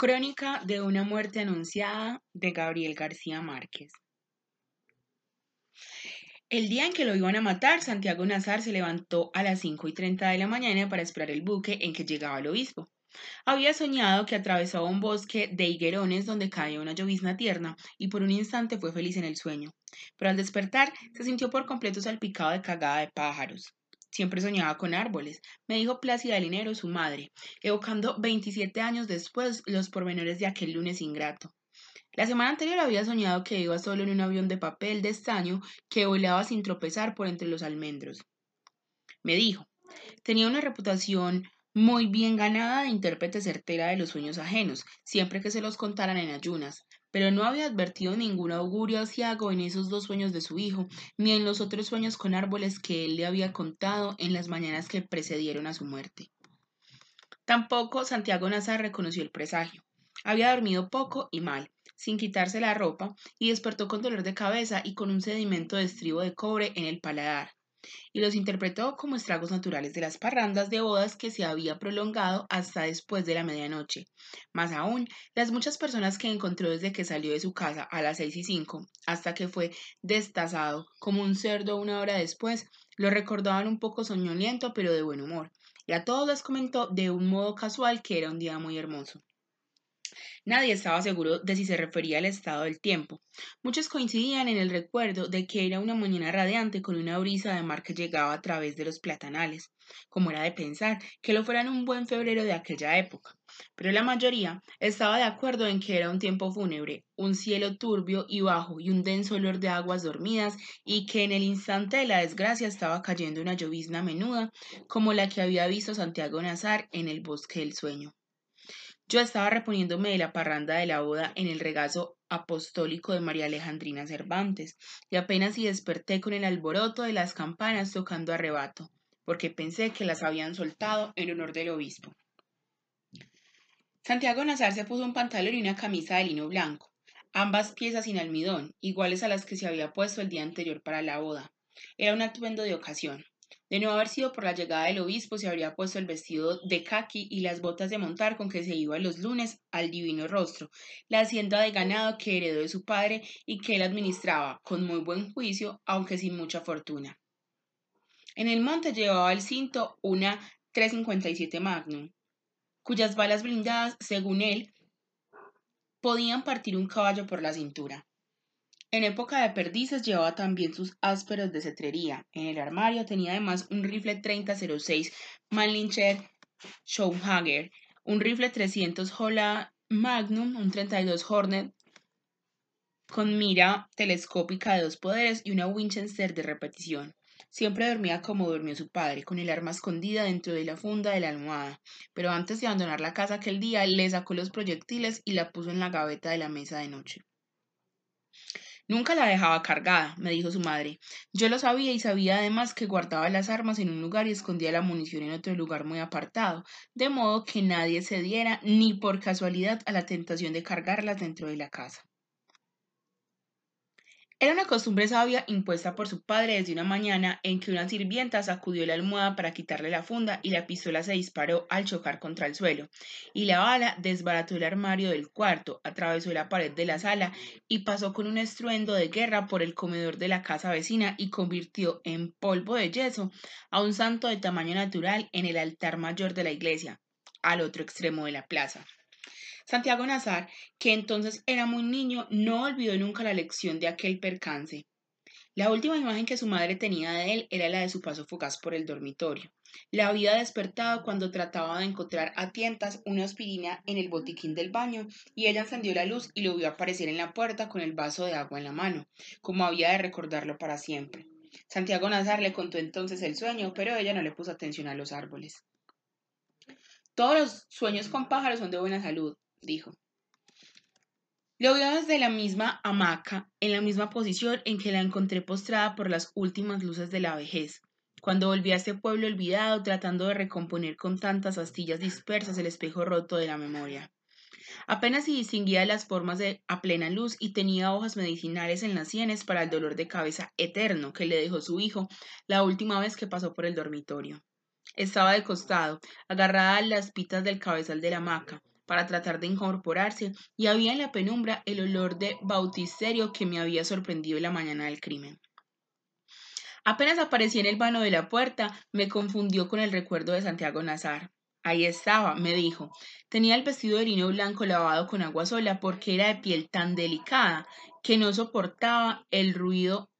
Crónica de una muerte anunciada de Gabriel García Márquez. El día en que lo iban a matar, Santiago Nazar se levantó a las 5 y 30 de la mañana para esperar el buque en que llegaba el obispo. Había soñado que atravesaba un bosque de higuerones donde caía una llovizna tierna y por un instante fue feliz en el sueño. Pero al despertar se sintió por completo salpicado de cagada de pájaros. Siempre soñaba con árboles, me dijo Plácida Linero, su madre, evocando 27 años después los pormenores de aquel lunes ingrato. La semana anterior había soñado que iba solo en un avión de papel de estaño que volaba sin tropezar por entre los almendros. Me dijo, tenía una reputación muy bien ganada de intérprete certera de los sueños ajenos, siempre que se los contaran en ayunas, pero no había advertido ningún augurio asiago en esos dos sueños de su hijo, ni en los otros sueños con árboles que él le había contado en las mañanas que precedieron a su muerte. Tampoco Santiago Nazar reconoció el presagio. Había dormido poco y mal, sin quitarse la ropa, y despertó con dolor de cabeza y con un sedimento de estribo de cobre en el paladar y los interpretó como estragos naturales de las parrandas de bodas que se había prolongado hasta después de la medianoche. Más aún, las muchas personas que encontró desde que salió de su casa a las seis y cinco hasta que fue destazado como un cerdo una hora después, lo recordaban un poco soñoliento pero de buen humor, y a todos les comentó de un modo casual que era un día muy hermoso. Nadie estaba seguro de si se refería al estado del tiempo. Muchos coincidían en el recuerdo de que era una mañana radiante con una brisa de mar que llegaba a través de los platanales, como era de pensar que lo fueran un buen febrero de aquella época. Pero la mayoría estaba de acuerdo en que era un tiempo fúnebre, un cielo turbio y bajo y un denso olor de aguas dormidas y que en el instante de la desgracia estaba cayendo una llovizna menuda como la que había visto Santiago Nazar en el bosque del sueño. Yo estaba reponiéndome de la parranda de la boda en el regazo apostólico de María Alejandrina Cervantes, y apenas si desperté con el alboroto de las campanas tocando arrebato, porque pensé que las habían soltado en honor del obispo. Santiago Nazar se puso un pantalón y una camisa de lino blanco, ambas piezas sin almidón, iguales a las que se había puesto el día anterior para la boda. Era un atuendo de ocasión. De no haber sido por la llegada del obispo, se habría puesto el vestido de caqui y las botas de montar con que se iba los lunes al divino rostro, la hacienda de ganado que heredó de su padre y que él administraba con muy buen juicio, aunque sin mucha fortuna. En el monte llevaba el cinto una 357 Magnum, cuyas balas blindadas, según él, podían partir un caballo por la cintura. En época de perdices llevaba también sus ásperos de cetrería. En el armario tenía además un rifle 3006 Mannlicher Schauhager, un rifle 300 Hola Magnum, un 32 Hornet con mira telescópica de dos poderes y una Winchester de repetición. Siempre dormía como durmió su padre, con el arma escondida dentro de la funda de la almohada, pero antes de abandonar la casa aquel día le sacó los proyectiles y la puso en la gaveta de la mesa de noche. Nunca la dejaba cargada, me dijo su madre. Yo lo sabía y sabía además que guardaba las armas en un lugar y escondía la munición en otro lugar muy apartado, de modo que nadie se diera ni por casualidad a la tentación de cargarlas dentro de la casa. Era una costumbre sabia impuesta por su padre desde una mañana en que una sirvienta sacudió la almohada para quitarle la funda y la pistola se disparó al chocar contra el suelo, y la bala desbarató el armario del cuarto, atravesó la pared de la sala y pasó con un estruendo de guerra por el comedor de la casa vecina y convirtió en polvo de yeso a un santo de tamaño natural en el altar mayor de la iglesia, al otro extremo de la plaza. Santiago Nazar, que entonces era muy niño, no olvidó nunca la lección de aquel percance. La última imagen que su madre tenía de él era la de su paso fugaz por el dormitorio. La había despertado cuando trataba de encontrar a tientas una aspirina en el botiquín del baño y ella encendió la luz y lo vio aparecer en la puerta con el vaso de agua en la mano, como había de recordarlo para siempre. Santiago Nazar le contó entonces el sueño, pero ella no le puso atención a los árboles. Todos los sueños con pájaros son de buena salud, dijo. Lo vio desde la misma hamaca, en la misma posición en que la encontré postrada por las últimas luces de la vejez, cuando volví a este pueblo olvidado tratando de recomponer con tantas astillas dispersas el espejo roto de la memoria. Apenas si distinguía las formas de, a plena luz y tenía hojas medicinales en las sienes para el dolor de cabeza eterno que le dejó su hijo la última vez que pasó por el dormitorio. Estaba de costado, agarrada a las pitas del cabezal de la hamaca, para tratar de incorporarse y había en la penumbra el olor de bautisterio que me había sorprendido en la mañana del crimen. Apenas aparecí en el vano de la puerta, me confundió con el recuerdo de Santiago Nazar. Ahí estaba, me dijo. Tenía el vestido de lino blanco lavado con agua sola porque era de piel tan delicada que no soportaba el ruido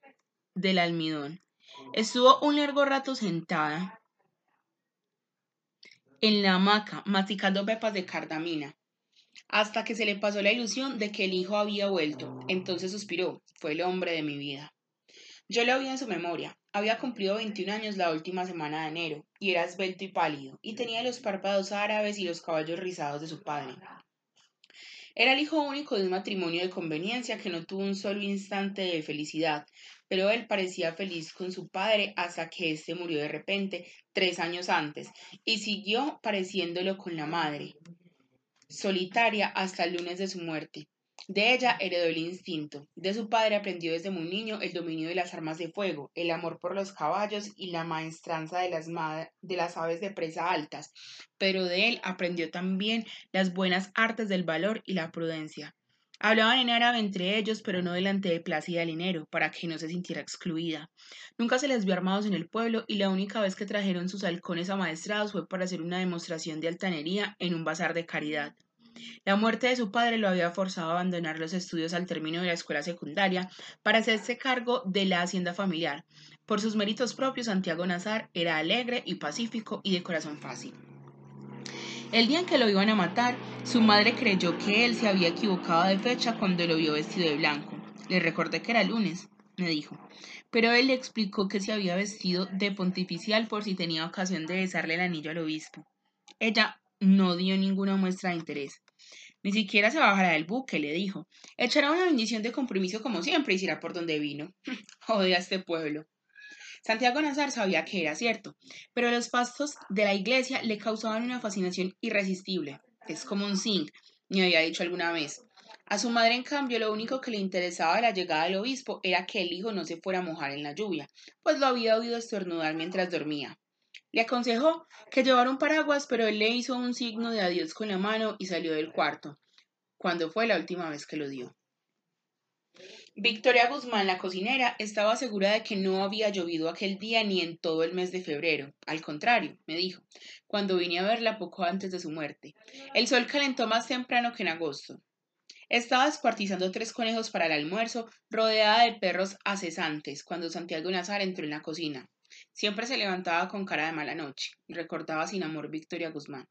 del almidón. Estuvo un largo rato sentada en la hamaca, masticando pepas de cardamina, hasta que se le pasó la ilusión de que el hijo había vuelto. Entonces suspiró. Fue el hombre de mi vida. Yo lo vi en su memoria. Había cumplido 21 años la última semana de enero, y era esbelto y pálido, y tenía los párpados árabes y los caballos rizados de su padre. Era el hijo único de un matrimonio de conveniencia que no tuvo un solo instante de felicidad, pero él parecía feliz con su padre hasta que éste murió de repente, tres años antes, y siguió pareciéndolo con la madre, solitaria hasta el lunes de su muerte. De ella heredó el instinto. De su padre aprendió desde muy niño el dominio de las armas de fuego, el amor por los caballos y la maestranza de las, de las aves de presa altas. Pero de él aprendió también las buenas artes del valor y la prudencia. Hablaban en árabe entre ellos, pero no delante de Plácida Linero, para que no se sintiera excluida. Nunca se les vio armados en el pueblo y la única vez que trajeron sus halcones amaestrados fue para hacer una demostración de altanería en un bazar de caridad. La muerte de su padre lo había forzado a abandonar los estudios al término de la escuela secundaria para hacerse cargo de la hacienda familiar. Por sus méritos propios, Santiago Nazar era alegre y pacífico y de corazón fácil. El día en que lo iban a matar, su madre creyó que él se había equivocado de fecha cuando lo vio vestido de blanco. Le recordé que era lunes, me dijo, pero él le explicó que se había vestido de pontificial por si tenía ocasión de besarle el anillo al obispo. Ella no dio ninguna muestra de interés. Ni siquiera se bajará del buque, le dijo. Echará una bendición de compromiso como siempre y irá por donde vino. Jode a este pueblo. Santiago Nazar sabía que era cierto, pero los pastos de la iglesia le causaban una fascinación irresistible. Es como un zinc, me había dicho alguna vez. A su madre, en cambio, lo único que le interesaba de la llegada del obispo era que el hijo no se fuera a mojar en la lluvia, pues lo había oído estornudar mientras dormía. Le aconsejó que llevara un paraguas, pero él le hizo un signo de adiós con la mano y salió del cuarto, cuando fue la última vez que lo dio. Victoria Guzmán, la cocinera, estaba segura de que no había llovido aquel día ni en todo el mes de febrero. Al contrario, me dijo, cuando vine a verla poco antes de su muerte. El sol calentó más temprano que en agosto. Estaba descuartizando tres conejos para el almuerzo, rodeada de perros acesantes, cuando Santiago Nazar entró en la cocina. Siempre se levantaba con cara de mala noche, recordaba sin amor Victoria Guzmán.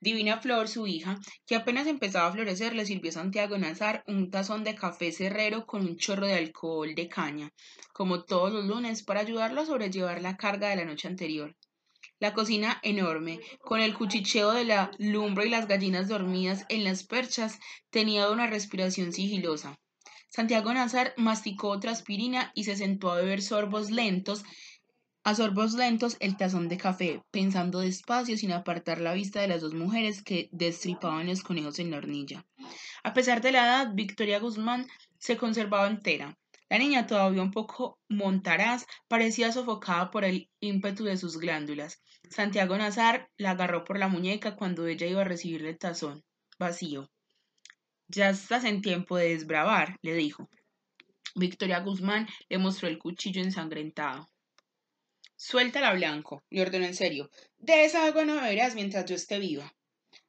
Divina Flor, su hija, que apenas empezaba a florecer, le sirvió a Santiago Nazar un tazón de café cerrero con un chorro de alcohol de caña, como todos los lunes, para ayudarlo a sobrellevar la carga de la noche anterior. La cocina enorme, con el cuchicheo de la lumbre y las gallinas dormidas en las perchas, tenía una respiración sigilosa. Santiago Nazar masticó otra aspirina y se sentó a beber sorbos lentos a sorbos lentos el tazón de café, pensando despacio sin apartar la vista de las dos mujeres que destripaban los conejos en la hornilla. A pesar de la edad, Victoria Guzmán se conservaba entera. La niña, todavía un poco montaraz, parecía sofocada por el ímpetu de sus glándulas. Santiago Nazar la agarró por la muñeca cuando ella iba a recibir el tazón, vacío. Ya estás en tiempo de desbravar, le dijo. Victoria Guzmán le mostró el cuchillo ensangrentado. Suéltala, Blanco, le ordenó en serio. De esa agua no beberás mientras yo esté viva.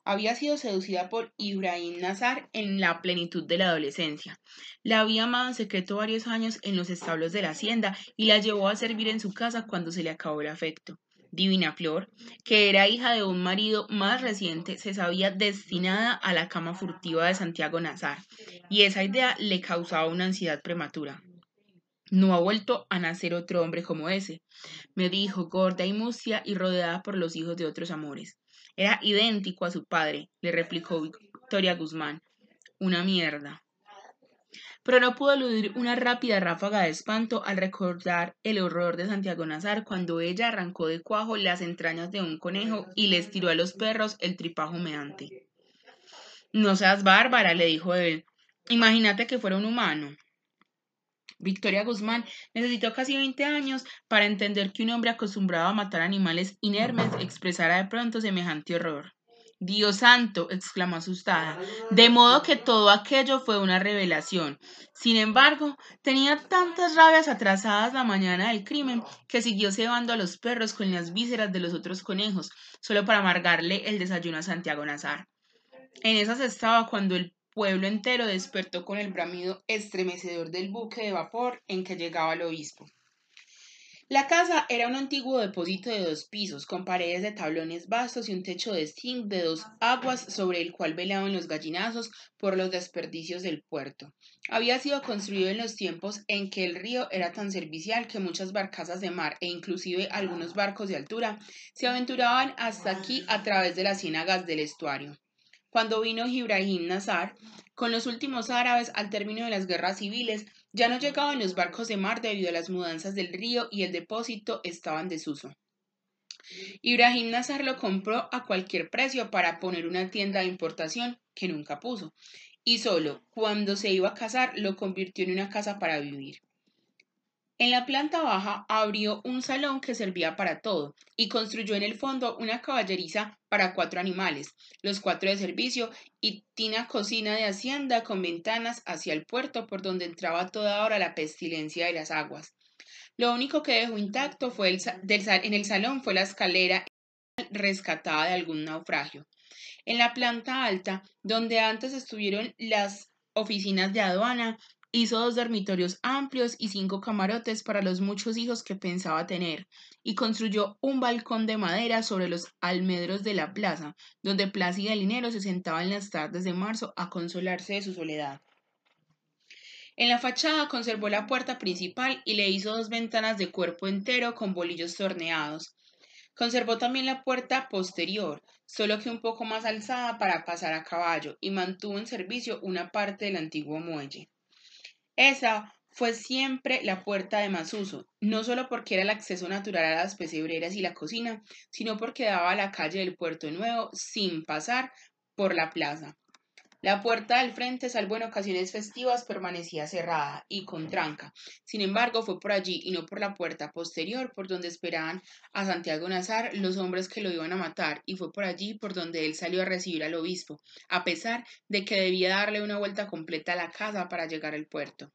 Había sido seducida por Ibrahim Nazar en la plenitud de la adolescencia. La había amado en secreto varios años en los establos de la hacienda y la llevó a servir en su casa cuando se le acabó el afecto. Divina Flor, que era hija de un marido más reciente, se sabía destinada a la cama furtiva de Santiago Nazar, y esa idea le causaba una ansiedad prematura. No ha vuelto a nacer otro hombre como ese, me dijo, gorda y mustia y rodeada por los hijos de otros amores. Era idéntico a su padre, le replicó Victoria Guzmán. Una mierda. Pero no pudo eludir una rápida ráfaga de espanto al recordar el horror de Santiago Nazar cuando ella arrancó de cuajo las entrañas de un conejo y les tiró a los perros el tripajo meante. No seas bárbara, le dijo él. Imagínate que fuera un humano. Victoria Guzmán necesitó casi 20 años para entender que un hombre acostumbrado a matar animales inermes expresara de pronto semejante horror. Dios santo, exclamó asustada, de modo que todo aquello fue una revelación. Sin embargo, tenía tantas rabias atrasadas la mañana del crimen que siguió cebando a los perros con las vísceras de los otros conejos, solo para amargarle el desayuno a Santiago Nazar. En esas estaba cuando el pueblo entero despertó con el bramido estremecedor del buque de vapor en que llegaba el obispo. La casa era un antiguo depósito de dos pisos, con paredes de tablones vastos y un techo de zinc de dos aguas sobre el cual velaban los gallinazos por los desperdicios del puerto. Había sido construido en los tiempos en que el río era tan servicial que muchas barcazas de mar e inclusive algunos barcos de altura se aventuraban hasta aquí a través de las ciénagas del estuario. Cuando vino Ibrahim Nazar, con los últimos árabes al término de las guerras civiles, ya no llegaban los barcos de mar debido a las mudanzas del río y el depósito estaba en desuso. Ibrahim Nazar lo compró a cualquier precio para poner una tienda de importación que nunca puso, y solo cuando se iba a casar lo convirtió en una casa para vivir. En la planta baja abrió un salón que servía para todo y construyó en el fondo una caballeriza para cuatro animales, los cuatro de servicio y tina cocina de hacienda con ventanas hacia el puerto por donde entraba toda hora la pestilencia de las aguas. Lo único que dejó intacto fue el, en el salón fue la escalera rescatada de algún naufragio. En la planta alta, donde antes estuvieron las oficinas de aduana, Hizo dos dormitorios amplios y cinco camarotes para los muchos hijos que pensaba tener, y construyó un balcón de madera sobre los almendros de la plaza, donde Plácida Linero se sentaba en las tardes de marzo a consolarse de su soledad. En la fachada conservó la puerta principal y le hizo dos ventanas de cuerpo entero con bolillos torneados. Conservó también la puerta posterior, solo que un poco más alzada para pasar a caballo, y mantuvo en servicio una parte del antiguo muelle. Esa fue siempre la puerta de más uso, no solo porque era el acceso natural a las pesebreras y la cocina, sino porque daba a la calle del Puerto Nuevo sin pasar por la plaza. La puerta del frente, salvo en ocasiones festivas, permanecía cerrada y con tranca. Sin embargo, fue por allí y no por la puerta posterior por donde esperaban a Santiago Nazar los hombres que lo iban a matar, y fue por allí por donde él salió a recibir al obispo, a pesar de que debía darle una vuelta completa a la casa para llegar al puerto.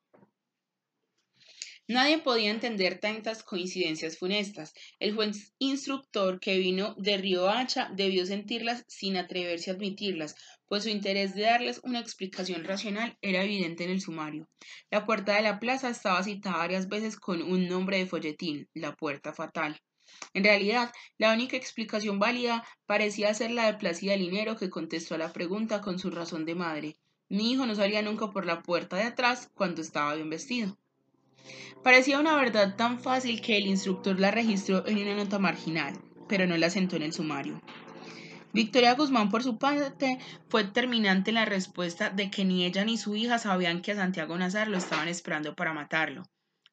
Nadie podía entender tantas coincidencias funestas. El juez instructor que vino de Río Hacha debió sentirlas sin atreverse a admitirlas, pues su interés de darles una explicación racional era evidente en el sumario. La puerta de la plaza estaba citada varias veces con un nombre de folletín, la puerta fatal. En realidad, la única explicación válida parecía ser la de Plácida Linero, que contestó a la pregunta con su razón de madre. Mi hijo no salía nunca por la puerta de atrás cuando estaba bien vestido. Parecía una verdad tan fácil que el instructor la registró en una nota marginal, pero no la sentó en el sumario. Victoria Guzmán, por su parte, fue determinante en la respuesta de que ni ella ni su hija sabían que a Santiago Nazar lo estaban esperando para matarlo.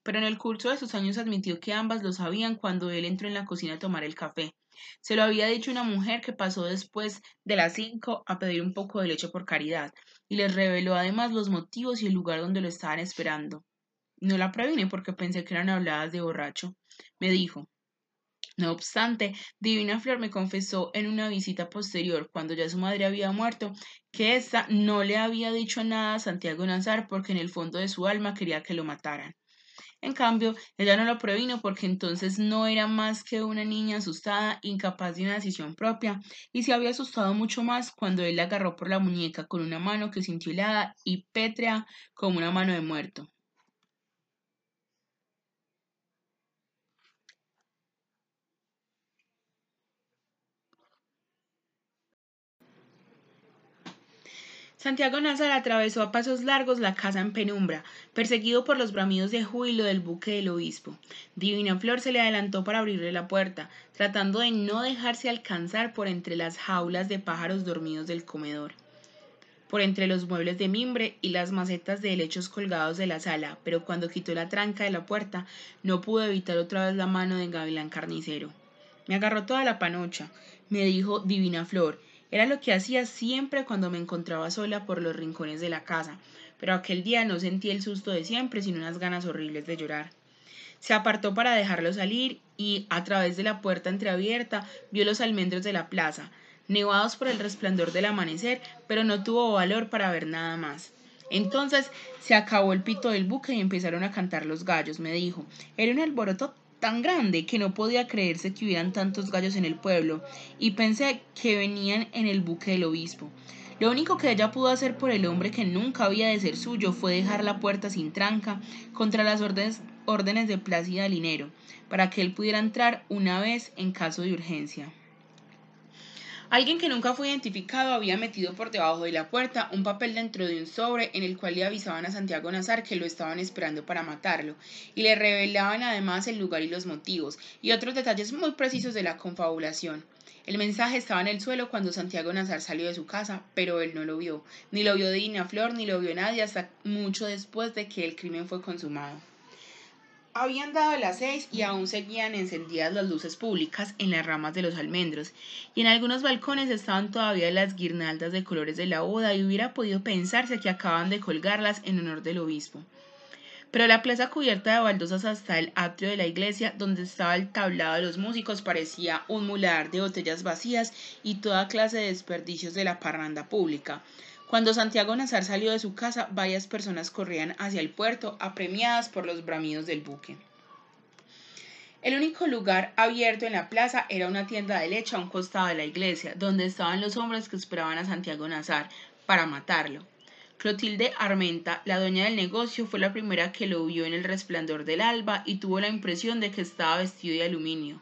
Pero en el curso de sus años admitió que ambas lo sabían cuando él entró en la cocina a tomar el café. Se lo había dicho una mujer que pasó después de las cinco a pedir un poco de leche por caridad, y les reveló además los motivos y el lugar donde lo estaban esperando. No la previne porque pensé que eran habladas de borracho. Me dijo. No obstante, Divina Flor me confesó en una visita posterior, cuando ya su madre había muerto, que ésta no le había dicho nada a Santiago Nazar porque en el fondo de su alma quería que lo mataran. En cambio, ella no lo previno porque entonces no era más que una niña asustada, incapaz de una decisión propia, y se había asustado mucho más cuando él la agarró por la muñeca con una mano que sintió helada y pétrea como una mano de muerto. Santiago Nazar atravesó a pasos largos la casa en penumbra, perseguido por los bramidos de júbilo del buque del obispo. Divina Flor se le adelantó para abrirle la puerta, tratando de no dejarse alcanzar por entre las jaulas de pájaros dormidos del comedor por entre los muebles de mimbre y las macetas de helechos colgados de la sala, pero cuando quitó la tranca de la puerta no pudo evitar otra vez la mano de Gavilán Carnicero. Me agarró toda la panocha, me dijo Divina Flor, era lo que hacía siempre cuando me encontraba sola por los rincones de la casa, pero aquel día no sentí el susto de siempre, sino unas ganas horribles de llorar. Se apartó para dejarlo salir y, a través de la puerta entreabierta, vio los almendros de la plaza. nevados por el resplandor del amanecer, pero no tuvo valor para ver nada más. Entonces se acabó el pito del buque y empezaron a cantar los gallos, me dijo. Era un alboroto tan grande que no podía creerse que hubieran tantos gallos en el pueblo, y pensé que venían en el buque del obispo. Lo único que ella pudo hacer por el hombre que nunca había de ser suyo fue dejar la puerta sin tranca contra las órdenes, órdenes de Plácida Linero, para que él pudiera entrar una vez en caso de urgencia. Alguien que nunca fue identificado había metido por debajo de la puerta un papel dentro de un sobre en el cual le avisaban a Santiago Nazar que lo estaban esperando para matarlo, y le revelaban además el lugar y los motivos, y otros detalles muy precisos de la confabulación. El mensaje estaba en el suelo cuando Santiago Nazar salió de su casa, pero él no lo vio. Ni lo vio Dina Flor, ni lo vio nadie hasta mucho después de que el crimen fue consumado. Habían dado las seis y aún seguían encendidas las luces públicas en las ramas de los almendros, y en algunos balcones estaban todavía las guirnaldas de colores de la boda y hubiera podido pensarse que acaban de colgarlas en honor del obispo. Pero la plaza cubierta de baldosas hasta el atrio de la iglesia, donde estaba el tablado de los músicos, parecía un mular de botellas vacías y toda clase de desperdicios de la parranda pública, cuando Santiago Nazar salió de su casa, varias personas corrían hacia el puerto, apremiadas por los bramidos del buque. El único lugar abierto en la plaza era una tienda de leche a un costado de la iglesia, donde estaban los hombres que esperaban a Santiago Nazar para matarlo. Clotilde Armenta, la dueña del negocio, fue la primera que lo vio en el resplandor del alba y tuvo la impresión de que estaba vestido de aluminio.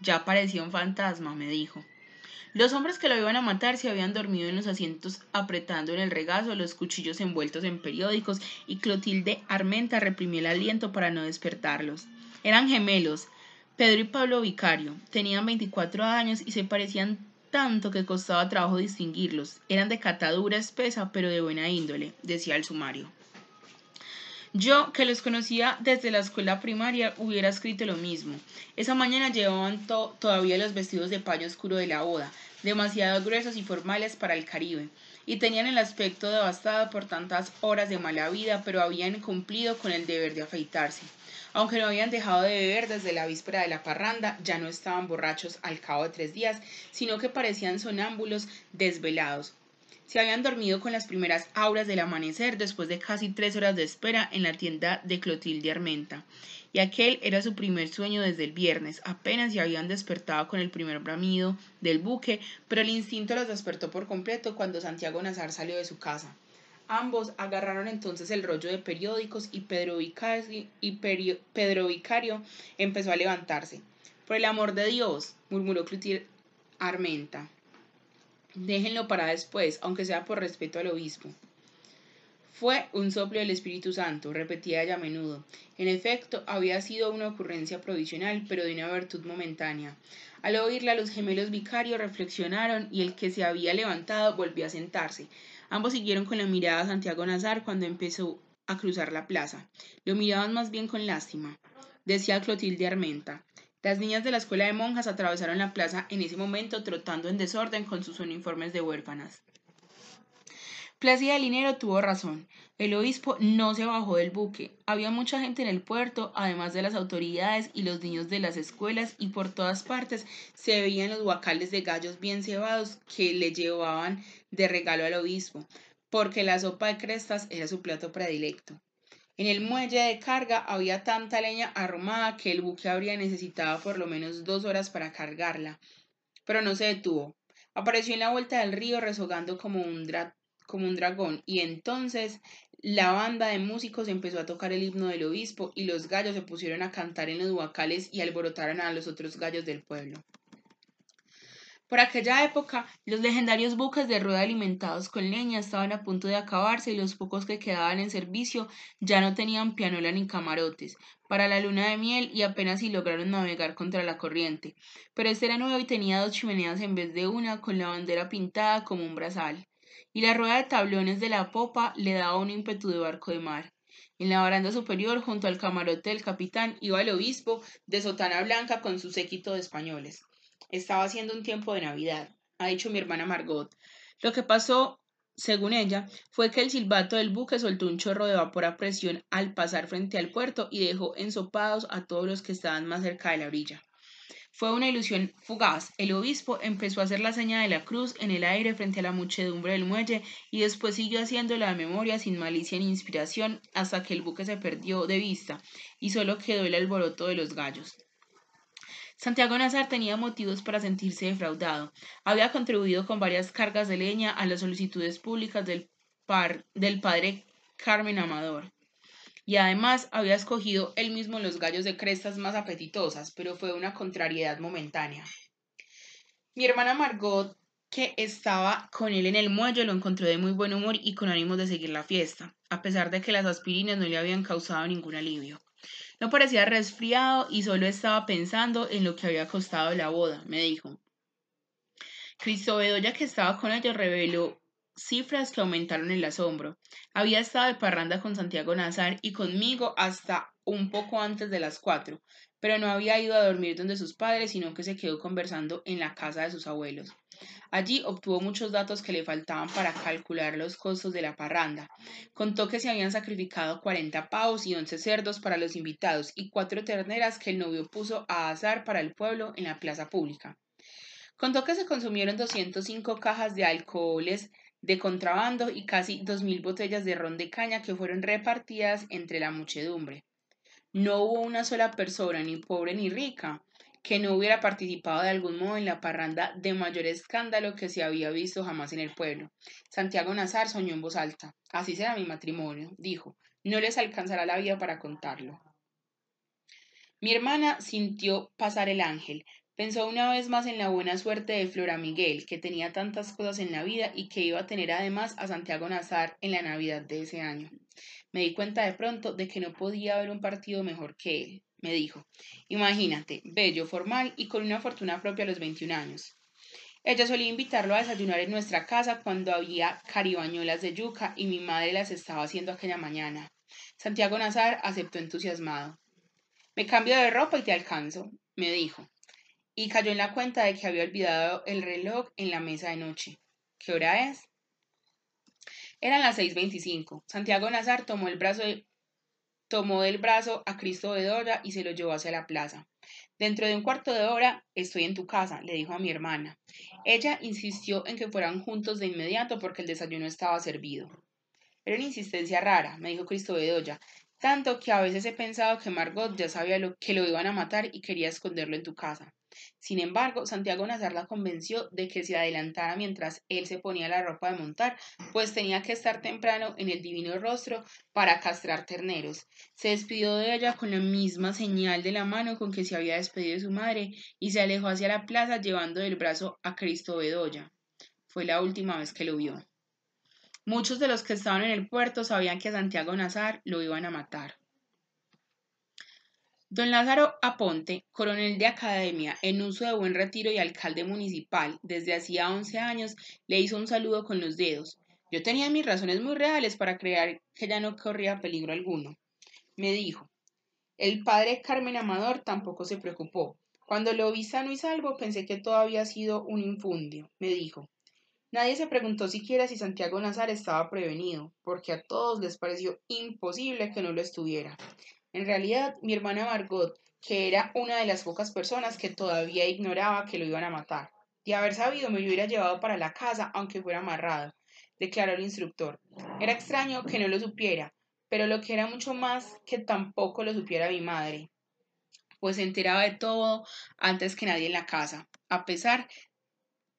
Ya parecía un fantasma, me dijo. Los hombres que lo iban a matar se habían dormido en los asientos apretando en el regazo los cuchillos envueltos en periódicos y Clotilde Armenta reprimió el aliento para no despertarlos. Eran gemelos, Pedro y Pablo Vicario. Tenían 24 años y se parecían tanto que costaba trabajo distinguirlos. Eran de catadura espesa pero de buena índole, decía el sumario. Yo, que los conocía desde la escuela primaria, hubiera escrito lo mismo. Esa mañana llevaban todavía los vestidos de paño oscuro de la boda, demasiado gruesos y formales para el Caribe, y tenían el aspecto devastado por tantas horas de mala vida, pero habían cumplido con el deber de afeitarse. Aunque no habían dejado de beber desde la víspera de la parranda, ya no estaban borrachos al cabo de tres días, sino que parecían sonámbulos desvelados, se habían dormido con las primeras auras del amanecer después de casi tres horas de espera en la tienda de Clotilde Armenta. Y aquel era su primer sueño desde el viernes. Apenas se habían despertado con el primer bramido del buque, pero el instinto los despertó por completo cuando Santiago Nazar salió de su casa. Ambos agarraron entonces el rollo de periódicos y Pedro Vicario, empezó a levantarse. Por el amor de Dios, murmuró Clotilde Armenta. Déjenlo para después, aunque sea por respeto al obispo. Fue un soplo del Espíritu Santo, repetía ella a menudo. En efecto, había sido una ocurrencia provisional, pero de una virtud momentánea. Al oírla, los gemelos vicarios reflexionaron y el que se había levantado volvió a sentarse. Ambos siguieron con la mirada a Santiago Nazar cuando empezó a cruzar la plaza. Lo miraban más bien con lástima. Decía Clotilde Armenta. Las niñas de la escuela de monjas atravesaron la plaza en ese momento trotando en desorden con sus uniformes de huérfanas. Plácida Linero tuvo razón. El obispo no se bajó del buque. Había mucha gente en el puerto, además de las autoridades y los niños de las escuelas, y por todas partes se veían los guacales de gallos bien cebados que le llevaban de regalo al obispo, porque la sopa de crestas era su plato predilecto. En el muelle de carga había tanta leña arrumada que el buque habría necesitado por lo menos dos horas para cargarla. Pero no se detuvo. Apareció en la vuelta del río rezogando como un, como un dragón y entonces la banda de músicos empezó a tocar el himno del obispo y los gallos se pusieron a cantar en los huacales y alborotaron a los otros gallos del pueblo. Por aquella época, los legendarios buques de rueda alimentados con leña estaban a punto de acabarse y los pocos que quedaban en servicio ya no tenían pianola ni camarotes para la luna de miel y apenas si lograron navegar contra la corriente. Pero este era nuevo y tenía dos chimeneas en vez de una, con la bandera pintada como un brazal. Y la rueda de tablones de la popa le daba un ímpetu de barco de mar. En la baranda superior, junto al camarote del capitán, iba el obispo de sotana blanca con su séquito de españoles. Estaba haciendo un tiempo de Navidad, ha dicho mi hermana Margot. Lo que pasó, según ella, fue que el silbato del buque soltó un chorro de vapor a presión al pasar frente al puerto y dejó ensopados a todos los que estaban más cerca de la orilla. Fue una ilusión fugaz. El obispo empezó a hacer la seña de la cruz en el aire frente a la muchedumbre del muelle y después siguió haciendo la memoria sin malicia ni inspiración hasta que el buque se perdió de vista y solo quedó el alboroto de los gallos. Santiago Nazar tenía motivos para sentirse defraudado. Había contribuido con varias cargas de leña a las solicitudes públicas del, del padre Carmen Amador. Y además había escogido él mismo los gallos de crestas más apetitosas, pero fue una contrariedad momentánea. Mi hermana Margot, que estaba con él en el muelle, lo encontró de muy buen humor y con ánimo de seguir la fiesta, a pesar de que las aspirinas no le habían causado ningún alivio. No parecía resfriado y solo estaba pensando en lo que había costado la boda, me dijo. Cristo Bedoya, que estaba con ellos, reveló cifras que aumentaron el asombro. Había estado de parranda con Santiago Nazar y conmigo hasta un poco antes de las cuatro, pero no había ido a dormir donde sus padres, sino que se quedó conversando en la casa de sus abuelos. Allí obtuvo muchos datos que le faltaban para calcular los costos de la parranda. Contó que se habían sacrificado 40 pavos y 11 cerdos para los invitados y cuatro terneras que el novio puso a asar para el pueblo en la plaza pública. Contó que se consumieron 205 cajas de alcoholes de contrabando y casi 2.000 botellas de ron de caña que fueron repartidas entre la muchedumbre. No hubo una sola persona, ni pobre ni rica, que no hubiera participado de algún modo en la parranda de mayor escándalo que se había visto jamás en el pueblo. Santiago Nazar soñó en voz alta. Así será mi matrimonio, dijo. No les alcanzará la vida para contarlo. Mi hermana sintió pasar el ángel. Pensó una vez más en la buena suerte de Flora Miguel, que tenía tantas cosas en la vida y que iba a tener además a Santiago Nazar en la Navidad de ese año. Me di cuenta de pronto de que no podía haber un partido mejor que él me dijo. Imagínate, bello, formal y con una fortuna propia a los 21 años. Ella solía invitarlo a desayunar en nuestra casa cuando había caribañolas de yuca y mi madre las estaba haciendo aquella mañana. Santiago Nazar aceptó entusiasmado. Me cambio de ropa y te alcanzo, me dijo. Y cayó en la cuenta de que había olvidado el reloj en la mesa de noche. ¿Qué hora es? Eran las 6.25. Santiago Nazar tomó el brazo tomó del brazo a Cristo Bedoya y se lo llevó hacia la plaza. Dentro de un cuarto de hora estoy en tu casa, le dijo a mi hermana. Ella insistió en que fueran juntos de inmediato porque el desayuno estaba servido. Era una insistencia rara, me dijo Cristo Bedoya, tanto que a veces he pensado que Margot ya sabía que lo iban a matar y quería esconderlo en tu casa. Sin embargo, Santiago Nazar la convenció de que se adelantara mientras él se ponía la ropa de montar, pues tenía que estar temprano en el divino rostro para castrar terneros. Se despidió de ella con la misma señal de la mano con que se había despedido de su madre y se alejó hacia la plaza llevando del brazo a Cristo Bedoya. Fue la última vez que lo vio. Muchos de los que estaban en el puerto sabían que Santiago Nazar lo iban a matar. Don Lázaro Aponte, coronel de academia, en uso de buen retiro y alcalde municipal desde hacía once años, le hizo un saludo con los dedos. Yo tenía mis razones muy reales para creer que ya no corría peligro alguno. Me dijo. El padre Carmen Amador tampoco se preocupó. Cuando lo vi sano y salvo, pensé que todo había sido un infundio. Me dijo. Nadie se preguntó siquiera si Santiago Nazar estaba prevenido, porque a todos les pareció imposible que no lo estuviera. En realidad, mi hermana Margot, que era una de las pocas personas que todavía ignoraba que lo iban a matar. De haber sabido, me lo hubiera llevado para la casa, aunque fuera amarrado, declaró el instructor. Era extraño que no lo supiera, pero lo que era mucho más que tampoco lo supiera mi madre, pues se enteraba de todo antes que nadie en la casa, a pesar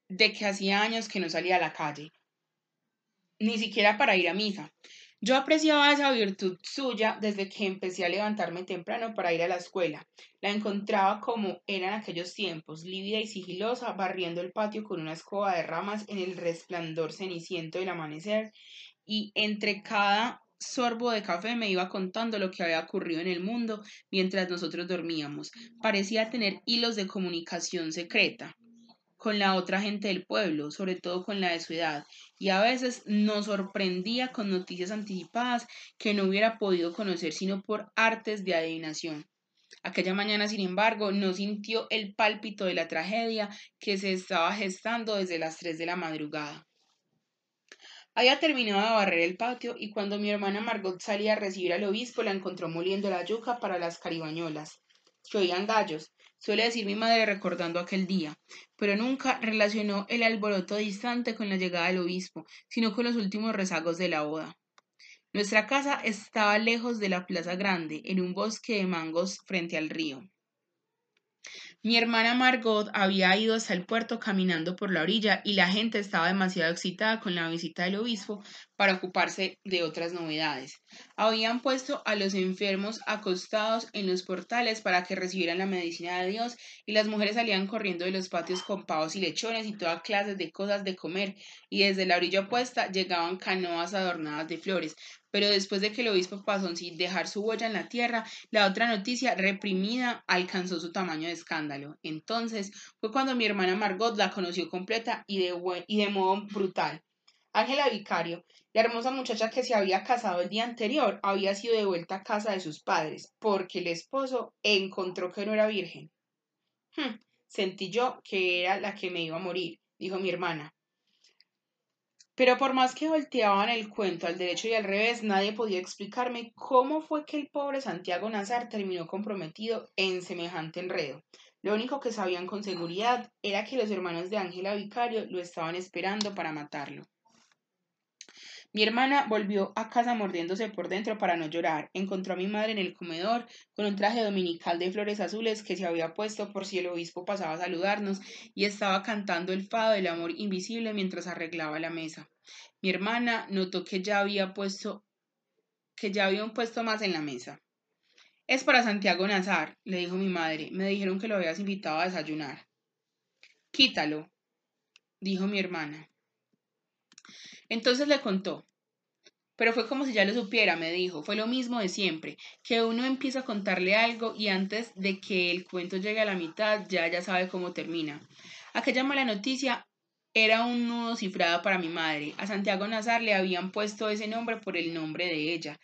de que hacía años que no salía a la calle, ni siquiera para ir a misa. Yo apreciaba esa virtud suya desde que empecé a levantarme temprano para ir a la escuela. La encontraba como era en aquellos tiempos, lívida y sigilosa, barriendo el patio con una escoba de ramas en el resplandor ceniciento del amanecer, y entre cada sorbo de café me iba contando lo que había ocurrido en el mundo mientras nosotros dormíamos. Parecía tener hilos de comunicación secreta con la otra gente del pueblo, sobre todo con la de su edad, y a veces nos sorprendía con noticias anticipadas que no hubiera podido conocer sino por artes de adivinación. Aquella mañana, sin embargo, no sintió el pálpito de la tragedia que se estaba gestando desde las tres de la madrugada. Había terminado de barrer el patio y cuando mi hermana Margot salía a recibir al obispo la encontró moliendo la yuca para las caribañolas. Se oían gallos, suele decir mi madre recordando aquel día, pero nunca relacionó el alboroto distante con la llegada del obispo, sino con los últimos rezagos de la boda. Nuestra casa estaba lejos de la plaza grande, en un bosque de mangos frente al río. Mi hermana Margot había ido hasta el puerto caminando por la orilla y la gente estaba demasiado excitada con la visita del obispo para ocuparse de otras novedades. Habían puesto a los enfermos acostados en los portales para que recibieran la medicina de Dios y las mujeres salían corriendo de los patios con pavos y lechones y toda clase de cosas de comer y desde la orilla opuesta llegaban canoas adornadas de flores, pero después de que el obispo pasó sin dejar su huella en la tierra, la otra noticia reprimida alcanzó su tamaño de escándalo. Entonces fue cuando mi hermana Margot la conoció completa y de, modo brutal. Ángela Vicario, la hermosa muchacha que se había casado el día anterior, había sido devuelta a casa de sus padres, porque el esposo encontró que no era virgen. Hm, sentí yo que era la que me iba a morir, dijo mi hermana. Pero por más que volteaban el cuento al derecho y al revés, nadie podía explicarme cómo fue que el pobre Santiago Nazar terminó comprometido en semejante enredo. Lo único que sabían con seguridad era que los hermanos de Ángela Vicario lo estaban esperando para matarlo. Mi hermana volvió a casa mordiéndose por dentro para no llorar. Encontró a mi madre en el comedor con un traje dominical de flores azules que se había puesto por si el obispo pasaba a saludarnos y estaba cantando el fado del amor invisible mientras arreglaba la mesa. Mi hermana notó que ya había puesto que ya había un puesto más en la mesa. Es para Santiago Nazar, le dijo mi madre. Me dijeron que lo habías invitado a desayunar. Quítalo, dijo mi hermana. Entonces le contó. Pero fue como si ya lo supiera, me dijo. Fue lo mismo de siempre, que uno empieza a contarle algo y antes de que el cuento llegue a la mitad ya ya sabe cómo termina. Aquella mala noticia era un nudo cifrado para mi madre. A Santiago Nazar le habían puesto ese nombre por el nombre de ella,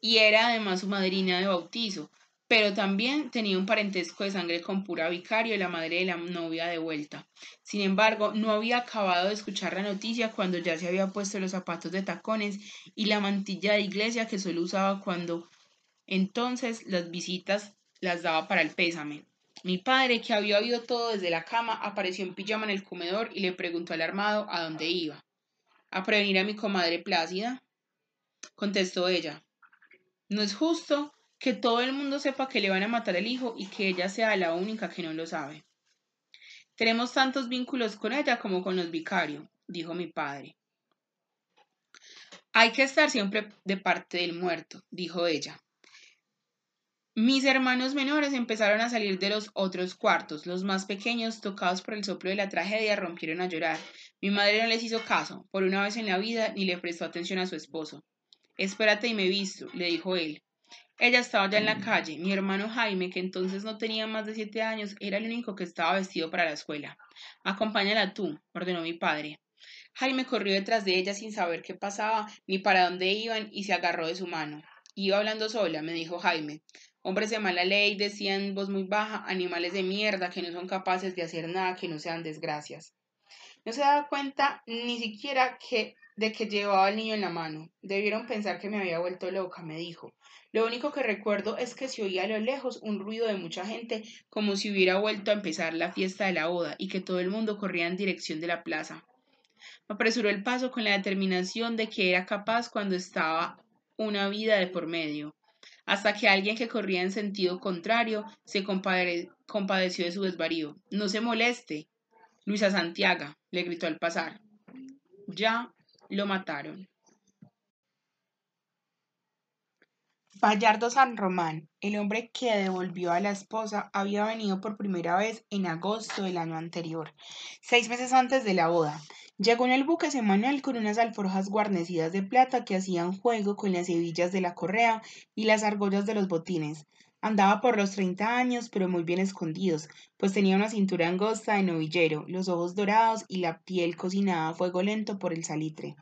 y era además su madrina de bautizo pero también tenía un parentesco de sangre con Pura Vicario, la madre de la novia de vuelta. Sin embargo, no había acabado de escuchar la noticia cuando ya se había puesto los zapatos de tacones y la mantilla de iglesia que solo usaba cuando entonces las visitas las daba para el pésame. Mi padre, que había oído todo desde la cama, apareció en pijama en el comedor y le preguntó al armado a dónde iba. A prevenir a mi comadre Plácida, contestó ella. No es justo que todo el mundo sepa que le van a matar el hijo y que ella sea la única que no lo sabe. Tenemos tantos vínculos con ella como con los vicarios, dijo mi padre. Hay que estar siempre de parte del muerto, dijo ella. Mis hermanos menores empezaron a salir de los otros cuartos. Los más pequeños, tocados por el soplo de la tragedia, rompieron a llorar. Mi madre no les hizo caso, por una vez en la vida, ni le prestó atención a su esposo. Espérate y me visto, le dijo él. Ella estaba ya en la calle. Mi hermano Jaime, que entonces no tenía más de siete años, era el único que estaba vestido para la escuela. Acompáñala tú, ordenó mi padre. Jaime corrió detrás de ella sin saber qué pasaba ni para dónde iban y se agarró de su mano. Iba hablando sola, me dijo Jaime. Hombres de mala ley decían en voz muy baja, animales de mierda que no son capaces de hacer nada que no sean desgracias. No se daba cuenta ni siquiera que, de que llevaba al niño en la mano. Debieron pensar que me había vuelto loca, me dijo. Lo único que recuerdo es que se oía a lo lejos un ruido de mucha gente, como si hubiera vuelto a empezar la fiesta de la boda y que todo el mundo corría en dirección de la plaza. apresuró el paso con la determinación de que era capaz cuando estaba una vida de por medio, hasta que alguien que corría en sentido contrario se compadeció de su desvarío. No se moleste. Luisa Santiago, le gritó al pasar. Ya lo mataron. Bayardo San Román, el hombre que devolvió a la esposa, había venido por primera vez en agosto del año anterior, seis meses antes de la boda. Llegó en el buque semanal con unas alforjas guarnecidas de plata que hacían juego con las hebillas de la correa y las argollas de los botines. Andaba por los treinta años, pero muy bien escondidos, pues tenía una cintura angosta de novillero, los ojos dorados y la piel cocinada a fuego lento por el salitre.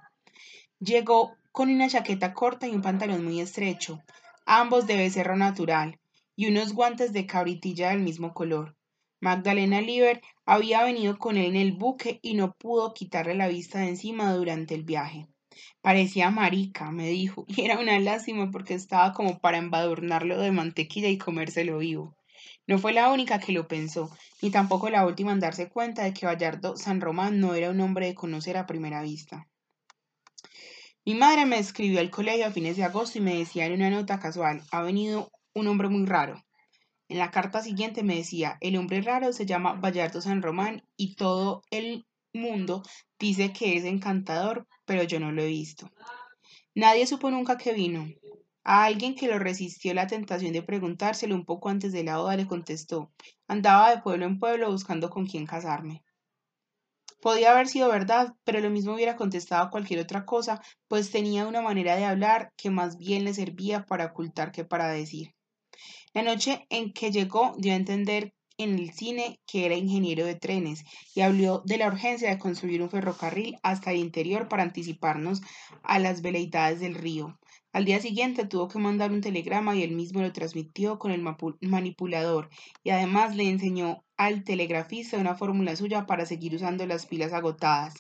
Llegó con una chaqueta corta y un pantalón muy estrecho, ambos de becerro natural, y unos guantes de cabritilla del mismo color. Magdalena Liber había venido con él en el buque y no pudo quitarle la vista de encima durante el viaje. Parecía marica, me dijo, y era una lástima porque estaba como para embadurnarlo de mantequilla y comérselo vivo. No fue la única que lo pensó, ni tampoco la última en darse cuenta de que Bayardo San Román no era un hombre de conocer a primera vista. Mi madre me escribió al colegio a fines de agosto y me decía en una nota casual, ha venido un hombre muy raro. En la carta siguiente me decía, el hombre raro se llama Bayardo San Román y todo el mundo dice que es encantador, pero yo no lo he visto. Nadie supo nunca que vino. A alguien que lo resistió la tentación de preguntárselo un poco antes de la boda le contestó, andaba de pueblo en pueblo buscando con quién casarme. Podía haber sido verdad, pero lo mismo hubiera contestado cualquier otra cosa, pues tenía una manera de hablar que más bien le servía para ocultar que para decir. La noche en que llegó dio a entender en el cine que era ingeniero de trenes y habló de la urgencia de construir un ferrocarril hasta el interior para anticiparnos a las veleidades del río. Al día siguiente tuvo que mandar un telegrama y él mismo lo transmitió con el manipulador y además le enseñó al telegrafista una fórmula suya para seguir usando las pilas agotadas.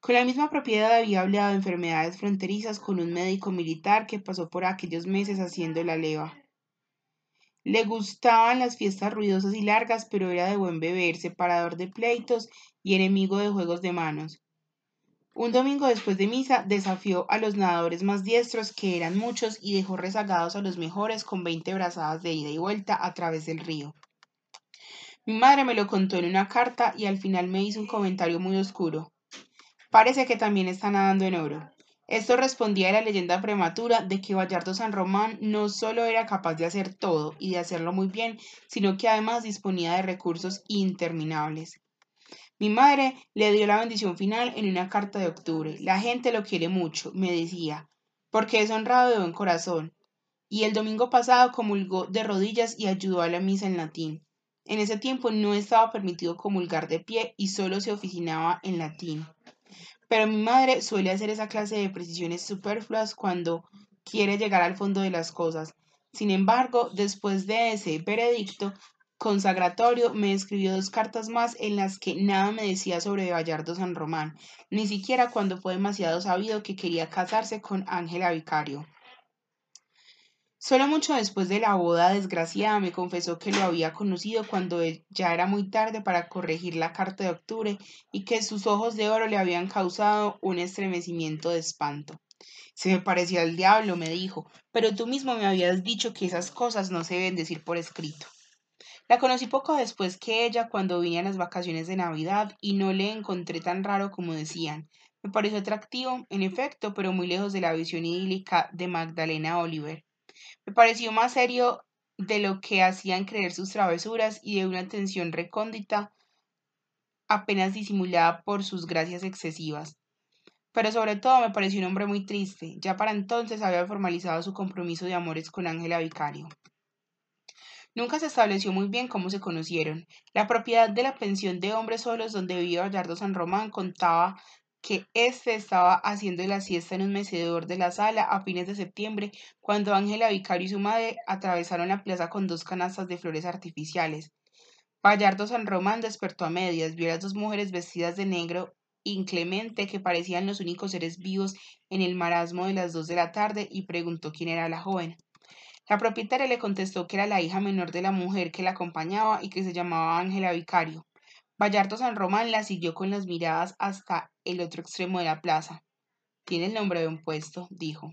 Con la misma propiedad había hablado de enfermedades fronterizas con un médico militar que pasó por aquellos meses haciendo la leva. Le gustaban las fiestas ruidosas y largas, pero era de buen beber, separador de pleitos y enemigo de juegos de manos. Un domingo después de misa desafió a los nadadores más diestros, que eran muchos, y dejó rezagados a los mejores con veinte brazadas de ida y vuelta a través del río. Mi madre me lo contó en una carta y al final me hizo un comentario muy oscuro. Parece que también está nadando en oro. Esto respondía a la leyenda prematura de que Bayardo San Román no solo era capaz de hacer todo y de hacerlo muy bien, sino que además disponía de recursos interminables. Mi madre le dio la bendición final en una carta de octubre. La gente lo quiere mucho, me decía, porque es honrado de buen corazón. Y el domingo pasado comulgó de rodillas y ayudó a la misa en latín. En ese tiempo no estaba permitido comulgar de pie y solo se oficinaba en latín. Pero mi madre suele hacer esa clase de precisiones superfluas cuando quiere llegar al fondo de las cosas. Sin embargo, después de ese veredicto, consagratorio me escribió dos cartas más en las que nada me decía sobre Bayardo San Román, ni siquiera cuando fue demasiado sabido que quería casarse con Ángela Vicario. Solo mucho después de la boda desgraciada me confesó que lo había conocido cuando ya era muy tarde para corregir la carta de octubre y que sus ojos de oro le habían causado un estremecimiento de espanto. Se me parecía al diablo, me dijo, pero tú mismo me habías dicho que esas cosas no se deben decir por escrito. La conocí poco después que ella cuando vine a las vacaciones de Navidad y no le encontré tan raro como decían. Me pareció atractivo, en efecto, pero muy lejos de la visión idílica de Magdalena Oliver. Me pareció más serio de lo que hacían creer sus travesuras y de una atención recóndita apenas disimulada por sus gracias excesivas. Pero sobre todo me pareció un hombre muy triste. Ya para entonces había formalizado su compromiso de amores con Ángela Vicario. Nunca se estableció muy bien cómo se conocieron. La propiedad de la pensión de hombres solos donde vivía Gallardo San Román contaba que éste estaba haciendo la siesta en un mecedor de la sala a fines de septiembre, cuando Ángela Vicario y su madre atravesaron la plaza con dos canastas de flores artificiales. Bayardo San Román despertó a medias, vio a las dos mujeres vestidas de negro inclemente que parecían los únicos seres vivos en el marasmo de las dos de la tarde y preguntó quién era la joven. La propietaria le contestó que era la hija menor de la mujer que la acompañaba y que se llamaba Ángela Vicario. Vallarto San Román la siguió con las miradas hasta el otro extremo de la plaza. Tiene el nombre de un puesto, dijo.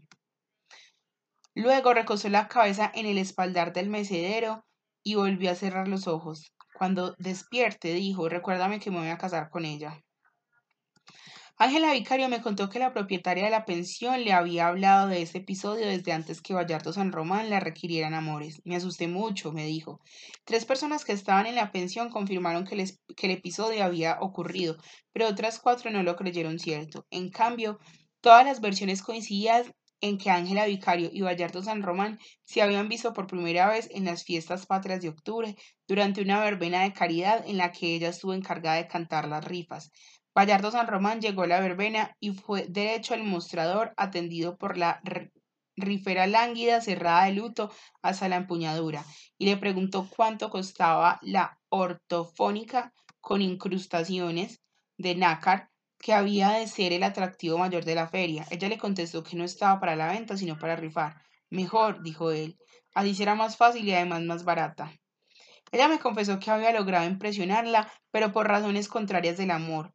Luego recostó la cabeza en el espaldar del mecedero y volvió a cerrar los ojos. Cuando despierte, dijo, recuérdame que me voy a casar con ella. Ángela Vicario me contó que la propietaria de la pensión le había hablado de este episodio desde antes que Vallardo San Román la requirieran amores. Me asusté mucho, me dijo. Tres personas que estaban en la pensión confirmaron que, que el episodio había ocurrido, pero otras cuatro no lo creyeron cierto. En cambio, todas las versiones coincidían en que Ángela Vicario y Vallardo San Román se habían visto por primera vez en las fiestas patrias de octubre, durante una verbena de caridad en la que ella estuvo encargada de cantar las rifas. Vallardo San Román llegó a la verbena y fue derecho al mostrador, atendido por la rifera lánguida cerrada de luto hasta la empuñadura, y le preguntó cuánto costaba la ortofónica con incrustaciones de nácar, que había de ser el atractivo mayor de la feria. Ella le contestó que no estaba para la venta, sino para rifar. Mejor, dijo él, así será más fácil y además más barata. Ella me confesó que había logrado impresionarla, pero por razones contrarias del amor.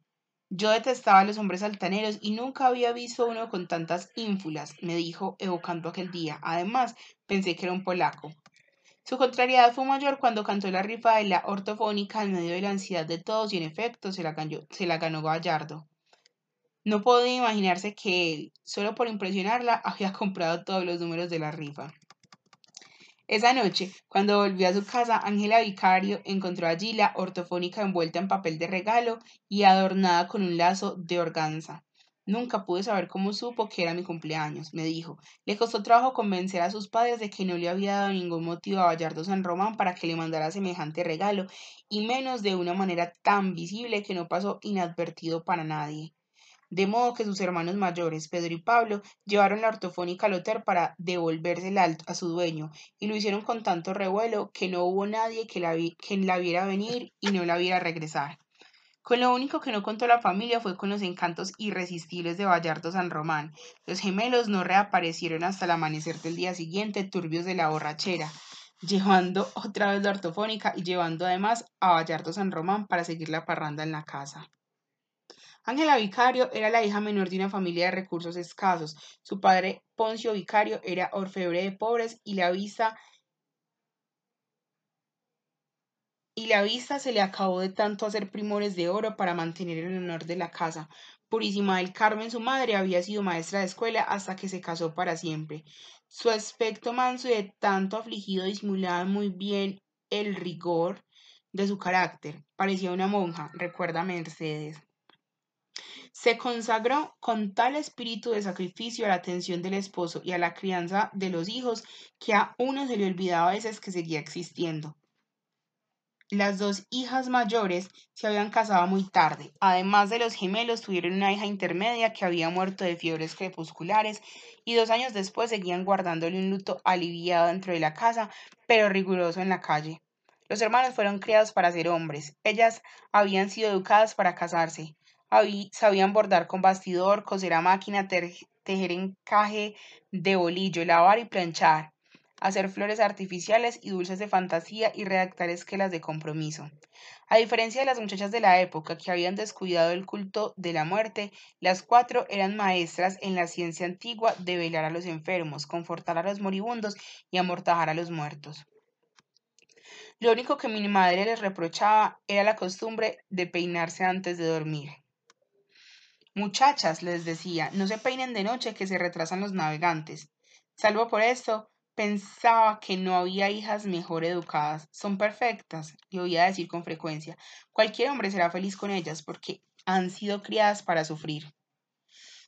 Yo detestaba a los hombres altaneros y nunca había visto uno con tantas ínfulas, me dijo, evocando aquel día. Además, pensé que era un polaco. Su contrariedad fue mayor cuando cantó la rifa de la ortofónica en medio de la ansiedad de todos y en efecto se la ganó, se la ganó Gallardo. No podía imaginarse que él, solo por impresionarla, había comprado todos los números de la rifa. Esa noche, cuando volvió a su casa, Ángela Vicario encontró allí la ortofónica envuelta en papel de regalo y adornada con un lazo de organza. Nunca pude saber cómo supo que era mi cumpleaños, me dijo. Le costó trabajo convencer a sus padres de que no le había dado ningún motivo a Bayardo San Román para que le mandara semejante regalo, y menos de una manera tan visible que no pasó inadvertido para nadie. De modo que sus hermanos mayores, Pedro y Pablo, llevaron la ortofónica al hotel para devolvérsela a su dueño, y lo hicieron con tanto revuelo que no hubo nadie que la, que la viera venir y no la viera regresar. Con lo único que no contó la familia fue con los encantos irresistibles de Bayardo San Román. Los gemelos no reaparecieron hasta el amanecer del día siguiente, turbios de la borrachera, llevando otra vez la ortofónica y llevando además a Bayardo San Román para seguir la parranda en la casa. Ángela Vicario era la hija menor de una familia de recursos escasos. Su padre, Poncio Vicario, era orfebre de pobres y la vista y la vista se le acabó de tanto hacer primores de oro para mantener el honor de la casa. Purísima del Carmen, su madre, había sido maestra de escuela hasta que se casó para siempre. Su aspecto manso y de tanto afligido disimulaba muy bien el rigor de su carácter. Parecía una monja, recuerda Mercedes. Se consagró con tal espíritu de sacrificio a la atención del esposo y a la crianza de los hijos que a uno se le olvidaba a veces que seguía existiendo. Las dos hijas mayores se habían casado muy tarde. Además de los gemelos, tuvieron una hija intermedia que había muerto de fiebres crepusculares y dos años después seguían guardándole un luto aliviado dentro de la casa, pero riguroso en la calle. Los hermanos fueron criados para ser hombres. Ellas habían sido educadas para casarse. Sabían bordar con bastidor, coser a máquina, tejer encaje de bolillo, lavar y planchar hacer flores artificiales y dulces de fantasía y redactar esquelas de compromiso. A diferencia de las muchachas de la época que habían descuidado el culto de la muerte, las cuatro eran maestras en la ciencia antigua de velar a los enfermos, confortar a los moribundos y amortajar a los muertos. Lo único que mi madre les reprochaba era la costumbre de peinarse antes de dormir. Muchachas, les decía, no se peinen de noche que se retrasan los navegantes. Salvo por esto, Pensaba que no había hijas mejor educadas. Son perfectas, le oía decir con frecuencia. Cualquier hombre será feliz con ellas porque han sido criadas para sufrir.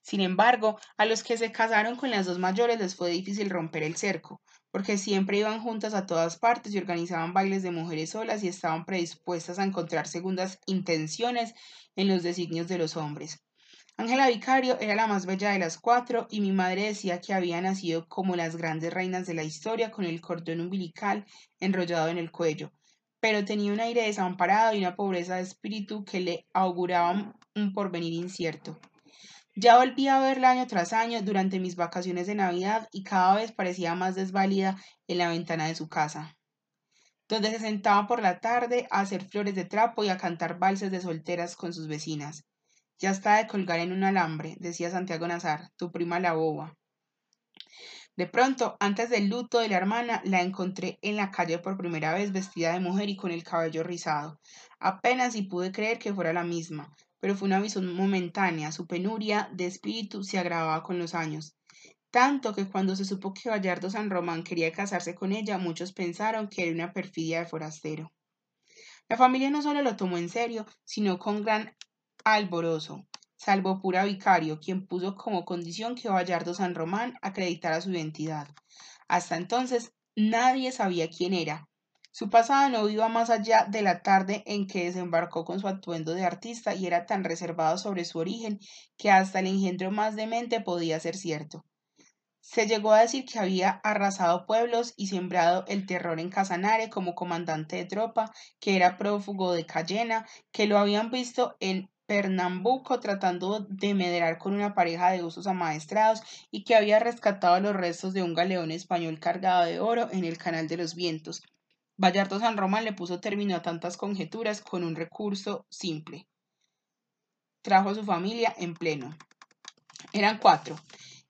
Sin embargo, a los que se casaron con las dos mayores les fue difícil romper el cerco, porque siempre iban juntas a todas partes y organizaban bailes de mujeres solas y estaban predispuestas a encontrar segundas intenciones en los designios de los hombres. Ángela Vicario era la más bella de las cuatro y mi madre decía que había nacido como las grandes reinas de la historia con el cordón umbilical enrollado en el cuello, pero tenía un aire desamparado y una pobreza de espíritu que le auguraban un porvenir incierto. Ya volví a verla año tras año durante mis vacaciones de Navidad y cada vez parecía más desválida en la ventana de su casa, donde se sentaba por la tarde a hacer flores de trapo y a cantar valses de solteras con sus vecinas. Ya está de colgar en un alambre, decía Santiago Nazar, tu prima la boba. De pronto, antes del luto de la hermana, la encontré en la calle por primera vez vestida de mujer y con el cabello rizado. Apenas si pude creer que fuera la misma, pero fue una visión momentánea. Su penuria de espíritu se agravaba con los años. Tanto que cuando se supo que Gallardo San Román quería casarse con ella, muchos pensaron que era una perfidia de forastero. La familia no solo lo tomó en serio, sino con gran alborozo, salvo pura vicario, quien puso como condición que Bayardo San Román acreditara su identidad. Hasta entonces nadie sabía quién era. Su pasado no iba más allá de la tarde en que desembarcó con su atuendo de artista y era tan reservado sobre su origen que hasta el engendro más demente podía ser cierto. Se llegó a decir que había arrasado pueblos y sembrado el terror en Casanare como comandante de tropa, que era prófugo de Cayena, que lo habían visto en Pernambuco tratando de medrar con una pareja de usos amaestrados y que había rescatado los restos de un galeón español cargado de oro en el Canal de los Vientos. Vallardo San Román le puso término a tantas conjeturas con un recurso simple. Trajo a su familia en pleno. Eran cuatro.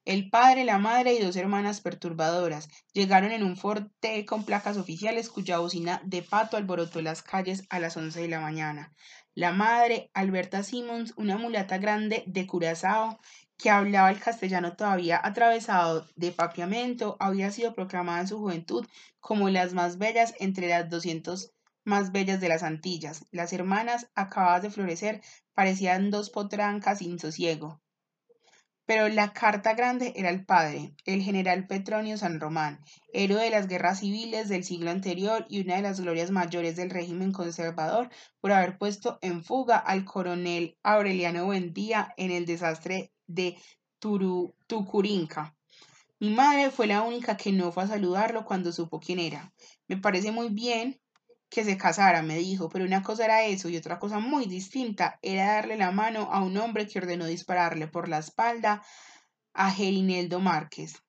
El padre, la madre y dos hermanas perturbadoras llegaron en un forte con placas oficiales cuya bocina de pato alborotó las calles a las once de la mañana. La madre, Alberta Simmons, una mulata grande de Curazao, que hablaba el castellano todavía atravesado de papiamento, había sido proclamada en su juventud como las más bellas entre las doscientos más bellas de las Antillas. Las hermanas, acabadas de florecer, parecían dos potrancas sin sosiego. Pero la carta grande era el padre, el general Petronio San Román, héroe de las guerras civiles del siglo anterior y una de las glorias mayores del régimen conservador por haber puesto en fuga al coronel Aureliano Buendía en el desastre de Tucurinca. Mi madre fue la única que no fue a saludarlo cuando supo quién era. Me parece muy bien que se casara, me dijo, pero una cosa era eso y otra cosa muy distinta era darle la mano a un hombre que ordenó dispararle por la espalda a Gerineldo Márquez.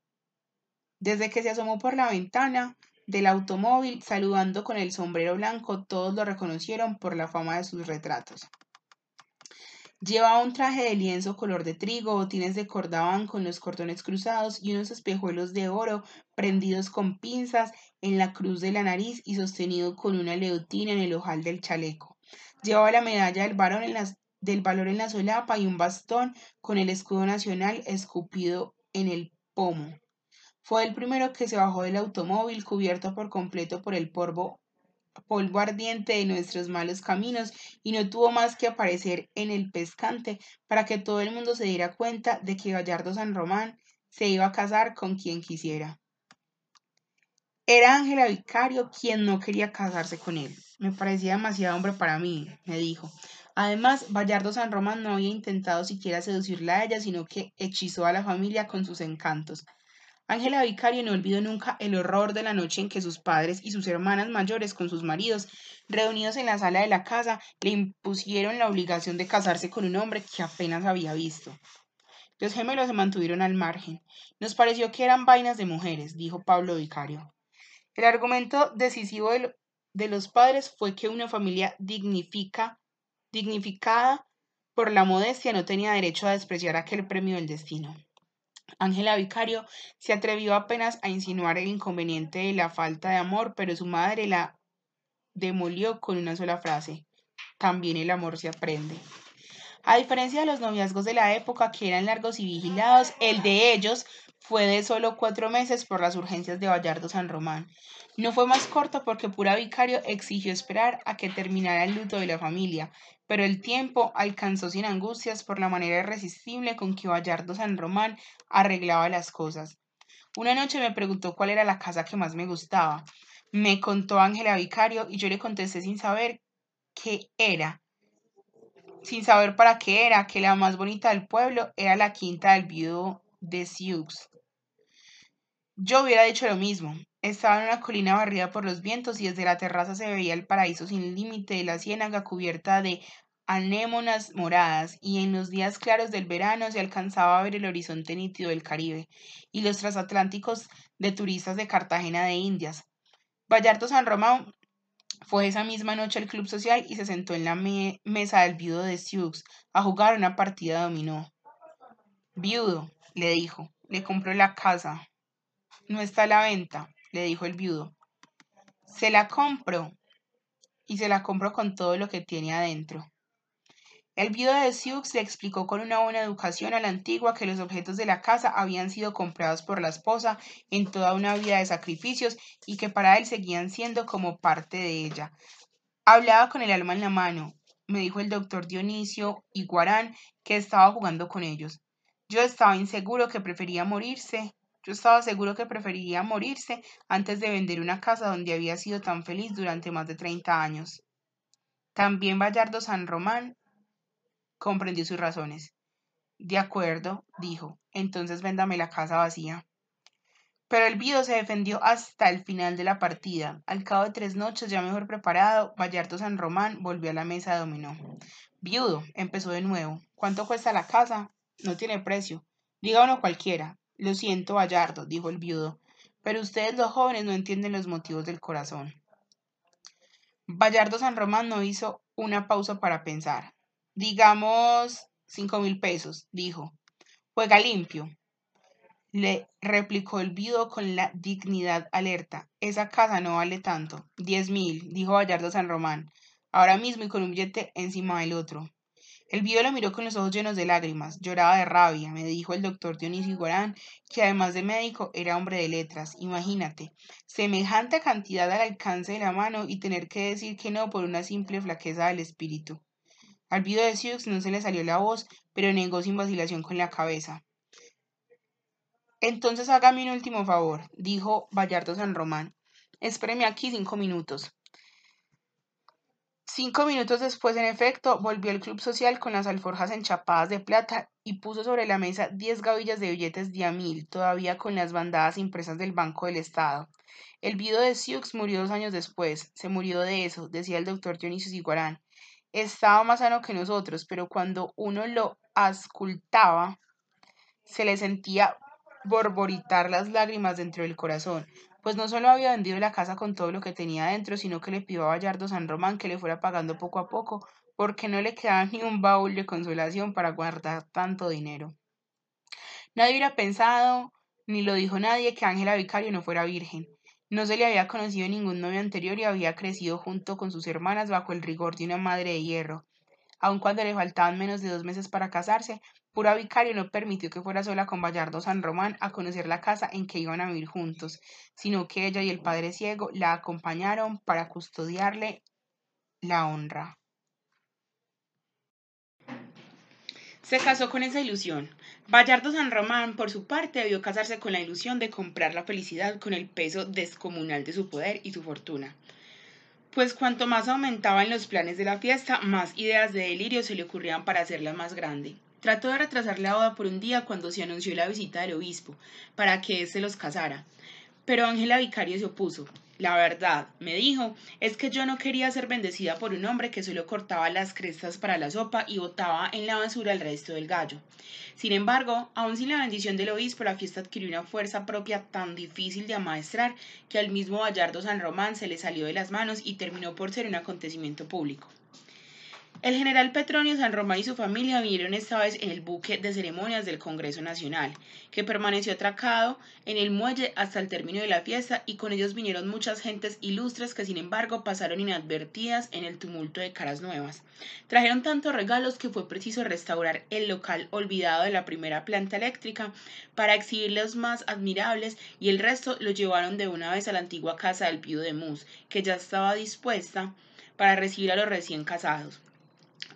Desde que se asomó por la ventana del automóvil, saludando con el sombrero blanco, todos lo reconocieron por la fama de sus retratos. Llevaba un traje de lienzo color de trigo, botines de cordaban con los cordones cruzados y unos espejuelos de oro prendidos con pinzas en la cruz de la nariz y sostenido con una leotina en el ojal del chaleco. Llevaba la medalla del, del valor en la solapa y un bastón con el escudo nacional escupido en el pomo. Fue el primero que se bajó del automóvil cubierto por completo por el polvo polvo ardiente de nuestros malos caminos y no tuvo más que aparecer en el pescante para que todo el mundo se diera cuenta de que Gallardo San Román se iba a casar con quien quisiera. Era Ángela Vicario quien no quería casarse con él. Me parecía demasiado hombre para mí, me dijo. Además, Bayardo San Román no había intentado siquiera seducirla a ella, sino que hechizó a la familia con sus encantos. Ángela Vicario no olvidó nunca el horror de la noche en que sus padres y sus hermanas mayores con sus maridos, reunidos en la sala de la casa, le impusieron la obligación de casarse con un hombre que apenas había visto. Los gemelos se mantuvieron al margen. Nos pareció que eran vainas de mujeres, dijo Pablo Vicario. El argumento decisivo de, los padres fue que una familia dignifica, dignificada por la modestia no tenía derecho a despreciar aquel premio del destino. Ángela Vicario se atrevió apenas a insinuar el inconveniente de la falta de amor, pero su madre la demolió con una sola frase. También el amor se aprende. A diferencia de los noviazgos de la época, que eran largos y vigilados, el de ellos fue de solo cuatro meses por las urgencias de Vallardo San Román. No fue más corto porque Pura Vicario exigió esperar a que terminara el luto de la familia, pero el tiempo alcanzó sin angustias por la manera irresistible con que Vallardo San Román arreglaba las cosas. Una noche me preguntó cuál era la casa que más me gustaba. Me contó Ángela Vicario y yo le contesté sin saber qué era, sin saber para qué era, que la más bonita del pueblo era la quinta del viudo de Sioux. Yo hubiera dicho lo mismo. Estaba en una colina barrida por los vientos y desde la terraza se veía el paraíso sin límite de la ciénaga cubierta de anémonas moradas y en los días claros del verano se alcanzaba a ver el horizonte nítido del Caribe y los transatlánticos de turistas de Cartagena de Indias. Vallardo San Román fue esa misma noche al club social y se sentó en la mesa del viudo de Sioux a jugar una partida de dominó. Viudo, le dijo, le compró la casa, no está a la venta, le dijo el viudo. Se la compro. Y se la compro con todo lo que tiene adentro. El viudo de Sioux le explicó con una buena educación a la antigua que los objetos de la casa habían sido comprados por la esposa en toda una vida de sacrificios y que para él seguían siendo como parte de ella. Hablaba con el alma en la mano, me dijo el doctor Dionisio Iguarán, que estaba jugando con ellos. Yo estaba inseguro que prefería morirse yo estaba seguro que preferiría morirse antes de vender una casa donde había sido tan feliz durante más de 30 años. También Bayardo San Román comprendió sus razones. De acuerdo, dijo, entonces véndame la casa vacía. Pero el viudo se defendió hasta el final de la partida. Al cabo de tres noches, ya mejor preparado, Bayardo San Román volvió a la mesa de dominó. Viudo, empezó de nuevo. ¿Cuánto cuesta la casa? No tiene precio. Diga uno cualquiera. Lo siento, Bayardo, dijo el viudo, pero ustedes los jóvenes no entienden los motivos del corazón. Bayardo San Román no hizo una pausa para pensar. Digamos cinco mil pesos, dijo. Juega limpio. Le replicó el viudo con la dignidad alerta. Esa casa no vale tanto. Diez mil, dijo Bayardo San Román, ahora mismo y con un billete encima del otro. El viudo lo miró con los ojos llenos de lágrimas, lloraba de rabia. Me dijo el doctor Dionisio Iguarán que además de médico era hombre de letras. Imagínate, semejante cantidad al alcance de la mano y tener que decir que no por una simple flaqueza del espíritu. Al viudo de Sioux no se le salió la voz, pero negó sin vacilación con la cabeza. Entonces hágame un último favor, dijo Bayardo San Román. Espéreme aquí cinco minutos. Cinco minutos después, en efecto, volvió el club social con las alforjas enchapadas de plata y puso sobre la mesa diez gavillas de billetes de a mil, todavía con las bandadas impresas del Banco del Estado. El viudo de Sioux murió dos años después. Se murió de eso, decía el doctor Dionisio Siguarán. Estaba más sano que nosotros, pero cuando uno lo ascultaba, se le sentía borboritar las lágrimas dentro del corazón, pues no solo había vendido la casa con todo lo que tenía dentro, sino que le pidió a Bayardo San Román que le fuera pagando poco a poco, porque no le quedaba ni un baúl de consolación para guardar tanto dinero. Nadie hubiera pensado, ni lo dijo nadie, que Ángela Vicario no fuera virgen. No se le había conocido ningún novio anterior y había crecido junto con sus hermanas bajo el rigor de una madre de hierro. Aun cuando le faltaban menos de dos meses para casarse, Pura Vicario no permitió que fuera sola con Bayardo San Román a conocer la casa en que iban a vivir juntos, sino que ella y el padre ciego la acompañaron para custodiarle la honra. Se casó con esa ilusión. Bayardo San Román, por su parte, debió casarse con la ilusión de comprar la felicidad con el peso descomunal de su poder y su fortuna. Pues cuanto más aumentaban los planes de la fiesta, más ideas de delirio se le ocurrían para hacerla más grande. Trató de retrasar la boda por un día cuando se anunció la visita del obispo, para que éste los casara. Pero Ángela Vicario se opuso. La verdad, me dijo, es que yo no quería ser bendecida por un hombre que solo cortaba las crestas para la sopa y botaba en la basura el resto del gallo. Sin embargo, aun sin la bendición del obispo, la fiesta adquirió una fuerza propia tan difícil de amaestrar que al mismo Bayardo San Román se le salió de las manos y terminó por ser un acontecimiento público. El general Petronio San Román y su familia vinieron esta vez en el buque de ceremonias del Congreso Nacional, que permaneció atracado en el muelle hasta el término de la fiesta y con ellos vinieron muchas gentes ilustres que sin embargo pasaron inadvertidas en el tumulto de caras nuevas. Trajeron tantos regalos que fue preciso restaurar el local olvidado de la primera planta eléctrica para exhibir los más admirables y el resto lo llevaron de una vez a la antigua casa del Pío de Mus, que ya estaba dispuesta para recibir a los recién casados.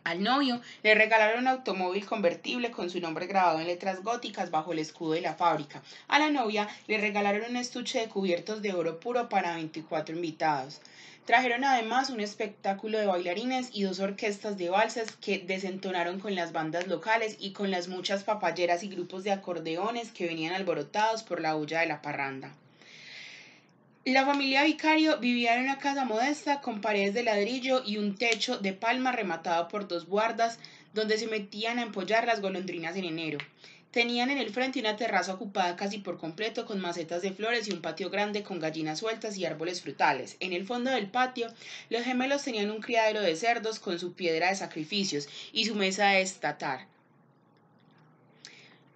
Al novio le regalaron un automóvil convertible con su nombre grabado en letras góticas bajo el escudo de la fábrica. A la novia le regalaron un estuche de cubiertos de oro puro para 24 invitados. Trajeron además un espectáculo de bailarines y dos orquestas de valses que desentonaron con las bandas locales y con las muchas papayeras y grupos de acordeones que venían alborotados por la huya de la parranda. La familia Vicario vivía en una casa modesta con paredes de ladrillo y un techo de palma rematado por dos guardas donde se metían a empollar las golondrinas en enero. Tenían en el frente una terraza ocupada casi por completo con macetas de flores y un patio grande con gallinas sueltas y árboles frutales. En el fondo del patio, los gemelos tenían un criadero de cerdos con su piedra de sacrificios y su mesa de estatar,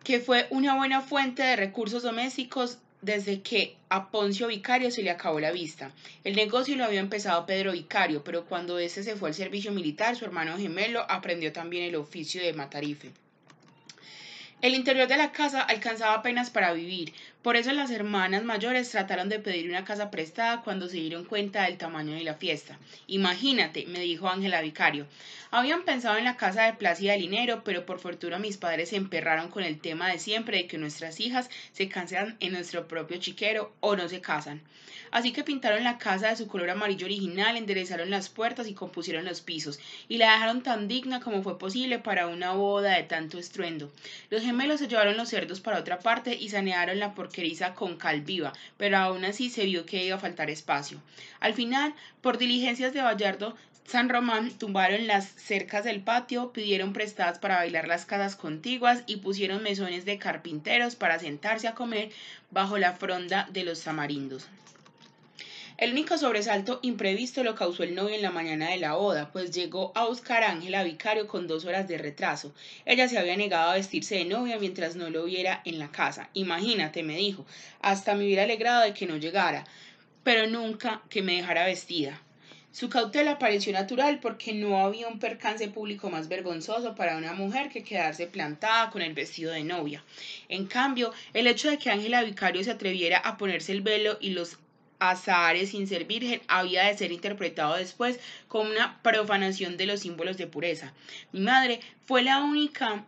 que fue una buena fuente de recursos domésticos desde que a Poncio Vicario se le acabó la vista. El negocio lo había empezado Pedro Vicario, pero cuando ese se fue al servicio militar, su hermano gemelo aprendió también el oficio de matarife. El interior de la casa alcanzaba apenas para vivir, por eso las hermanas mayores trataron de pedir una casa prestada cuando se dieron cuenta del tamaño de la fiesta. Imagínate, me dijo Ángela Vicario. Habían pensado en la casa de Plácida Linero, pero por fortuna mis padres se emperraron con el tema de siempre de que nuestras hijas se casan en nuestro propio chiquero o no se casan. Así que pintaron la casa de su color amarillo original, enderezaron las puertas y compusieron los pisos, y la dejaron tan digna como fue posible para una boda de tanto estruendo. Los gemelos se llevaron los cerdos para otra parte y sanearon la porquería con cal viva, pero aún así se vio que iba a faltar espacio. Al final, por diligencias de Vallardo, San Román tumbaron las cercas del patio, pidieron prestadas para bailar las casas contiguas y pusieron mesones de carpinteros para sentarse a comer bajo la fronda de los tamarindos. El único sobresalto imprevisto lo causó el novio en la mañana de la boda, pues llegó a buscar a Ángela Vicario con dos horas de retraso. Ella se había negado a vestirse de novia mientras no lo viera en la casa. Imagínate, me dijo, hasta me hubiera alegrado de que no llegara, pero nunca que me dejara vestida. Su cautela pareció natural porque no había un percance público más vergonzoso para una mujer que quedarse plantada con el vestido de novia. En cambio, el hecho de que Ángela Vicario se atreviera a ponerse el velo y los azares sin ser virgen había de ser interpretado después como una profanación de los símbolos de pureza. Mi madre fue la única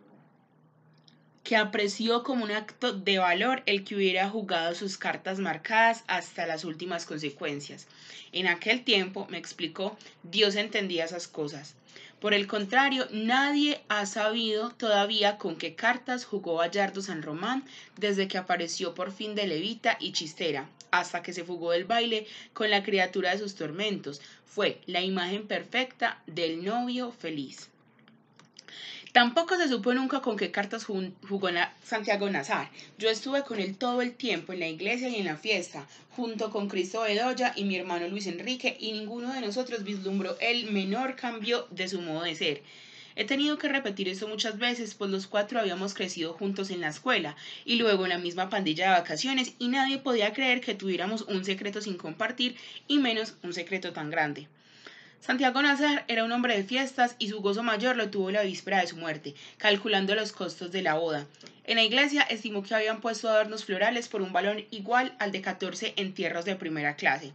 que apreció como un acto de valor el que hubiera jugado sus cartas marcadas hasta las últimas consecuencias. En aquel tiempo, me explicó, Dios entendía esas cosas. Por el contrario, nadie ha sabido todavía con qué cartas jugó Bayardo San Román desde que apareció por fin de levita y chistera, hasta que se fugó del baile con la criatura de sus tormentos. Fue la imagen perfecta del novio feliz. Tampoco se supo nunca con qué cartas jugó Santiago Nazar. Yo estuve con él todo el tiempo en la iglesia y en la fiesta, junto con Cristo Bedoya y mi hermano Luis Enrique, y ninguno de nosotros vislumbró el menor cambio de su modo de ser. He tenido que repetir esto muchas veces, pues los cuatro habíamos crecido juntos en la escuela y luego en la misma pandilla de vacaciones y nadie podía creer que tuviéramos un secreto sin compartir y menos un secreto tan grande. Santiago Nazar era un hombre de fiestas y su gozo mayor lo tuvo la víspera de su muerte, calculando los costos de la boda. En la iglesia estimó que habían puesto adornos florales por un valor igual al de 14 entierros de primera clase.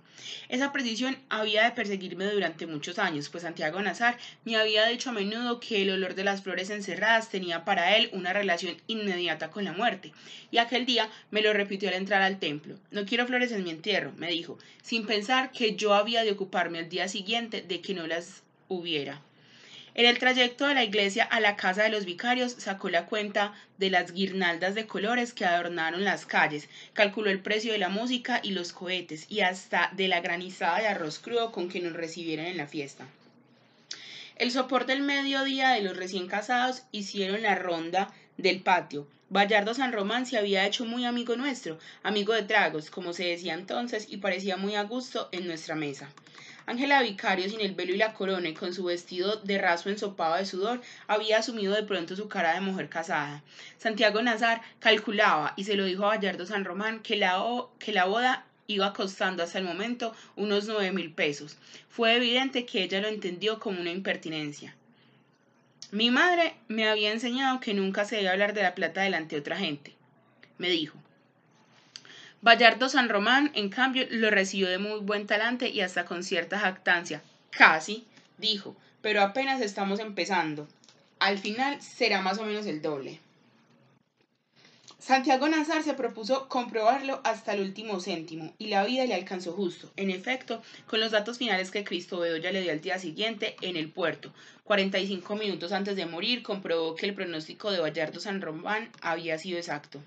Esa precisión había de perseguirme durante muchos años, pues Santiago Nazar me había dicho a menudo que el olor de las flores encerradas tenía para él una relación inmediata con la muerte, y aquel día me lo repitió al entrar al templo. No quiero flores en mi entierro, me dijo, sin pensar que yo había de ocuparme al día siguiente de que no las hubiera. En el trayecto de la iglesia a la casa de los vicarios sacó la cuenta de las guirnaldas de colores que adornaron las calles, calculó el precio de la música y los cohetes y hasta de la granizada de arroz crudo con que nos recibieron en la fiesta. El sopor del mediodía de los recién casados hicieron la ronda del patio. Bayardo San Román se había hecho muy amigo nuestro, amigo de tragos, como se decía entonces, y parecía muy a gusto en nuestra mesa. Ángela Vicario, sin el velo y la corona y con su vestido de raso ensopado de sudor, había asumido de pronto su cara de mujer casada. Santiago Nazar calculaba, y se lo dijo a Bayardo San Román, que la, que la boda iba costando hasta el momento unos nueve mil pesos. Fue evidente que ella lo entendió como una impertinencia. Mi madre me había enseñado que nunca se debe hablar de la plata delante de otra gente. Me dijo, Bayardo San Román, en cambio, lo recibió de muy buen talante y hasta con cierta jactancia. Casi, dijo, pero apenas estamos empezando. Al final será más o menos el doble. Santiago Nazar se propuso comprobarlo hasta el último céntimo y la vida le alcanzó justo. En efecto, con los datos finales que Cristo Bedoya le dio al día siguiente en el puerto, 45 minutos antes de morir, comprobó que el pronóstico de Bayardo San Román había sido exacto.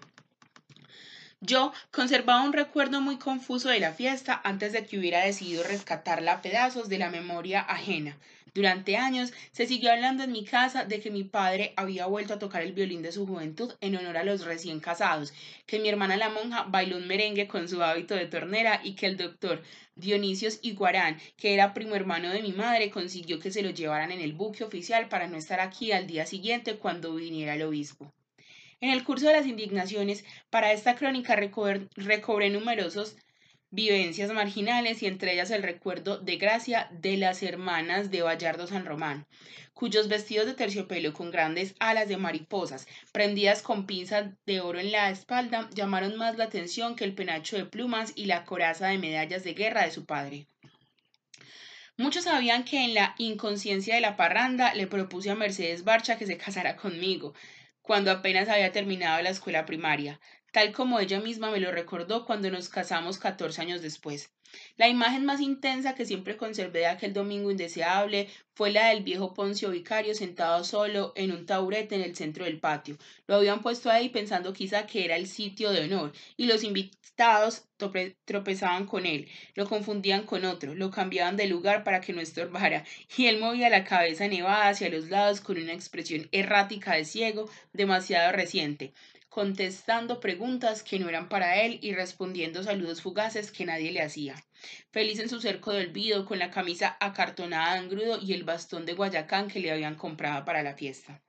Yo conservaba un recuerdo muy confuso de la fiesta antes de que hubiera decidido rescatarla a pedazos de la memoria ajena. Durante años se siguió hablando en mi casa de que mi padre había vuelto a tocar el violín de su juventud en honor a los recién casados, que mi hermana la monja bailó un merengue con su hábito de tornera y que el doctor Dionisios Iguarán, que era primo hermano de mi madre, consiguió que se lo llevaran en el buque oficial para no estar aquí al día siguiente cuando viniera el obispo. En el curso de las indignaciones, para esta crónica recobré, numerosos vivencias marginales y entre ellas el recuerdo de gracia de las hermanas de Bayardo San Román, cuyos vestidos de terciopelo con grandes alas de mariposas, prendidas con pinzas de oro en la espalda, llamaron más la atención que el penacho de plumas y la coraza de medallas de guerra de su padre. Muchos sabían que en la inconsciencia de la parranda le propuse a Mercedes Barcha que se casara conmigo, cuando apenas había terminado la escuela primaria, tal como ella misma me lo recordó cuando nos casamos 14 años después. La imagen más intensa que siempre conservé de aquel domingo indeseable fue la del viejo Poncio Vicario sentado solo en un taburete en el centro del patio. Lo habían puesto ahí pensando quizá que era el sitio de honor, y los invitados tropezaban con él, lo confundían con otro, lo cambiaban de lugar para que no estorbara, y él movía la cabeza nevada hacia los lados con una expresión errática de ciego demasiado reciente. contestando preguntas que no eran para él y respondiendo saludos fugaces que nadie le hacía. Feliz en su cerco de olvido, con la camisa acartonada de engrudo y el bastón de Guayacán que le habían comprado para la fiesta.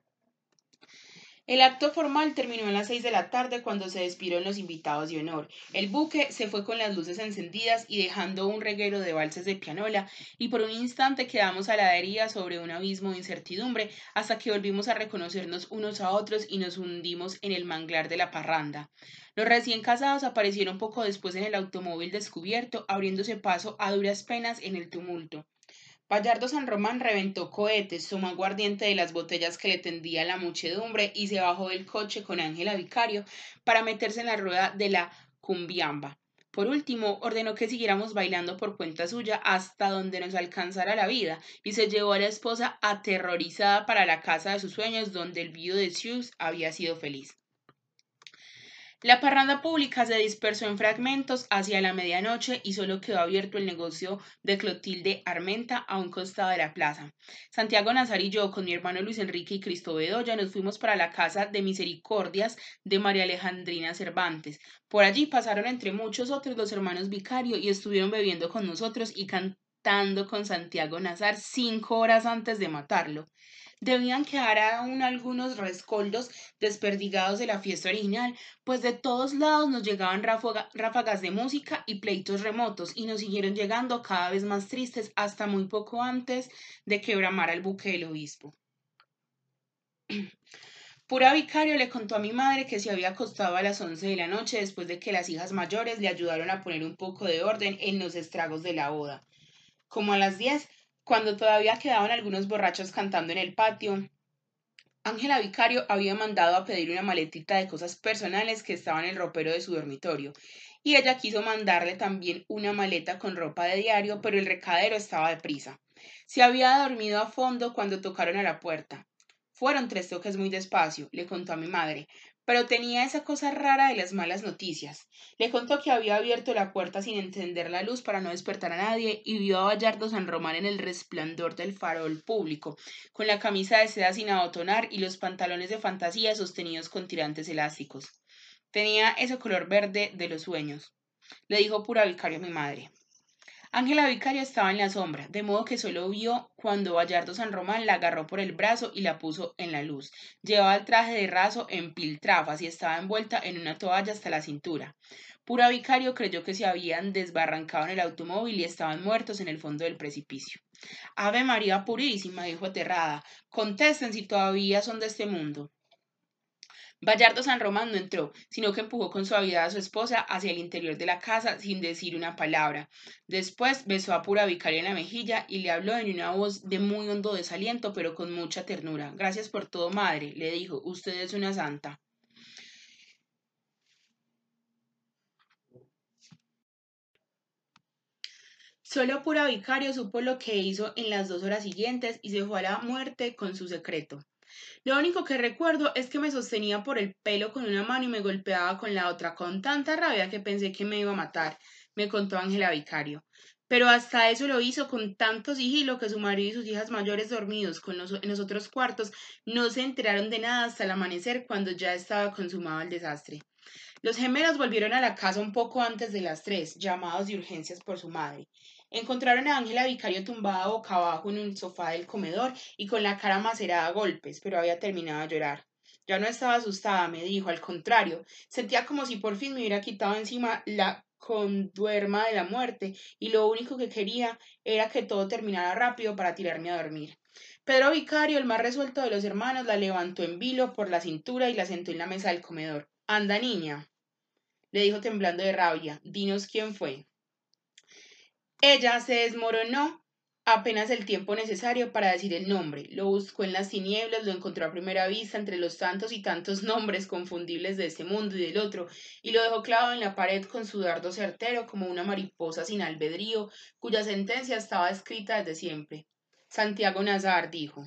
El acto formal terminó a las seis de la tarde cuando se despidieron los invitados de honor. El buque se fue con las luces encendidas y dejando un reguero de valses de pianola, y por un instante quedamos a la deriva sobre un abismo de incertidumbre hasta que volvimos a reconocernos unos a otros y nos hundimos en el manglar de la parranda. Los recién casados aparecieron poco después en el automóvil descubierto, abriéndose paso a duras penas en el tumulto. Bayardo San Román reventó cohetes, tomó aguardiente de las botellas que le tendía la muchedumbre y se bajó del coche con Ángela Vicario para meterse en la rueda de la cumbiamba. Por último, ordenó que siguiéramos bailando por cuenta suya hasta donde nos alcanzara la vida y se llevó a la esposa aterrorizada para la casa de sus sueños donde el viudo de Zeus había sido feliz. La parranda pública se dispersó en fragmentos hacia la medianoche y solo quedó abierto el negocio de Clotilde Armenta a un costado de la plaza. Santiago Nazar y yo, con mi hermano Luis Enrique y Cristo Bedoya, nos fuimos para la casa de misericordias de María Alejandrina Cervantes. Por allí pasaron entre muchos otros los hermanos Vicario y estuvieron bebiendo con nosotros y cantando con Santiago Nazar cinco horas antes de matarlo. Debían quedar aún algunos rescoldos desperdigados de la fiesta original, pues de todos lados nos llegaban ráfagas de música y pleitos remotos, y nos siguieron llegando cada vez más tristes hasta muy poco antes de que bramara el buque del obispo. Pura Vicario le contó a mi madre que se había acostado a las once de la noche después de que las hijas mayores le ayudaron a poner un poco de orden en los estragos de la boda. Como a las diez, cuando todavía quedaban algunos borrachos cantando en el patio, Ángela Vicario había mandado a pedir una maletita de cosas personales que estaba en el ropero de su dormitorio, y ella quiso mandarle también una maleta con ropa de diario, pero el recadero estaba deprisa. Se había dormido a fondo cuando tocaron a la puerta. Fueron tres toques muy despacio, le contó a mi madre, pero tenía esa cosa rara de las malas noticias. Le contó que había abierto la puerta sin encender la luz para no despertar a nadie y vio a Bayardo San Román en el resplandor del farol público, con la camisa de seda sin abotonar y los pantalones de fantasía sostenidos con tirantes elásticos. Tenía ese color verde de los sueños. Le dijo pura vicario a mi madre. Ángela Vicario estaba en la sombra, de modo que solo vio cuando Bayardo San Román la agarró por el brazo y la puso en la luz. Llevaba el traje de raso en piltrafas y estaba envuelta en una toalla hasta la cintura. Pura Vicario creyó que se habían desbarrancado en el automóvil y estaban muertos en el fondo del precipicio. Ave María Purísima, dijo aterrada, contesten si todavía son de este mundo. Bayardo San Román no entró, sino que empujó con suavidad a su esposa hacia el interior de la casa sin decir una palabra. Después besó a pura vicaria en la mejilla y le habló en una voz de muy hondo desaliento, pero con mucha ternura. Gracias por todo, madre, le dijo. Usted es una santa. Solo pura vicario supo lo que hizo en las dos horas siguientes y se fue a la muerte con su secreto. Lo único que recuerdo es que me sostenía por el pelo con una mano y me golpeaba con la otra con tanta rabia que pensé que me iba a matar, me contó Ángela Vicario. Pero hasta eso lo hizo con tanto sigilo que su marido y sus hijas mayores dormidos con en los otros cuartos no se enteraron de nada hasta el amanecer cuando ya estaba consumado el desastre. Los gemelos volvieron a la casa un poco antes de las tres, llamados de urgencias por su madre. Encontraron a Ángela Vicario tumbada boca abajo en un sofá del comedor y con la cara macerada a golpes, pero había terminado de llorar. Ya no estaba asustada, me dijo, al contrario, sentía como si por fin me hubiera quitado encima la conduerma de la muerte y lo único que quería era que todo terminara rápido para tirarme a dormir. Pedro Vicario, el más resuelto de los hermanos, la levantó en vilo por la cintura y la sentó en la mesa del comedor. Anda, niña, le dijo temblando de rabia, dinos quién fue. Ella se desmoronó apenas el tiempo necesario para decir el nombre. Lo buscó en las tinieblas, lo encontró a primera vista entre los tantos y tantos nombres confundibles de este mundo y del otro, y lo dejó clavado en la pared con su dardo certero como una mariposa sin albedrío, cuya sentencia estaba escrita desde siempre. Santiago Nazar dijo.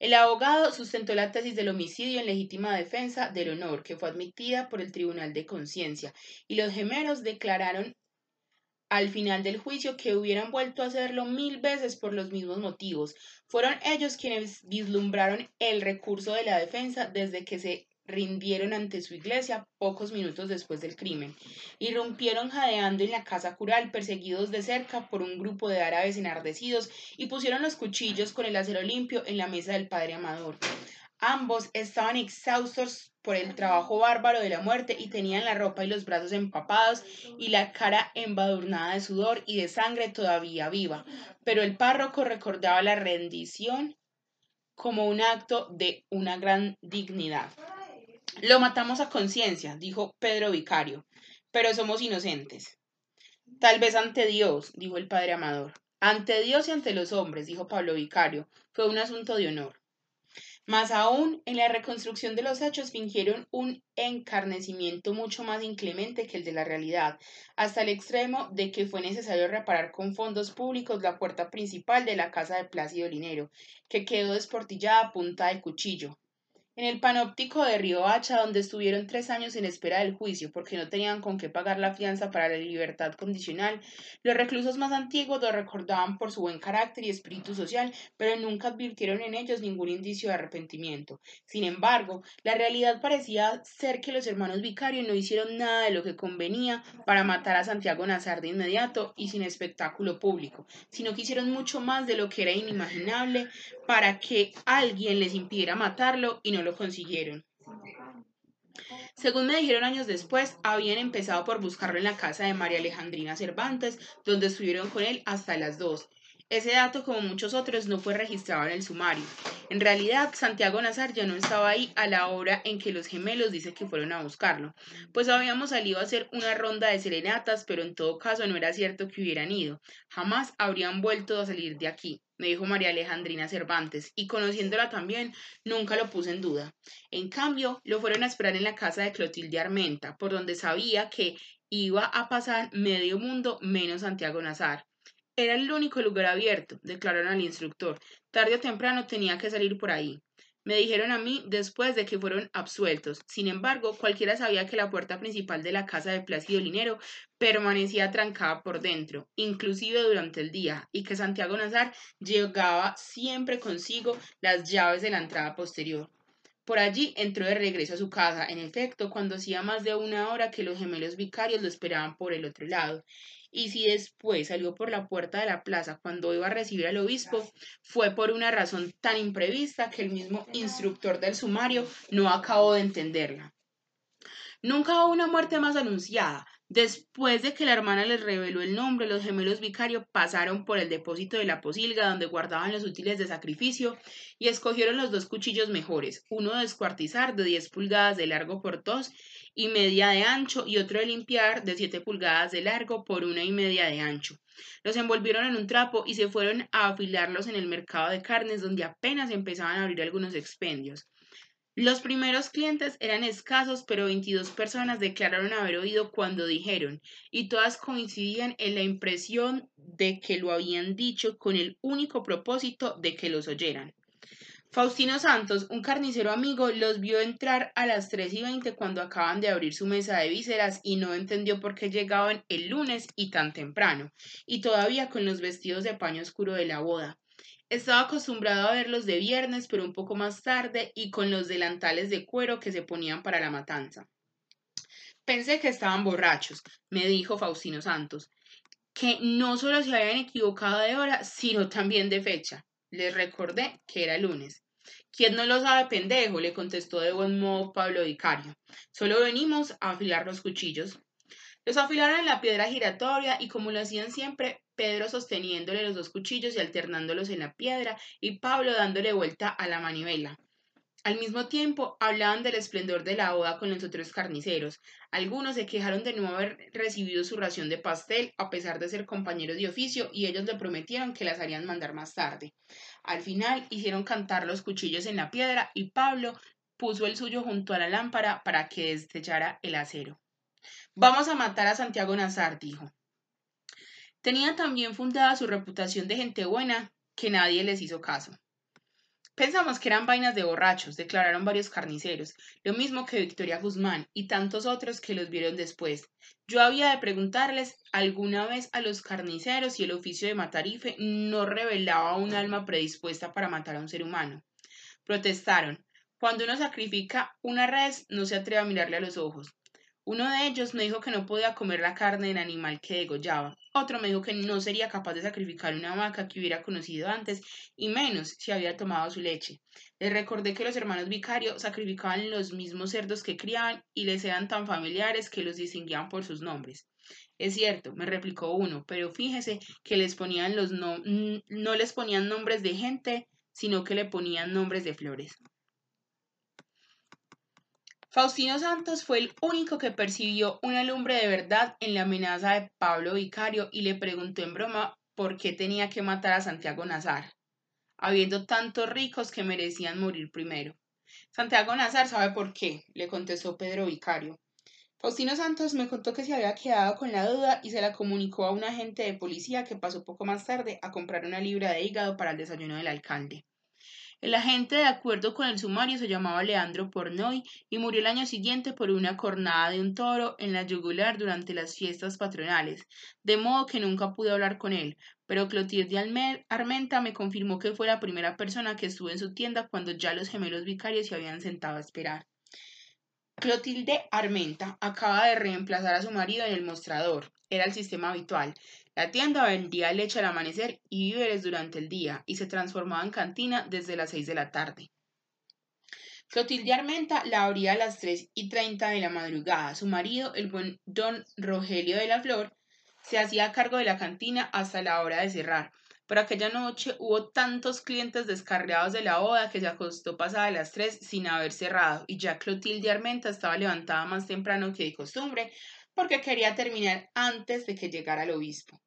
El abogado sustentó la tesis del homicidio en legítima defensa del honor, que fue admitida por el Tribunal de Conciencia, y los gemelos declararon al final del juicio que hubieran vuelto a hacerlo mil veces por los mismos motivos. Fueron ellos quienes vislumbraron el recurso de la defensa desde que se rindieron ante su iglesia pocos minutos después del crimen. Irrumpieron jadeando en la casa cural, perseguidos de cerca por un grupo de árabes enardecidos, y pusieron los cuchillos con el acero limpio en la mesa del padre Amador. Ambos estaban exhaustos por el trabajo bárbaro de la muerte y tenían la ropa y los brazos empapados y la cara embadurnada de sudor y de sangre todavía viva. Pero el párroco recordaba la rendición como un acto de una gran dignidad. Lo matamos a conciencia, dijo Pedro Vicario, pero somos inocentes. Tal vez ante Dios, dijo el padre Amador. Ante Dios y ante los hombres, dijo Pablo Vicario, fue un asunto de honor. Más aún, en la reconstrucción de los hechos fingieron un encarnecimiento mucho más inclemente que el de la realidad, hasta el extremo de que fue necesario reparar con fondos públicos la puerta principal de la casa de Plácido Linero, que quedó desportillada a punta de cuchillo. En el panóptico de Río Hacha, donde estuvieron tres años en espera del juicio porque no tenían con qué pagar la fianza para la libertad condicional, los reclusos más antiguos lo recordaban por su buen carácter y espíritu social, pero nunca advirtieron en ellos ningún indicio de arrepentimiento. Sin embargo, la realidad parecía ser que los hermanos vicarios no hicieron nada de lo que convenía para matar a Santiago Nazar de inmediato y sin espectáculo público, sino que hicieron mucho más de lo que era inimaginable para que alguien les impidiera matarlo y no lo consiguieron. Según me dijeron años después, habían empezado por buscarlo en la casa de María Alejandrina Cervantes, donde estuvieron con él hasta las dos. Ese dato, como muchos otros, no fue registrado en el sumario. En realidad, Santiago Nazar ya no estaba ahí a la hora en que los gemelos dicen que fueron a buscarlo, pues habíamos salido a hacer una ronda de serenatas, pero en todo caso no era cierto que hubieran ido. Jamás habrían vuelto a salir de aquí me dijo María Alejandrina Cervantes, y conociéndola también, nunca lo puse en duda. En cambio, lo fueron a esperar en la casa de Clotilde Armenta, por donde sabía que iba a pasar medio mundo menos Santiago Nazar. Era el único lugar abierto, declararon al instructor. Tarde o temprano tenía que salir por ahí. Me dijeron a mí después de que fueron absueltos. Sin embargo, cualquiera sabía que la puerta principal de la casa de Plácido Linero permanecía trancada por dentro, inclusive durante el día, y que Santiago Nazar llegaba siempre consigo las llaves de la entrada posterior. Por allí entró de regreso a su casa, en efecto, cuando hacía más de una hora que los gemelos vicarios lo esperaban por el otro lado, y si después salió por la puerta de la plaza cuando iba a recibir al obispo, fue por una razón tan imprevista que el mismo instructor del sumario no acabó de entenderla. Nunca hubo una muerte más anunciada. Después de que la hermana les reveló el nombre, los gemelos vicarios pasaron por el depósito de la posilga donde guardaban los útiles de sacrificio y escogieron los dos cuchillos mejores, uno de descuartizar de 10 pulgadas de largo por dos y media de ancho y otro de limpiar de 7 pulgadas de largo por una y media de ancho. Los envolvieron en un trapo y se fueron a afilarlos en el mercado de carnes donde apenas empezaban a abrir algunos expendios. Los primeros clientes eran escasos, pero 22 personas declararon haber oído cuando dijeron, y todas coincidían en la impresión de que lo habían dicho con el único propósito de que los oyeran. Faustino Santos, un carnicero amigo, los vio entrar a las 3 y 20 cuando acaban de abrir su mesa de vísceras y no entendió por qué llegaban el lunes y tan temprano, y todavía con los vestidos de paño oscuro de la boda. Estaba acostumbrado a verlos de viernes, pero un poco más tarde, y con los delantales de cuero que se ponían para la matanza. Pensé que estaban borrachos, me dijo Faustino Santos, que no solo se habían equivocado de hora, sino también de fecha. Les recordé que era lunes. ¿Quién no lo sabe, pendejo? le contestó de buen modo Pablo Vicario. Solo venimos a afilar los cuchillos. Los afilaron en la piedra giratoria y como lo hacían siempre, Pedro sosteniéndole los dos cuchillos y alternándolos en la piedra y Pablo dándole vuelta a la manivela. Al mismo tiempo, hablaban del esplendor de la boda con los otros carniceros. Algunos se quejaron de no haber recibido su ración de pastel, a pesar de ser compañeros de oficio, y ellos le prometieron que las harían mandar más tarde. Al final, hicieron cantar los cuchillos en la piedra y Pablo puso el suyo junto a la lámpara para que destellara el acero. Vamos a matar a Santiago Nazar, dijo. Tenía también fundada su reputación de gente buena que nadie les hizo caso. Pensamos que eran vainas de borrachos, declararon varios carniceros, lo mismo que Victoria Guzmán y tantos otros que los vieron después. Yo había de preguntarles alguna vez a los carniceros si el oficio de matarife no revelaba un alma predispuesta para matar a un ser humano. Protestaron. Cuando uno sacrifica una res, no se atreve a mirarle a los ojos. Uno de ellos me dijo que no podía comer la carne del animal que degollaba. Otro me dijo que no sería capaz de sacrificar una vaca que hubiera conocido antes, y menos si había tomado su leche. Les recordé que los hermanos Vicario sacrificaban los mismos cerdos que criaban y les eran tan familiares que los distinguían por sus nombres. Es cierto, me replicó uno, pero fíjese que les ponían los no, no les ponían nombres de gente, sino que le ponían nombres de flores. Faustino Santos fue el único que percibió una lumbre de verdad en la amenaza de Pablo Vicario y le preguntó en broma por qué tenía que matar a Santiago Nazar, habiendo tantos ricos que merecían morir primero. Santiago Nazar sabe por qué, le contestó Pedro Vicario. Faustino Santos me contó que se había quedado con la duda y se la comunicó a un agente de policía que pasó poco más tarde a comprar una libra de hígado para el desayuno del alcalde. El agente, de acuerdo con el sumario, se llamaba Leandro Pornoy y murió el año siguiente por una cornada de un toro en la yugular durante las fiestas patronales, de modo que nunca pude hablar con él, pero Clotilde Armenta me confirmó que fue la primera persona que estuvo en su tienda cuando ya los gemelos vicarios se habían sentado a esperar. Clotilde Armenta acaba de reemplazar a su marido en el mostrador. Era el sistema habitual. La tienda vendía leche al amanecer y víveres durante el día y se transformaba en cantina desde las seis de la tarde. Clotilde Armenta la abría a las tres y treinta de la madrugada. Su marido, el buen don Rogelio de la Flor, se hacía cargo de la cantina hasta la hora de cerrar. Por aquella noche hubo tantos clientes descarriados de la boda que se acostó pasada las tres sin haber cerrado, y ya Clotilde Armenta estaba levantada más temprano que de costumbre porque quería terminar antes de que llegara el obispo.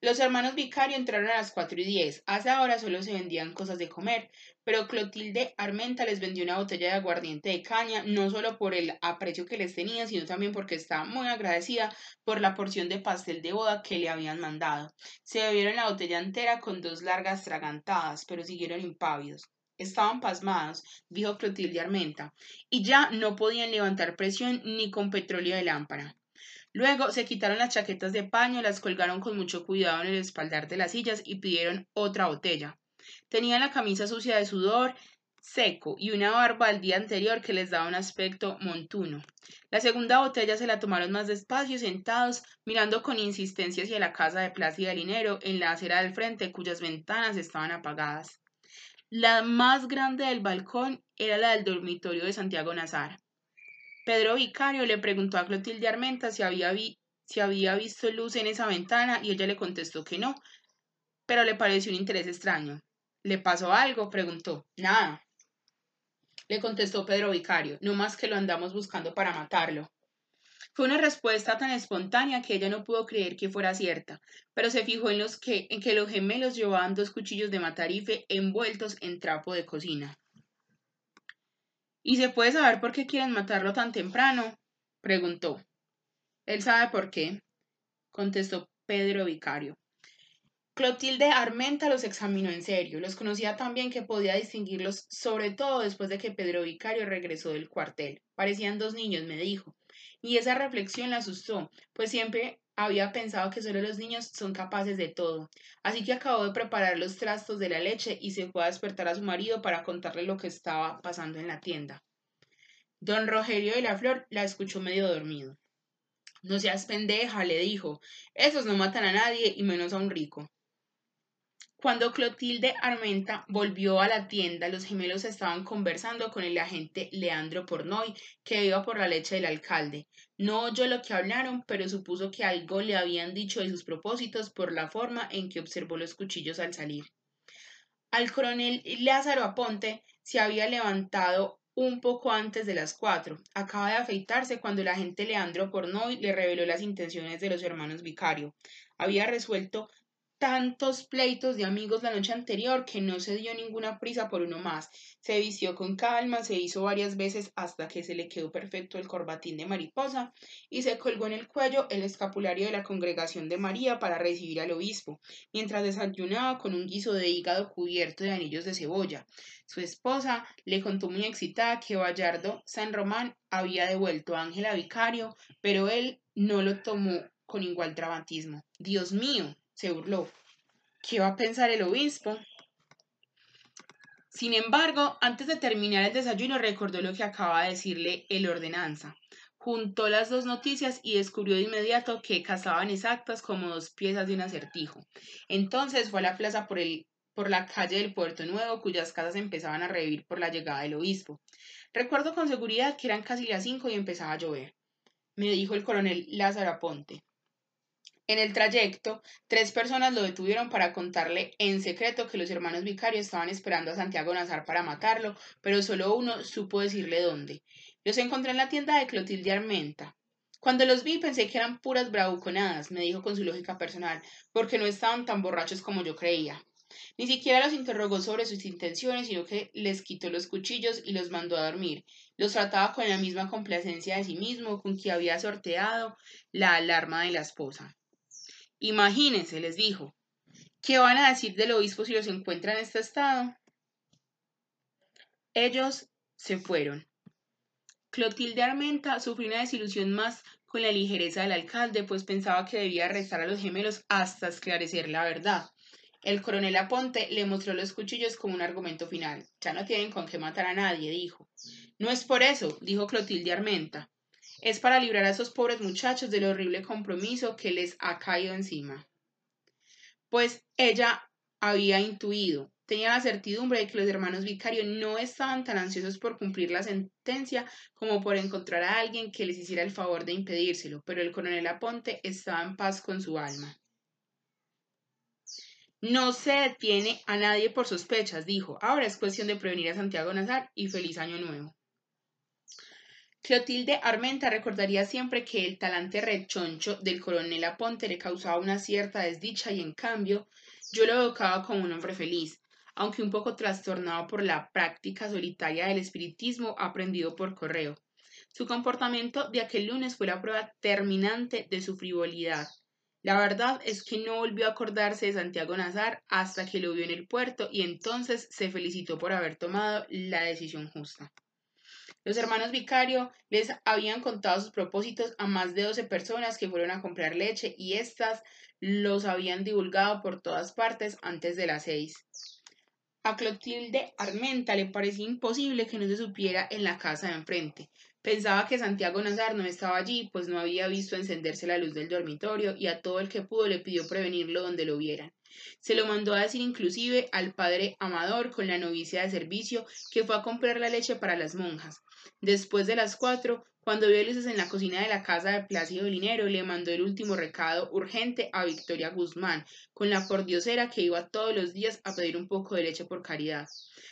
Los hermanos Vicario entraron a las cuatro y diez. Hace ahora solo se vendían cosas de comer, pero Clotilde Armenta les vendió una botella de aguardiente de caña, no solo por el aprecio que les tenía, sino también porque estaba muy agradecida por la porción de pastel de boda que le habían mandado. Se bebieron la botella entera con dos largas tragantadas, pero siguieron impávidos. Estaban pasmados, dijo Clotilde Armenta, y ya no podían levantar presión ni con petróleo de lámpara. Luego se quitaron las chaquetas de paño, las colgaron con mucho cuidado en el espaldar de las sillas y pidieron otra botella. Tenían la camisa sucia de sudor seco y una barba al día anterior que les daba un aspecto montuno. La segunda botella se la tomaron más despacio, sentados, mirando con insistencia hacia la casa de Plácida Linero en la acera del frente, cuyas ventanas estaban apagadas. La más grande del balcón era la del dormitorio de Santiago Nazar. Pedro Vicario le preguntó a Clotilde Armenta si había, si había visto luz en esa ventana y ella le contestó que no, pero le pareció un interés extraño. ¿Le pasó algo? preguntó. Nada. Le contestó Pedro Vicario, no más que lo andamos buscando para matarlo. Fue una respuesta tan espontánea que ella no pudo creer que fuera cierta, pero se fijó en, los que, en que los gemelos llevaban dos cuchillos de matarife envueltos en trapo de cocina. ¿Y se puede saber por qué quieren matarlo tan temprano? preguntó. Él sabe por qué, contestó Pedro Vicario. Clotilde Armenta los examinó en serio, los conocía tan bien que podía distinguirlos, sobre todo después de que Pedro Vicario regresó del cuartel. Parecían dos niños, me dijo. Y esa reflexión la asustó, pues siempre había pensado que solo los niños son capaces de todo. Así que acabó de preparar los trastos de la leche y se fue a despertar a su marido para contarle lo que estaba pasando en la tienda. Don Rogelio de la Flor la escuchó medio dormido. No seas pendeja, le dijo. Esos no matan a nadie y menos a un rico. Cuando Clotilde Armenta volvió a la tienda, los gemelos estaban conversando con el agente Leandro Pornoy, que iba por la leche del alcalde. No oyó lo que hablaron, pero supuso que algo le habían dicho de sus propósitos por la forma en que observó los cuchillos al salir. Al coronel Lázaro Aponte se había levantado un poco antes de las cuatro. Acaba de afeitarse cuando el agente Leandro Pornoy le reveló las intenciones de los hermanos Vicario. Había resuelto tantos pleitos de amigos la noche anterior que no se dio ninguna prisa por uno más. Se vistió con calma, se hizo varias veces hasta que se le quedó perfecto el corbatín de mariposa y se colgó en el cuello el escapulario de la congregación de María para recibir al obispo, mientras desayunaba con un guiso de hígado cubierto de anillos de cebolla. Su esposa le contó muy excitada que Bayardo San Román había devuelto a Ángela Vicario, pero él no lo tomó con igual dramatismo. Dios mío, se burló. ¿Qué va a pensar el obispo? Sin embargo, antes de terminar el desayuno recordó lo que acaba de decirle el ordenanza. Juntó las dos noticias y descubrió de inmediato que cazaban exactas como dos piezas de un acertijo. Entonces fue a la plaza por, el, por la calle del Puerto Nuevo, cuyas casas empezaban a revivir por la llegada del obispo. Recuerdo con seguridad que eran casi las cinco y empezaba a llover, me dijo el coronel Lázaro Aponte. En el trayecto, tres personas lo detuvieron para contarle en secreto que los hermanos vicarios estaban esperando a Santiago Nazar para matarlo, pero solo uno supo decirle dónde. Los encontré en la tienda de Clotilde Armenta. Cuando los vi pensé que eran puras bravuconadas, me dijo con su lógica personal, porque no estaban tan borrachos como yo creía. Ni siquiera los interrogó sobre sus intenciones, sino que les quitó los cuchillos y los mandó a dormir. Los trataba con la misma complacencia de sí mismo con que había sorteado la alarma de la esposa. Imagínense, les dijo, ¿qué van a decir del obispo si los encuentran en este estado? Ellos se fueron. Clotilde Armenta sufrió una desilusión más con la ligereza del alcalde, pues pensaba que debía arrestar a los gemelos hasta esclarecer la verdad. El coronel Aponte le mostró los cuchillos como un argumento final. Ya no tienen con qué matar a nadie, dijo. No es por eso, dijo Clotilde Armenta. Es para librar a esos pobres muchachos del horrible compromiso que les ha caído encima. Pues ella había intuido, tenía la certidumbre de que los hermanos vicarios no estaban tan ansiosos por cumplir la sentencia como por encontrar a alguien que les hiciera el favor de impedírselo, pero el coronel Aponte estaba en paz con su alma. No se detiene a nadie por sospechas, dijo. Ahora es cuestión de prevenir a Santiago Nazar y feliz año nuevo. Clotilde Armenta recordaría siempre que el talante rechoncho del coronel Aponte le causaba una cierta desdicha y en cambio yo lo evocaba como un hombre feliz, aunque un poco trastornado por la práctica solitaria del espiritismo aprendido por correo. Su comportamiento de aquel lunes fue la prueba terminante de su frivolidad. La verdad es que no volvió a acordarse de Santiago Nazar hasta que lo vio en el puerto y entonces se felicitó por haber tomado la decisión justa. Los hermanos Vicario les habían contado sus propósitos a más de 12 personas que fueron a comprar leche y éstas los habían divulgado por todas partes antes de las seis. A Clotilde Armenta le parecía imposible que no se supiera en la casa de enfrente. Pensaba que Santiago Nazar no estaba allí, pues no había visto encenderse la luz del dormitorio y a todo el que pudo le pidió prevenirlo donde lo vieran. Se lo mandó a decir inclusive al padre Amador con la novicia de servicio que fue a comprar la leche para las monjas. Después de las cuatro, cuando vio luces en la cocina de la casa de Plácido Linero, le mandó el último recado urgente a Victoria Guzmán, con la pordiosera que iba todos los días a pedir un poco de leche por caridad.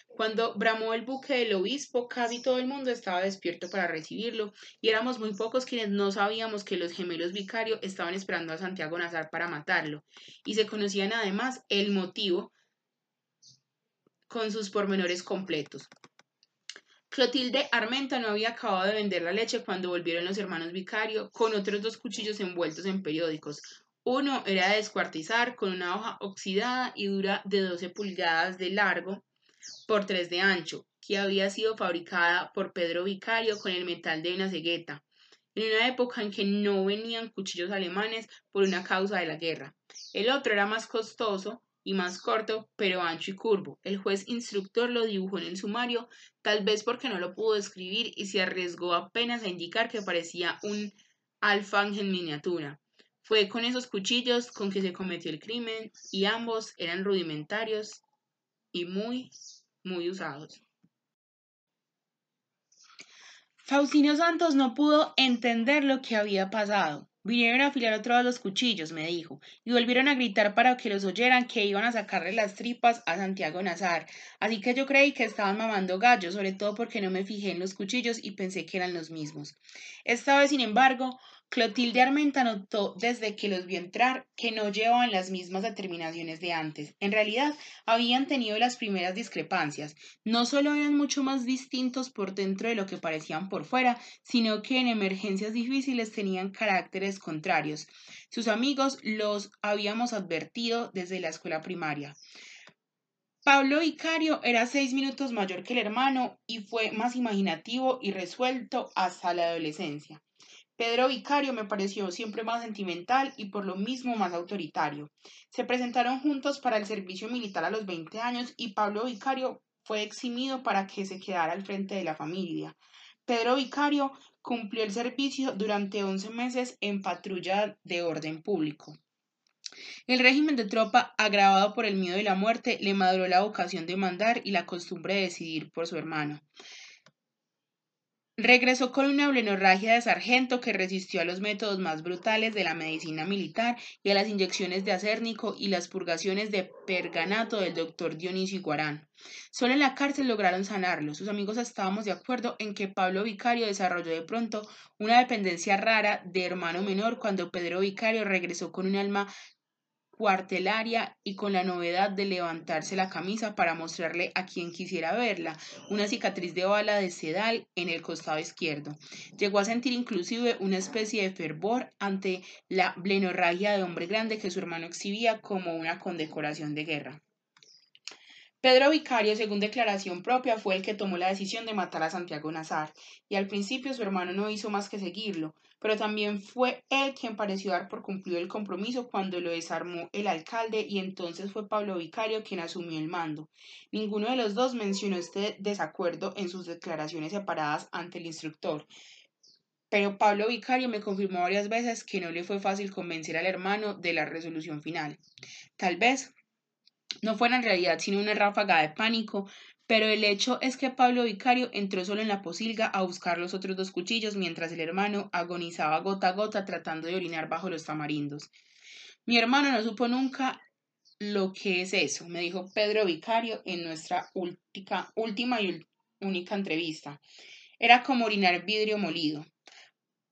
Cuando bramó el buque del obispo, casi todo el mundo estaba despierto para recibirlo, y éramos muy pocos quienes no sabíamos que los gemelos vicarios estaban esperando a Santiago Nazar para matarlo, y se conocían además el motivo con sus pormenores completos. Clotilde Armenta no había acabado de vender la leche cuando volvieron los hermanos Vicario con otros dos cuchillos envueltos en periódicos. Uno era de descuartizar con una hoja oxidada y dura de 12 pulgadas de largo por 3 de ancho, que había sido fabricada por Pedro Vicario con el metal de una cegueta, en una época en que no venían cuchillos alemanes por una causa de la guerra. El otro era más costoso, y más corto, pero ancho y curvo. El juez instructor lo dibujó en el sumario, tal vez porque no lo pudo escribir y se arriesgó apenas a indicar que parecía un alfanje en miniatura. Fue con esos cuchillos con que se cometió el crimen y ambos eran rudimentarios y muy, muy usados. Faustino Santos no pudo entender lo que había pasado. Vinieron a afilar otro de los cuchillos, me dijo, y volvieron a gritar para que los oyeran que iban a sacarle las tripas a Santiago Nazar. Así que yo creí que estaban mamando gallos, sobre todo porque no me fijé en los cuchillos y pensé que eran los mismos. Esta vez, sin embargo, Clotilde Armenta notó desde que los vio entrar que no llevaban las mismas determinaciones de antes. En realidad, habían tenido las primeras discrepancias. No solo eran mucho más distintos por dentro de lo que parecían por fuera, sino que en emergencias difíciles tenían caracteres contrarios. Sus amigos los habíamos advertido desde la escuela primaria. Pablo Vicario era seis minutos mayor que el hermano y fue más imaginativo y resuelto hasta la adolescencia. Pedro Vicario me pareció siempre más sentimental y por lo mismo más autoritario. Se presentaron juntos para el servicio militar a los 20 años y Pablo Vicario fue eximido para que se quedara al frente de la familia. Pedro Vicario cumplió el servicio durante 11 meses en patrulla de orden público. El régimen de tropa, agravado por el miedo y la muerte, le maduró la vocación de mandar y la costumbre de decidir por su hermano. Regresó con una blenorragia de sargento que resistió a los métodos más brutales de la medicina militar y a las inyecciones de acérnico y las purgaciones de perganato del doctor Dionisio Iguarán. Solo en la cárcel lograron sanarlo. Sus amigos estábamos de acuerdo en que Pablo Vicario desarrolló de pronto una dependencia rara de hermano menor cuando Pedro Vicario regresó con un alma cuartelaria y con la novedad de levantarse la camisa para mostrarle a quien quisiera verla una cicatriz de bala de sedal en el costado izquierdo. Llegó a sentir inclusive una especie de fervor ante la blenorragia de hombre grande que su hermano exhibía como una condecoración de guerra. Pedro Vicario, según declaración propia, fue el que tomó la decisión de matar a Santiago Nazar, y al principio su hermano no hizo más que seguirlo, pero también fue él quien pareció dar por cumplido el compromiso cuando lo desarmó el alcalde y entonces fue Pablo Vicario quien asumió el mando. Ninguno de los dos mencionó este desacuerdo en sus declaraciones separadas ante el instructor. Pero Pablo Vicario me confirmó varias veces que no le fue fácil convencer al hermano de la resolución final. Tal vez no fuera en realidad sino una ráfaga de pánico, pero el hecho es que Pablo Vicario entró solo en la posilga a buscar los otros dos cuchillos mientras el hermano agonizaba gota a gota tratando de orinar bajo los tamarindos. Mi hermano no supo nunca lo que es eso, me dijo Pedro Vicario en nuestra última, última y única entrevista. Era como orinar vidrio molido.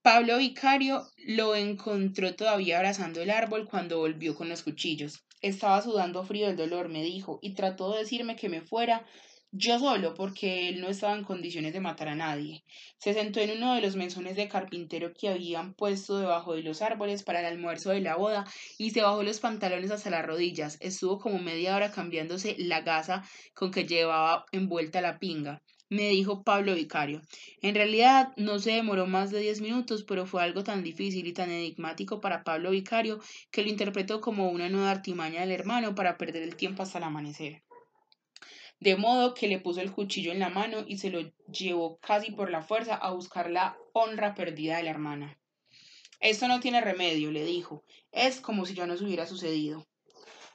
Pablo Vicario lo encontró todavía abrazando el árbol cuando volvió con los cuchillos. Estaba sudando frío del dolor, me dijo, y trató de decirme que me fuera, yo solo, porque él no estaba en condiciones de matar a nadie. Se sentó en uno de los menzones de carpintero que habían puesto debajo de los árboles para el almuerzo de la boda y se bajó los pantalones hasta las rodillas. Estuvo como media hora cambiándose la gasa con que llevaba envuelta la pinga. Me dijo Pablo Vicario. En realidad no se demoró más de diez minutos, pero fue algo tan difícil y tan enigmático para Pablo Vicario que lo interpretó como una nueva artimaña del hermano para perder el tiempo hasta el amanecer de modo que le puso el cuchillo en la mano y se lo llevó casi por la fuerza a buscar la honra perdida de la hermana. Esto no tiene remedio, le dijo. Es como si ya nos hubiera sucedido.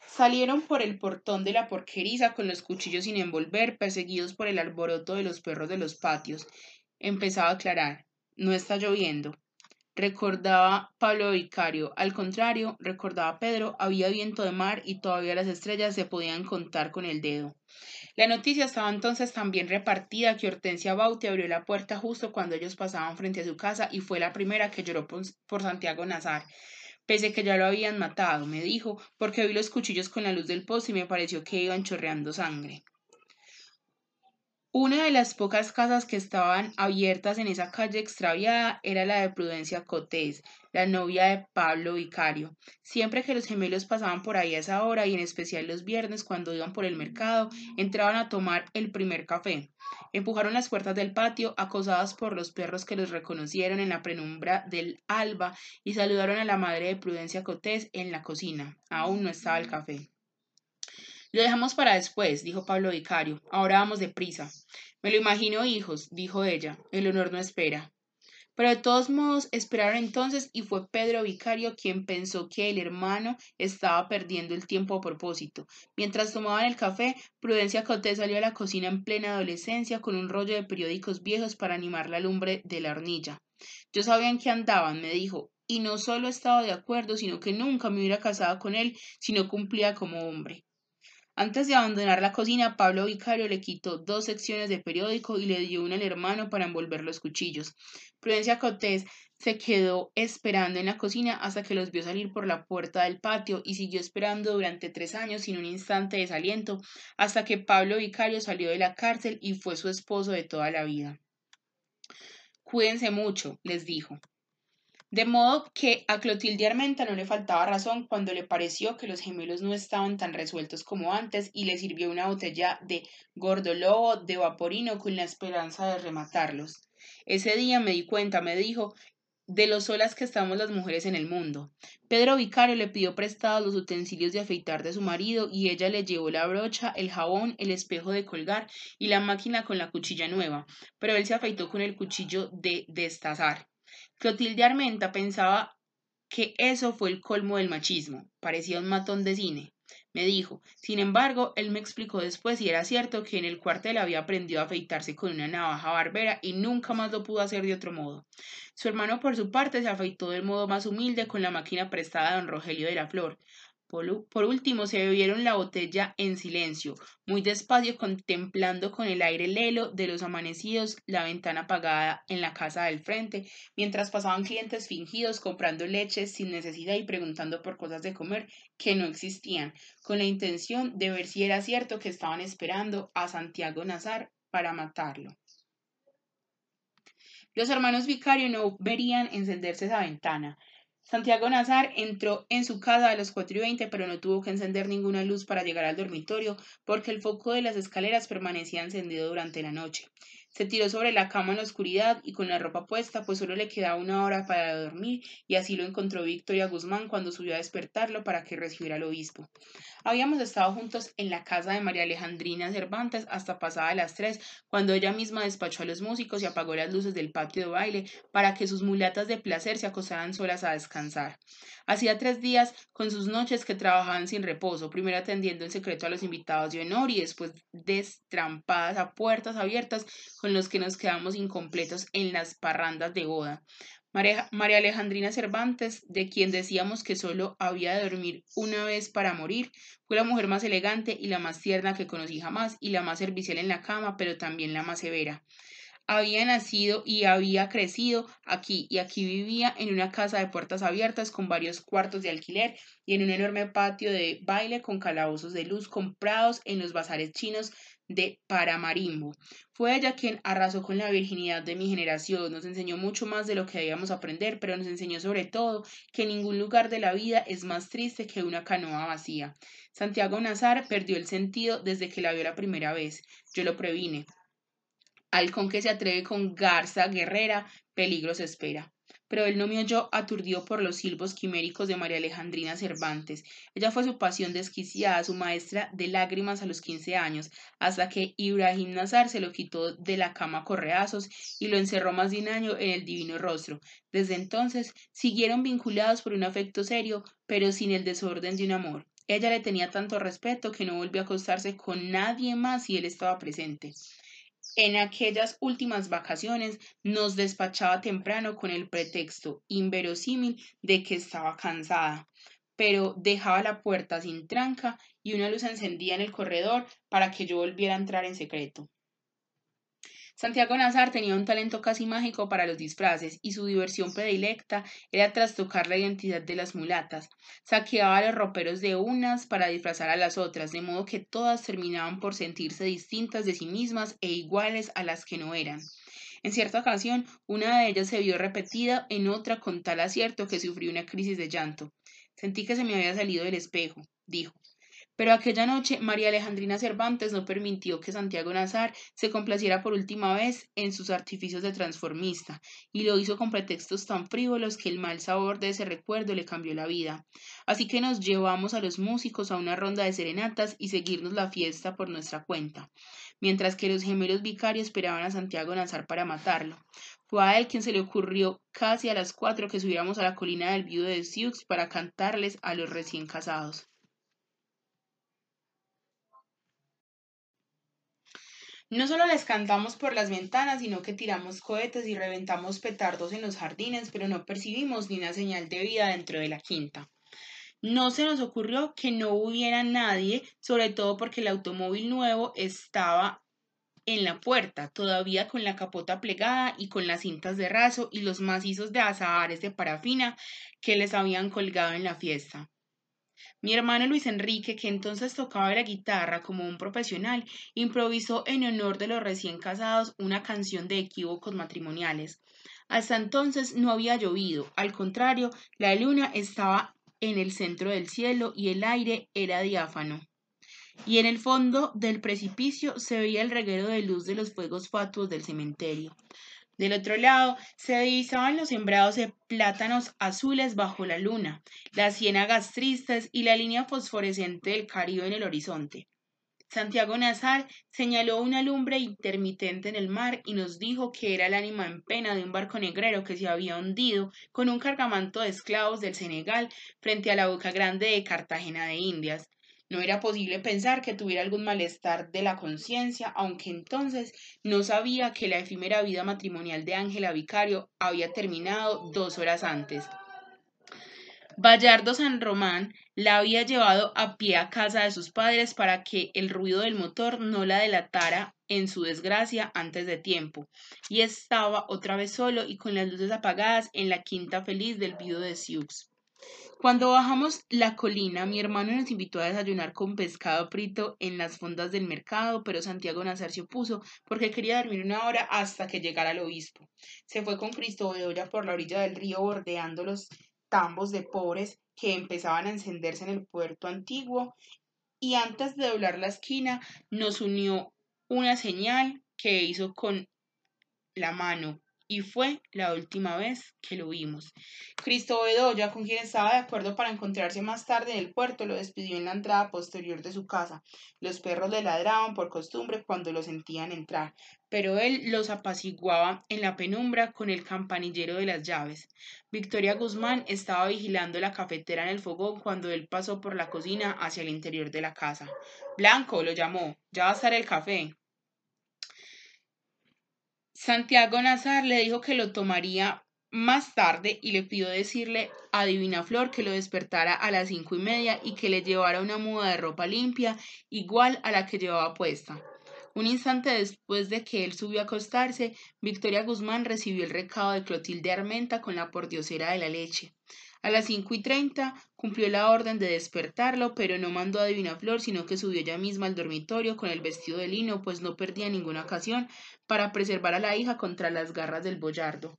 Salieron por el portón de la porqueriza con los cuchillos sin envolver, perseguidos por el alboroto de los perros de los patios. Empezaba a aclarar. No está lloviendo. Recordaba Pablo Vicario. Al contrario, recordaba Pedro, había viento de mar y todavía las estrellas se podían contar con el dedo. La noticia estaba entonces tan bien repartida que Hortensia Bauti abrió la puerta justo cuando ellos pasaban frente a su casa y fue la primera que lloró por, Santiago Nazar. Pese que ya lo habían matado, me dijo, porque vi los cuchillos con la luz del pozo y me pareció que iban chorreando sangre. Una de las pocas casas que estaban abiertas en esa calle extraviada era la de Prudencia Cotés, la novia de Pablo Vicario. Siempre que los gemelos pasaban por ahí a esa hora, y en especial los viernes cuando iban por el mercado, entraban a tomar el primer café. Empujaron las puertas del patio, acosadas por los perros que los reconocieron en la penumbra del alba, y saludaron a la madre de Prudencia Cotés en la cocina. Aún no estaba el café. Lo dejamos para después, dijo Pablo Vicario. Ahora vamos deprisa. Me lo imagino, hijos, dijo ella. El honor no espera. Pero de todos modos esperaron entonces y fue Pedro Vicario quien pensó que el hermano estaba perdiendo el tiempo a propósito. Mientras tomaban el café, Prudencia Coté salió a la cocina en plena adolescencia con un rollo de periódicos viejos para animar la lumbre de la hornilla. Yo sabía en qué andaban, me dijo, y no solo estaba de acuerdo, sino que nunca me hubiera casado con él si no cumplía como hombre. Antes de abandonar la cocina, Pablo Vicario le quitó dos secciones de periódico y le dio una al hermano para envolver los cuchillos. Prudencia Cotés se quedó esperando en la cocina hasta que los vio salir por la puerta del patio y siguió esperando durante tres años sin un instante de desaliento hasta que Pablo Vicario salió de la cárcel y fue su esposo de toda la vida. Cuídense mucho, les dijo. De modo que a Clotilde Armenta no le faltaba razón cuando le pareció que los gemelos no estaban tan resueltos como antes y le sirvió una botella de gordolobo de vaporino con la esperanza de rematarlos. Ese día me di cuenta, me dijo, de lo solas que estamos las mujeres en el mundo. Pedro Vicario le pidió prestados los utensilios de afeitar de su marido y ella le llevó la brocha, el jabón, el espejo de colgar y la máquina con la cuchilla nueva, pero él se afeitó con el cuchillo de destazar. Clotilde Armenta pensaba que eso fue el colmo del machismo, parecía un matón de cine me dijo. Sin embargo, él me explicó después y era cierto que en el cuartel había aprendido a afeitarse con una navaja barbera y nunca más lo pudo hacer de otro modo. Su hermano, por su parte, se afeitó del modo más humilde con la máquina prestada de don Rogelio de la Flor. Por último, se bebieron la botella en silencio, muy despacio, contemplando con el aire lelo de los amanecidos la ventana apagada en la casa del frente, mientras pasaban clientes fingidos comprando leche sin necesidad y preguntando por cosas de comer que no existían, con la intención de ver si era cierto que estaban esperando a Santiago Nazar para matarlo. Los hermanos Vicario no verían encenderse esa ventana. Santiago Nazar entró en su casa a las 4 y 20, pero no tuvo que encender ninguna luz para llegar al dormitorio porque el foco de las escaleras permanecía encendido durante la noche. Se tiró sobre la cama en la oscuridad y con la ropa puesta, pues solo le quedaba una hora para dormir, y así lo encontró Victoria Guzmán cuando subió a despertarlo para que recibiera al obispo. Habíamos estado juntos en la casa de María Alejandrina Cervantes hasta pasada las tres, cuando ella misma despachó a los músicos y apagó las luces del patio de baile para que sus mulatas de placer se acostaran solas a descansar. Hacía tres días con sus noches que trabajaban sin reposo, primero atendiendo en secreto a los invitados de honor y después destrampadas a puertas abiertas con los que nos quedamos incompletos en las parrandas de boda. María, María, Alejandrina Cervantes, de quien decíamos que solo había de dormir una vez para morir, fue la mujer más elegante y la más tierna que conocí jamás, y la más servicial en la cama, pero también la más severa había nacido y había crecido aquí y aquí vivía en una casa de puertas abiertas con varios cuartos de alquiler y en un enorme patio de baile con calabozos de luz comprados en los bazares chinos de Paramarimbo. Fue ella quien arrasó con la virginidad de mi generación, nos enseñó mucho más de lo que debíamos aprender, pero nos enseñó sobre todo que ningún lugar de la vida es más triste que una canoa vacía. Santiago Nazar perdió el sentido desde que la vio la primera vez. Yo lo previne. Halcón que se atreve con garza guerrera, peligros espera. Pero él no me oyó aturdido por los silbos quiméricos de María Alejandrina Cervantes. Ella fue su pasión desquiciada, su maestra de lágrimas a los quince años, hasta que Ibrahim Nazar se lo quitó de la cama correazos y lo encerró más de un año en el divino rostro. Desde entonces siguieron vinculados por un afecto serio, pero sin el desorden de un amor. Ella le tenía tanto respeto que no volvió a acostarse con nadie más si él estaba presente. En aquellas últimas vacaciones nos despachaba temprano con el pretexto inverosímil de que estaba cansada, pero dejaba la puerta sin tranca y una luz encendía en el corredor para que yo volviera a entrar en secreto. Santiago Nazar tenía un talento casi mágico para los disfraces y su diversión predilecta era trastocar la identidad de las mulatas. Saqueaba los roperos de unas para disfrazar a las otras, de modo que todas terminaban por sentirse distintas de sí mismas e iguales a las que no eran. En cierta ocasión, una de ellas se vio repetida en otra con tal acierto que sufrió una crisis de llanto. Sentí que se me había salido del espejo, dijo. Pero aquella noche María Alejandrina Cervantes no permitió que Santiago Nazar se complaciera por última vez en sus artificios de transformista, y lo hizo con pretextos tan frívolos que el mal sabor de ese recuerdo le cambió la vida. Así que nos llevamos a los músicos a una ronda de serenatas y seguirnos la fiesta por nuestra cuenta, mientras que los gemelos vicarios esperaban a Santiago Nazar para matarlo. Fue a él quien se le ocurrió casi a las cuatro que subiéramos a la colina del viudo de Sioux para cantarles a los recién casados. No solo les cantamos por las ventanas, sino que tiramos cohetes y reventamos petardos en los jardines, pero no percibimos ni una señal de vida dentro de la quinta. No se nos ocurrió que no hubiera nadie, sobre todo porque el automóvil nuevo estaba en la puerta, todavía con la capota plegada y con las cintas de raso y los macizos de azahares de parafina que les habían colgado en la fiesta. Mi hermano Luis Enrique, que entonces tocaba la guitarra como un profesional, improvisó en honor de los recién casados una canción de equívocos matrimoniales. Hasta entonces no había llovido, al contrario, la luna estaba en el centro del cielo y el aire era diáfano. Y en el fondo del precipicio se veía el reguero de luz de los fuegos fatuos del cementerio. Del otro lado se divisaban los sembrados de plátanos azules bajo la luna, las ciénagas tristes y la línea fosforescente del Caribe en el horizonte. Santiago Nazar señaló una lumbre intermitente en el mar y nos dijo que era el ánima en pena de un barco negrero que se había hundido con un cargamento de esclavos del Senegal frente a la boca grande de Cartagena de Indias. No era posible pensar que tuviera algún malestar de la conciencia, aunque entonces no sabía que la efímera vida matrimonial de Ángela Vicario había terminado dos horas antes. Bayardo San Román la había llevado a pie a casa de sus padres para que el ruido del motor no la delatara en su desgracia antes de tiempo, y estaba otra vez solo y con las luces apagadas en la quinta feliz del viudo de Sioux. Cuando bajamos la colina, mi hermano nos invitó a desayunar con pescado frito en las fondas del mercado, pero Santiago Nazar se opuso porque quería dormir una hora hasta que llegara el obispo. Se fue con Cristo Bedoya por la orilla del río bordeando los tambos de pobres que empezaban a encenderse en el puerto antiguo y antes de doblar la esquina nos unió una señal que hizo con la mano y fue la última vez que lo vimos. Cristo Bedoya, con quien estaba de acuerdo para encontrarse más tarde en el puerto, lo despidió en la entrada posterior de su casa. Los perros le ladraban por costumbre cuando lo sentían entrar, pero él los apaciguaba en la penumbra con el campanillero de las llaves. Victoria Guzmán estaba vigilando la cafetera en el fogón cuando él pasó por la cocina hacia el interior de la casa. Blanco lo llamó. Ya va a estar el café. Santiago Nazar le dijo que lo tomaría más tarde y le pidió decirle a Divina Flor que lo despertara a las cinco y media y que le llevara una muda de ropa limpia igual a la que llevaba puesta. Un instante después de que él subió a acostarse, Victoria Guzmán recibió el recado de Clotilde Armenta con la pordiosera de la leche. A las cinco y treinta cumplió la orden de despertarlo, pero no mandó a Divina Flor, sino que subió ella misma al dormitorio con el vestido de lino, pues no perdía ninguna ocasión para preservar a la hija contra las garras del boyardo.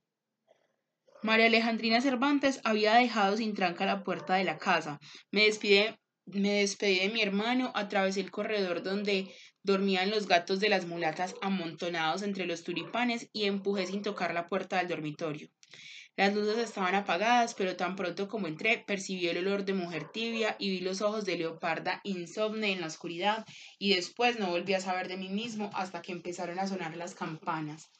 María Alejandrina Cervantes había dejado sin tranca la puerta de la casa. Me despide me despedí de mi hermano, atravesé el corredor donde dormían los gatos de las mulatas amontonados entre los tulipanes y empujé sin tocar la puerta del dormitorio. Las luces estaban apagadas, pero tan pronto como entré, percibí el olor de mujer tibia y vi los ojos de leoparda insomne en la oscuridad, y después no volví a saber de mí mismo hasta que empezaron a sonar las campanas.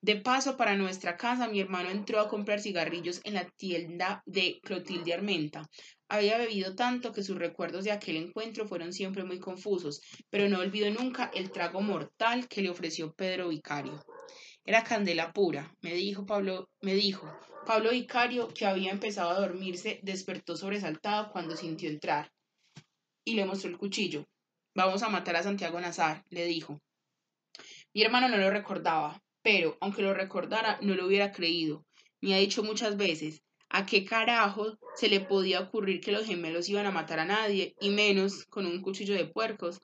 De paso, para nuestra casa, mi hermano entró a comprar cigarrillos en la tienda de Clotilde Armenta. Había bebido tanto que sus recuerdos de aquel encuentro fueron siempre muy confusos, pero no olvido nunca el trago mortal que le ofreció Pedro Vicario. Era candela pura, me dijo Pablo, me dijo. Pablo Vicario, que había empezado a dormirse, despertó sobresaltado cuando sintió entrar y le mostró el cuchillo. Vamos a matar a Santiago Nazar, le dijo. Mi hermano no lo recordaba, pero aunque lo recordara, no lo hubiera creído. Me ha dicho muchas veces, ¿a qué carajo se le podía ocurrir que los gemelos iban a matar a nadie, y menos con un cuchillo de puercos?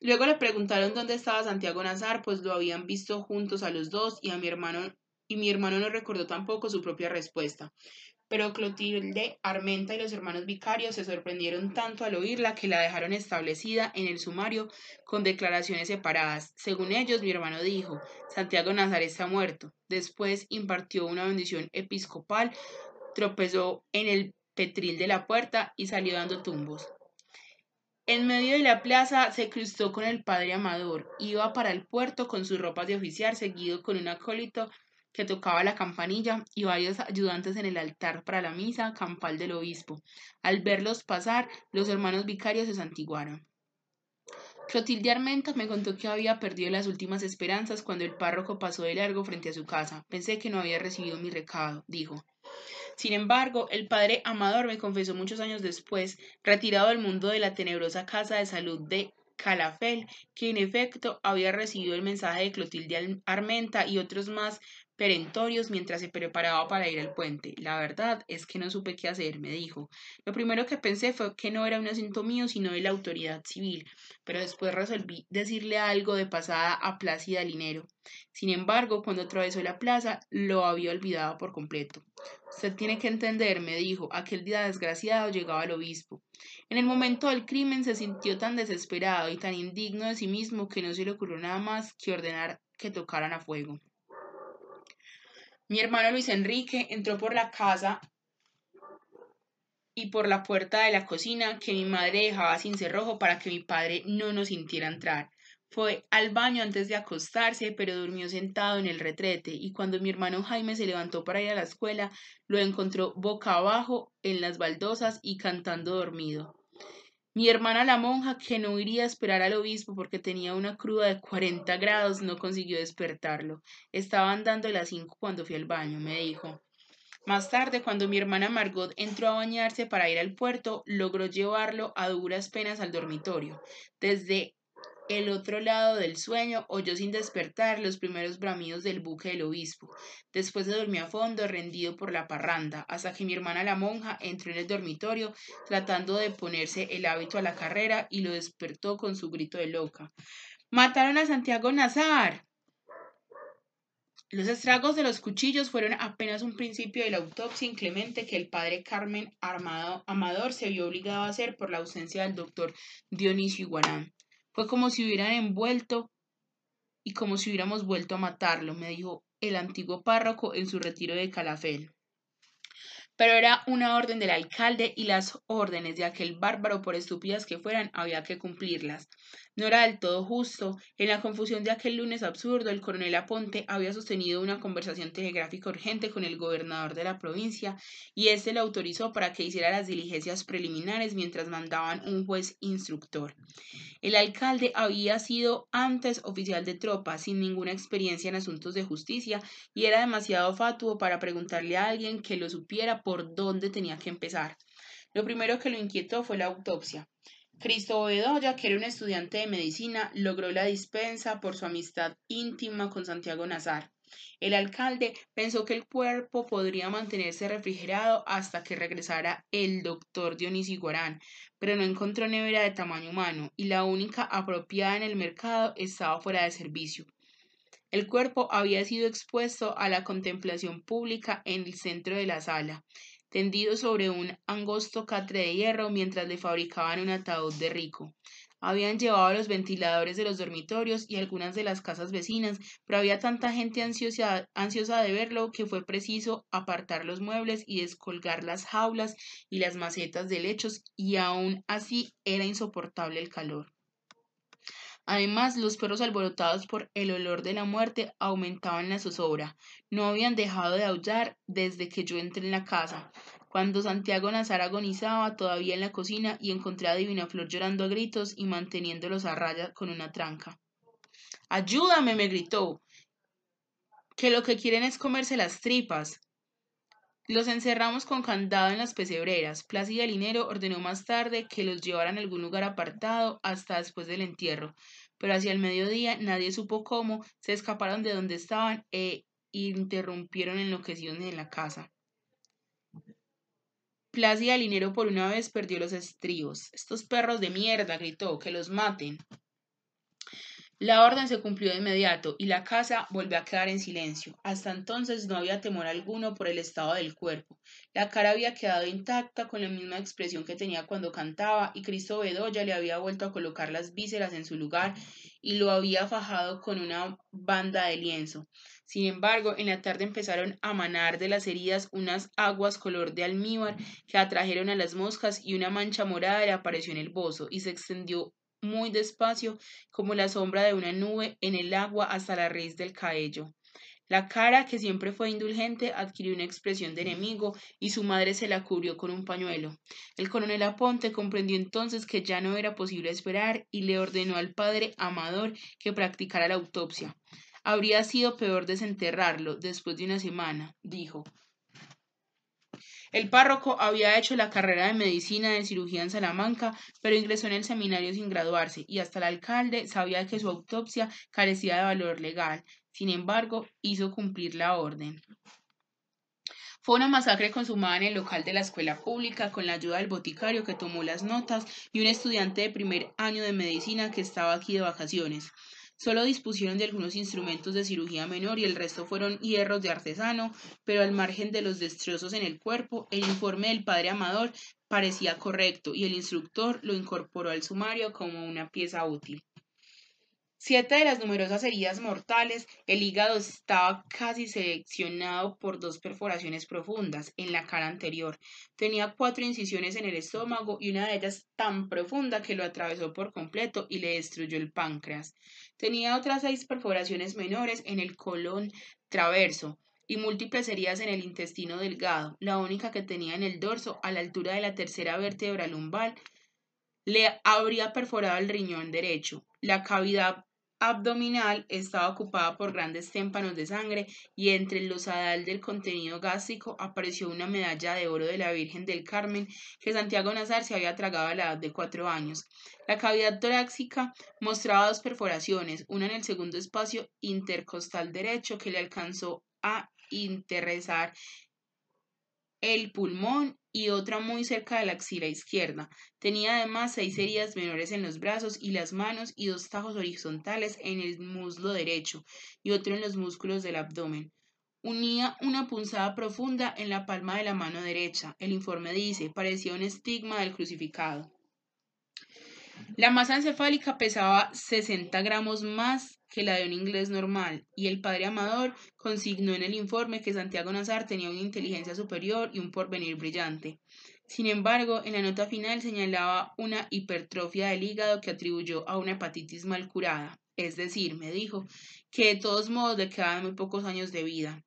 Luego le preguntaron dónde estaba Santiago Nazar, pues lo habían visto juntos a los dos y a mi hermano y mi hermano no recordó tampoco su propia respuesta. Pero Clotilde, Armenta y los hermanos vicarios se sorprendieron tanto al oírla que la dejaron establecida en el sumario con declaraciones separadas. Según ellos, mi hermano dijo, Santiago Nazar está muerto. Después impartió una bendición episcopal, tropezó en el petril de la puerta y salió dando tumbos. En medio de la plaza se cruzó con el padre Amador. Iba para el puerto con sus ropas de oficial, seguido con un acólito que tocaba la campanilla y varios ayudantes en el altar para la misa campal del obispo. Al verlos pasar, los hermanos vicarios se santiguaron. Clotilde Armenta me contó que había perdido las últimas esperanzas cuando el párroco pasó de largo frente a su casa. Pensé que no había recibido mi recado, dijo. Sin embargo, el padre Amador me confesó muchos años después, retirado del mundo de la tenebrosa casa de salud de Calafel, que en efecto había recibido el mensaje de Clotilde Armenta y otros más perentorios mientras se preparaba para ir al puente. La verdad es que no supe qué hacer, me dijo. Lo primero que pensé fue que no era un asunto mío, sino de la autoridad civil, pero después resolví decirle algo de pasada a Plácida Linero. Sin embargo, cuando atravesó la plaza, lo había olvidado por completo. Usted tiene que entender, me dijo, aquel día desgraciado llegaba el obispo. En el momento del crimen se sintió tan desesperado y tan indigno de sí mismo que no se le ocurrió nada más que ordenar que tocaran a fuego. Mi hermano Luis Enrique entró por la casa y por la puerta de la cocina que mi madre dejaba sin cerrojo para que mi padre no nos sintiera entrar. Fue al baño antes de acostarse, pero durmió sentado en el retrete, y cuando mi hermano Jaime se levantó para ir a la escuela, lo encontró boca abajo en las baldosas y cantando dormido. Mi hermana la monja, que no iría a esperar al obispo porque tenía una cruda de 40 grados, no consiguió despertarlo. Estaba andando a las cinco cuando fui al baño, me dijo. Más tarde, cuando mi hermana Margot entró a bañarse para ir al puerto, logró llevarlo a duras penas al dormitorio. Desde el otro lado del sueño oyó sin despertar los primeros bramidos del buque del obispo. Después se durmió a fondo, rendido por la parranda, hasta que mi hermana la monja entró en el dormitorio tratando de ponerse el hábito a la carrera y lo despertó con su grito de loca. ¡Mataron a Santiago Nazar! Los estragos de los cuchillos fueron apenas un principio de la autopsia inclemente que el padre Carmen Armado, Amador se vio obligado a hacer por la ausencia del doctor Dionisio Iguarán. Fue como si hubieran envuelto y como si hubiéramos vuelto a matarlo, me dijo el antiguo párroco en su retiro de Calafel. Pero era una orden del alcalde y las órdenes de aquel bárbaro, por estúpidas que fueran, había que cumplirlas. No era del todo justo. En la confusión de aquel lunes absurdo, el coronel Aponte había sostenido una conversación telegráfica urgente con el gobernador de la provincia y éste le autorizó para que hiciera las diligencias preliminares mientras mandaban un juez instructor. El alcalde había sido antes oficial de tropa, sin ninguna experiencia en asuntos de justicia, y era demasiado fatuo para preguntarle a alguien que lo supiera por dónde tenía que empezar. Lo primero que lo inquietó fue la autopsia. Cristo Bedoya, que era un estudiante de medicina, logró la dispensa por su amistad íntima con Santiago Nazar. El alcalde pensó que el cuerpo podría mantenerse refrigerado hasta que regresara el doctor Dionisio Guarán, pero no encontró nevera de tamaño humano y la única apropiada en el mercado estaba fuera de servicio. El cuerpo había sido expuesto a la contemplación pública en el centro de la sala tendido sobre un angosto catre de hierro mientras le fabricaban un ataúd de rico. Habían llevado los ventiladores de los dormitorios y algunas de las casas vecinas, pero había tanta gente ansiosa, ansiosa de verlo que fue preciso apartar los muebles y descolgar las jaulas y las macetas de lechos, y aún así era insoportable el calor. Además, los perros alborotados por el olor de la muerte aumentaban la zozobra. No habían dejado de aullar desde que yo entré en la casa. Cuando Santiago Nazar agonizaba todavía en la cocina y encontré a Divina Flor llorando a gritos y manteniéndolos a raya con una tranca. Ayúdame, me gritó. Que lo que quieren es comerse las tripas. Los encerramos con candado en las pesebreras. Plácida Linero ordenó más tarde que los llevaran a algún lugar apartado hasta después del entierro, pero hacia el mediodía nadie supo cómo se escaparon de donde estaban e interrumpieron enloquecidos en la casa. Plácida Linero por una vez perdió los estribos. Estos perros de mierda, gritó, que los maten. La orden se cumplió de inmediato y la casa volvió a quedar en silencio. Hasta entonces no había temor alguno por el estado del cuerpo. La cara había quedado intacta con la misma expresión que tenía cuando cantaba y Cristo Bedoya le había vuelto a colocar las vísceras en su lugar y lo había fajado con una banda de lienzo. Sin embargo, en la tarde empezaron a manar de las heridas unas aguas color de almíbar que atrajeron a las moscas y una mancha morada le apareció en el bozo y se extendió muy despacio como la sombra de una nube en el agua hasta la raíz del cabello. La cara, que siempre fue indulgente, adquirió una expresión de enemigo y su madre se la cubrió con un pañuelo. El coronel Aponte comprendió entonces que ya no era posible esperar y le ordenó al padre Amador que practicara la autopsia. Habría sido peor desenterrarlo después de una semana, dijo. El párroco había hecho la carrera de medicina de cirugía en Salamanca, pero ingresó en el seminario sin graduarse, y hasta el alcalde sabía que su autopsia carecía de valor legal. Sin embargo, hizo cumplir la orden. Fue una masacre consumada en el local de la escuela pública con la ayuda del boticario que tomó las notas y un estudiante de primer año de medicina que estaba aquí de vacaciones. Solo dispusieron de algunos instrumentos de cirugía menor y el resto fueron hierros de artesano, pero al margen de los destrozos en el cuerpo, el informe del padre Amador parecía correcto y el instructor lo incorporó al sumario como una pieza útil. Siete de las numerosas heridas mortales, el hígado estaba casi seccionado por dos perforaciones profundas en la cara anterior. Tenía cuatro incisiones en el estómago y una de ellas tan profunda que lo atravesó por completo y le destruyó el páncreas. Tenía otras seis perforaciones menores en el colon traverso y múltiples heridas en el intestino delgado. La única que tenía en el dorso, a la altura de la tercera vértebra lumbar, le habría perforado el riñón derecho. La cavidad abdominal estaba ocupada por grandes témpanos de sangre y entre el losadal del contenido gástrico apareció una medalla de oro de la Virgen del Carmen que Santiago Nazar se había tragado a la edad de cuatro años. La cavidad torácica mostraba dos perforaciones, una en el segundo espacio intercostal derecho que le alcanzó a interesar el pulmón y otra muy cerca de la axila izquierda. Tenía además seis heridas menores en los brazos y las manos y dos tajos horizontales en el muslo derecho y otro en los músculos del abdomen. Unía una punzada profunda en la palma de la mano derecha. El informe dice, parecía un estigma del crucificado. La masa encefálica pesaba 60 gramos más que la de un inglés normal, y el padre Amador consignó en el informe que Santiago Nazar tenía una inteligencia superior y un porvenir brillante. Sin embargo, en la nota final señalaba una hipertrofia del hígado que atribuyó a una hepatitis mal curada, es decir, me dijo, que de todos modos le quedaban muy pocos años de vida.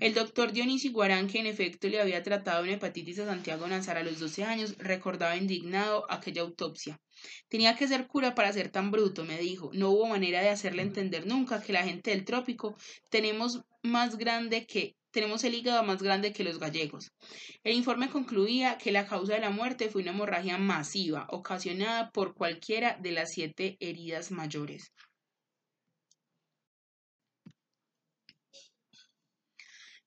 El doctor Dionisio Guarán, que en efecto le había tratado una hepatitis a Santiago Nazar a los 12 años, recordaba indignado aquella autopsia. Tenía que ser cura para ser tan bruto, me dijo. No hubo manera de hacerle entender nunca que la gente del trópico tenemos más grande que tenemos el hígado más grande que los gallegos. El informe concluía que la causa de la muerte fue una hemorragia masiva ocasionada por cualquiera de las siete heridas mayores.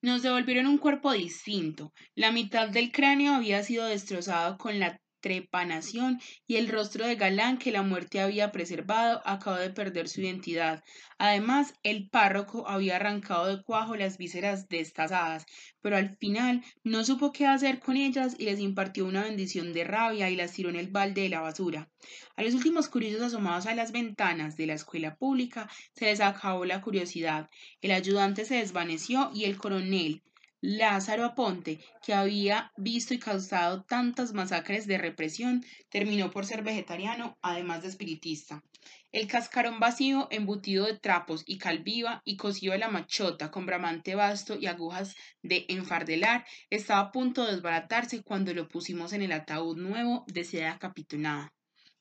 Nos devolvieron un cuerpo distinto. La mitad del cráneo había sido destrozado con la trepanación y el rostro de galán que la muerte había preservado acabó de perder su identidad. Además, el párroco había arrancado de cuajo las vísceras destazadas, pero al final no supo qué hacer con ellas y les impartió una bendición de rabia y las tiró en el balde de la basura. A los últimos curiosos asomados a las ventanas de la escuela pública se les acabó la curiosidad. El ayudante se desvaneció y el coronel, Lázaro Aponte, que había visto y causado tantas masacres de represión, terminó por ser vegetariano, además de espiritista. El cascarón vacío, embutido de trapos y calviva y cosido a la machota con bramante vasto y agujas de enfardelar, estaba a punto de desbaratarse cuando lo pusimos en el ataúd nuevo de seda capitonada.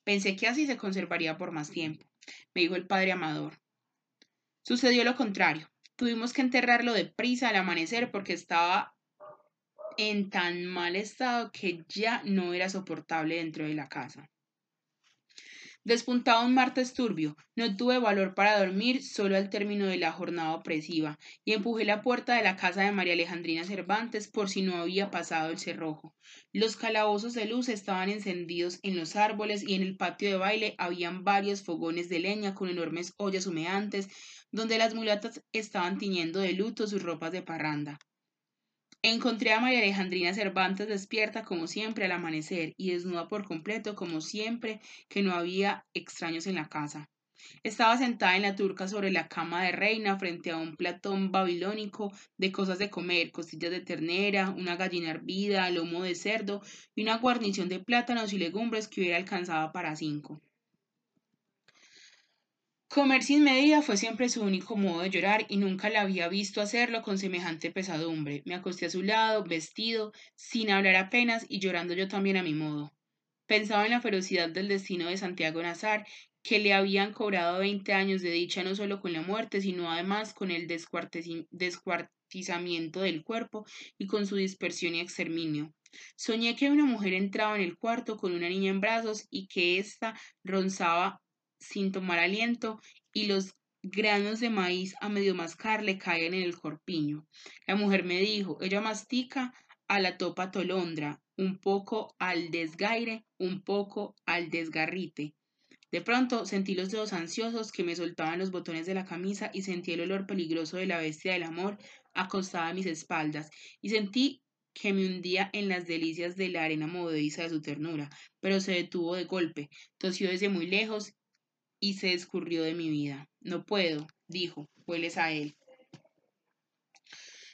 Pensé que así se conservaría por más tiempo, me dijo el padre Amador. Sucedió lo contrario. Tuvimos que enterrarlo deprisa al amanecer porque estaba en tan mal estado que ya no era soportable dentro de la casa. Despuntaba un martes turbio. No tuve valor para dormir solo al término de la jornada opresiva, y empujé la puerta de la casa de María Alejandrina Cervantes por si no había pasado el cerrojo. Los calabozos de luz estaban encendidos en los árboles y en el patio de baile habían varios fogones de leña con enormes ollas humeantes donde las mulatas estaban tiñendo de luto sus ropas de parranda. Encontré a María Alejandrina Cervantes despierta como siempre al amanecer y desnuda por completo como siempre que no había extraños en la casa. Estaba sentada en la turca sobre la cama de reina frente a un platón babilónico de cosas de comer, costillas de ternera, una gallina hervida, lomo de cerdo y una guarnición de plátanos y legumbres que hubiera alcanzado para cinco. Comer sin medida fue siempre su único modo de llorar y nunca la había visto hacerlo con semejante pesadumbre. Me acosté a su lado, vestido, sin hablar apenas y llorando yo también a mi modo. Pensaba en la ferocidad del destino de Santiago Nazar, que le habían cobrado veinte años de dicha no solo con la muerte, sino además con el descuartizamiento del cuerpo y con su dispersión y exterminio. Soñé que una mujer entraba en el cuarto con una niña en brazos y que ésta ronzaba sin tomar aliento y los granos de maíz a medio mascar le caen en el corpiño. La mujer me dijo, ella mastica a la topa tolondra, un poco al desgaire, un poco al desgarrite. De pronto sentí los dedos ansiosos que me soltaban los botones de la camisa y sentí el olor peligroso de la bestia del amor acostada a mis espaldas y sentí que me hundía en las delicias de la arena movediza de su ternura, pero se detuvo de golpe, tosió desde muy lejos y se escurrió de mi vida. No puedo, dijo, hueles a él.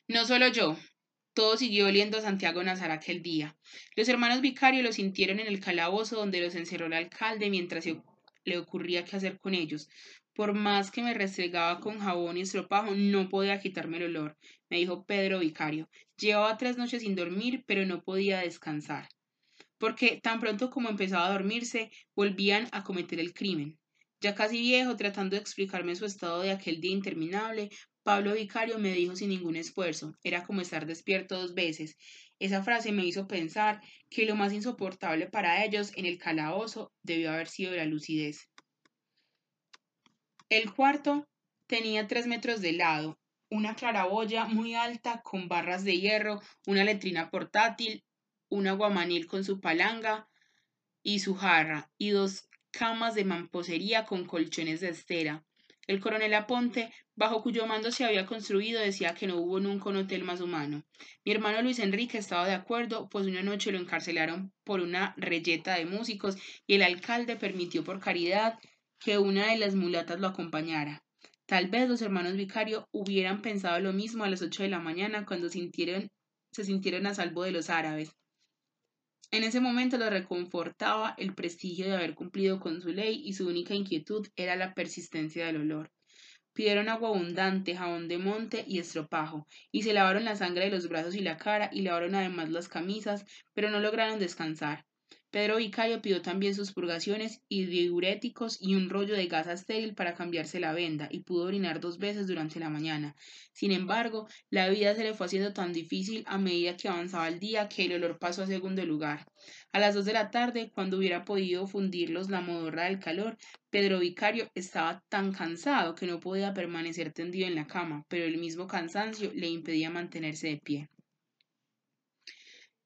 No solo yo, todo siguió oliendo a Santiago Nazar aquel día. Los hermanos vicarios lo sintieron en el calabozo donde los encerró el alcalde mientras le ocurría qué hacer con ellos. Por más que me restregaba con jabón y estropajo, no podía quitarme el olor, me dijo Pedro Vicario. Llevaba tres noches sin dormir, pero no podía descansar. Porque tan pronto como empezaba a dormirse, volvían a cometer el crimen. Ya casi viejo, tratando de explicarme su estado de aquel día interminable, Pablo Vicario me dijo sin ningún esfuerzo, era como estar despierto dos veces. Esa frase me hizo pensar que lo más insoportable para ellos en el calabozo debió haber sido la lucidez. El cuarto tenía tres metros de lado, una claraboya muy alta con barras de hierro, una letrina portátil, un aguamanil con su palanga y su jarra, y dos camas de mamposería con colchones de estera. El coronel Aponte, bajo cuyo mando se había construido, decía que no hubo nunca un hotel más humano. Mi hermano Luis Enrique estaba de acuerdo, pues una noche lo encarcelaron por una reyeta de músicos y el alcalde permitió por caridad que una de las mulatas lo acompañara. Tal vez los hermanos Vicario hubieran pensado lo mismo a las ocho de la mañana cuando sintieron, se sintieron a salvo de los árabes. En ese momento lo reconfortaba el prestigio de haber cumplido con su ley y su única inquietud era la persistencia del olor. Pidieron agua abundante, jabón de monte y estropajo, y se lavaron la sangre de los brazos y la cara, y lavaron además las camisas, pero no lograron descansar. Pedro Vicario pidió también sus purgaciones y diuréticos y un rollo de gasa estéril para cambiarse la venda y pudo orinar dos veces durante la mañana. Sin embargo, la vida se le fue haciendo tan difícil a medida que avanzaba el día que el olor pasó a segundo lugar. A las dos de la tarde, cuando hubiera podido fundirlos la modorra del calor, Pedro Vicario estaba tan cansado que no podía permanecer tendido en la cama, pero el mismo cansancio le impedía mantenerse de pie.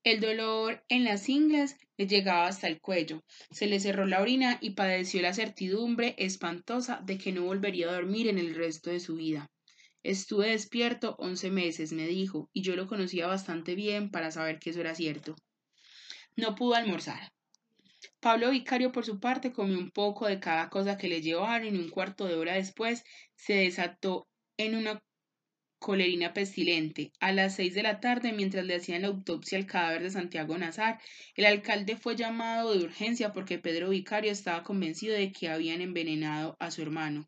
El dolor en las ingles le llegaba hasta el cuello, se le cerró la orina y padeció la certidumbre espantosa de que no volvería a dormir en el resto de su vida. Estuve despierto once meses, me dijo, y yo lo conocía bastante bien para saber que eso era cierto. No pudo almorzar. Pablo Vicario, por su parte, comió un poco de cada cosa que le llevaron y un cuarto de hora después se desató en una colerina pestilente. A las seis de la tarde, mientras le hacían la autopsia al cadáver de Santiago Nazar, el alcalde fue llamado de urgencia porque Pedro Vicario estaba convencido de que habían envenenado a su hermano.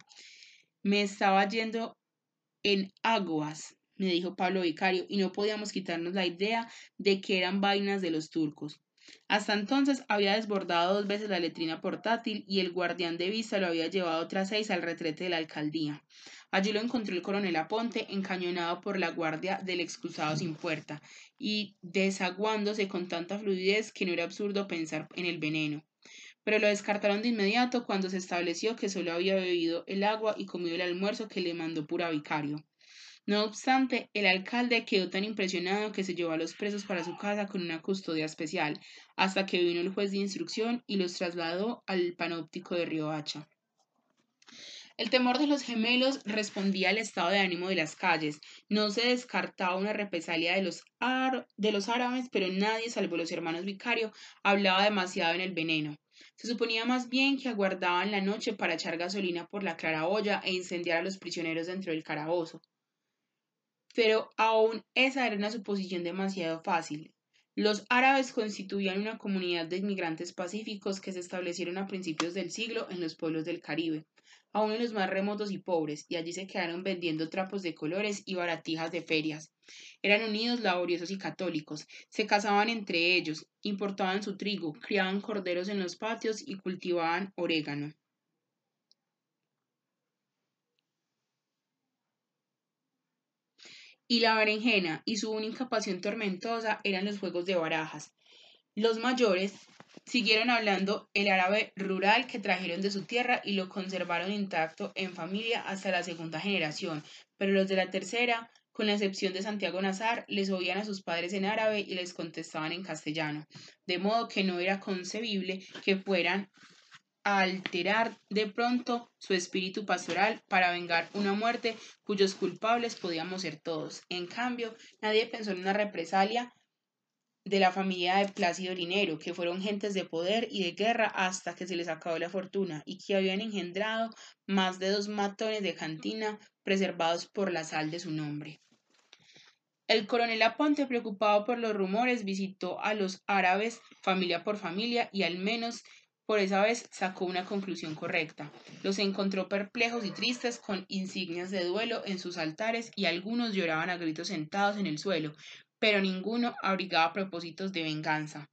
Me estaba yendo en aguas, me dijo Pablo Vicario, y no podíamos quitarnos la idea de que eran vainas de los turcos. Hasta entonces había desbordado dos veces la letrina portátil y el guardián de vista lo había llevado otras seis al retrete de la alcaldía. Allí lo encontró el coronel Aponte, encañonado por la guardia del excusado sin puerta, y desaguándose con tanta fluidez que no era absurdo pensar en el veneno. Pero lo descartaron de inmediato cuando se estableció que solo había bebido el agua y comido el almuerzo que le mandó pura vicario. No obstante, el alcalde quedó tan impresionado que se llevó a los presos para su casa con una custodia especial, hasta que vino el juez de instrucción y los trasladó al panóptico de Riohacha. El temor de los gemelos respondía al estado de ánimo de las calles. No se descartaba una represalia de los, de los árabes, pero nadie, salvo los hermanos Vicario, hablaba demasiado en el veneno. Se suponía más bien que aguardaban la noche para echar gasolina por la clara olla e incendiar a los prisioneros dentro del carabozo. Pero aún esa era una suposición demasiado fácil. Los árabes constituían una comunidad de inmigrantes pacíficos que se establecieron a principios del siglo en los pueblos del Caribe aún en los más remotos y pobres, y allí se quedaron vendiendo trapos de colores y baratijas de ferias. Eran unidos laboriosos y católicos, se casaban entre ellos, importaban su trigo, criaban corderos en los patios y cultivaban orégano. y la berenjena, y su única pasión tormentosa eran los juegos de barajas. Los mayores Siguieron hablando el árabe rural que trajeron de su tierra y lo conservaron intacto en familia hasta la segunda generación, pero los de la tercera, con la excepción de Santiago Nazar, les oían a sus padres en árabe y les contestaban en castellano, de modo que no era concebible que fueran a alterar de pronto su espíritu pastoral para vengar una muerte cuyos culpables podíamos ser todos. En cambio, nadie pensó en una represalia de la familia de Plácido Linero, que fueron gentes de poder y de guerra hasta que se les acabó la fortuna y que habían engendrado más de dos matones de cantina preservados por la sal de su nombre. El coronel Aponte, preocupado por los rumores, visitó a los árabes familia por familia y al menos por esa vez sacó una conclusión correcta. Los encontró perplejos y tristes con insignias de duelo en sus altares y algunos lloraban a gritos sentados en el suelo, pero ninguno abrigaba propósitos de venganza.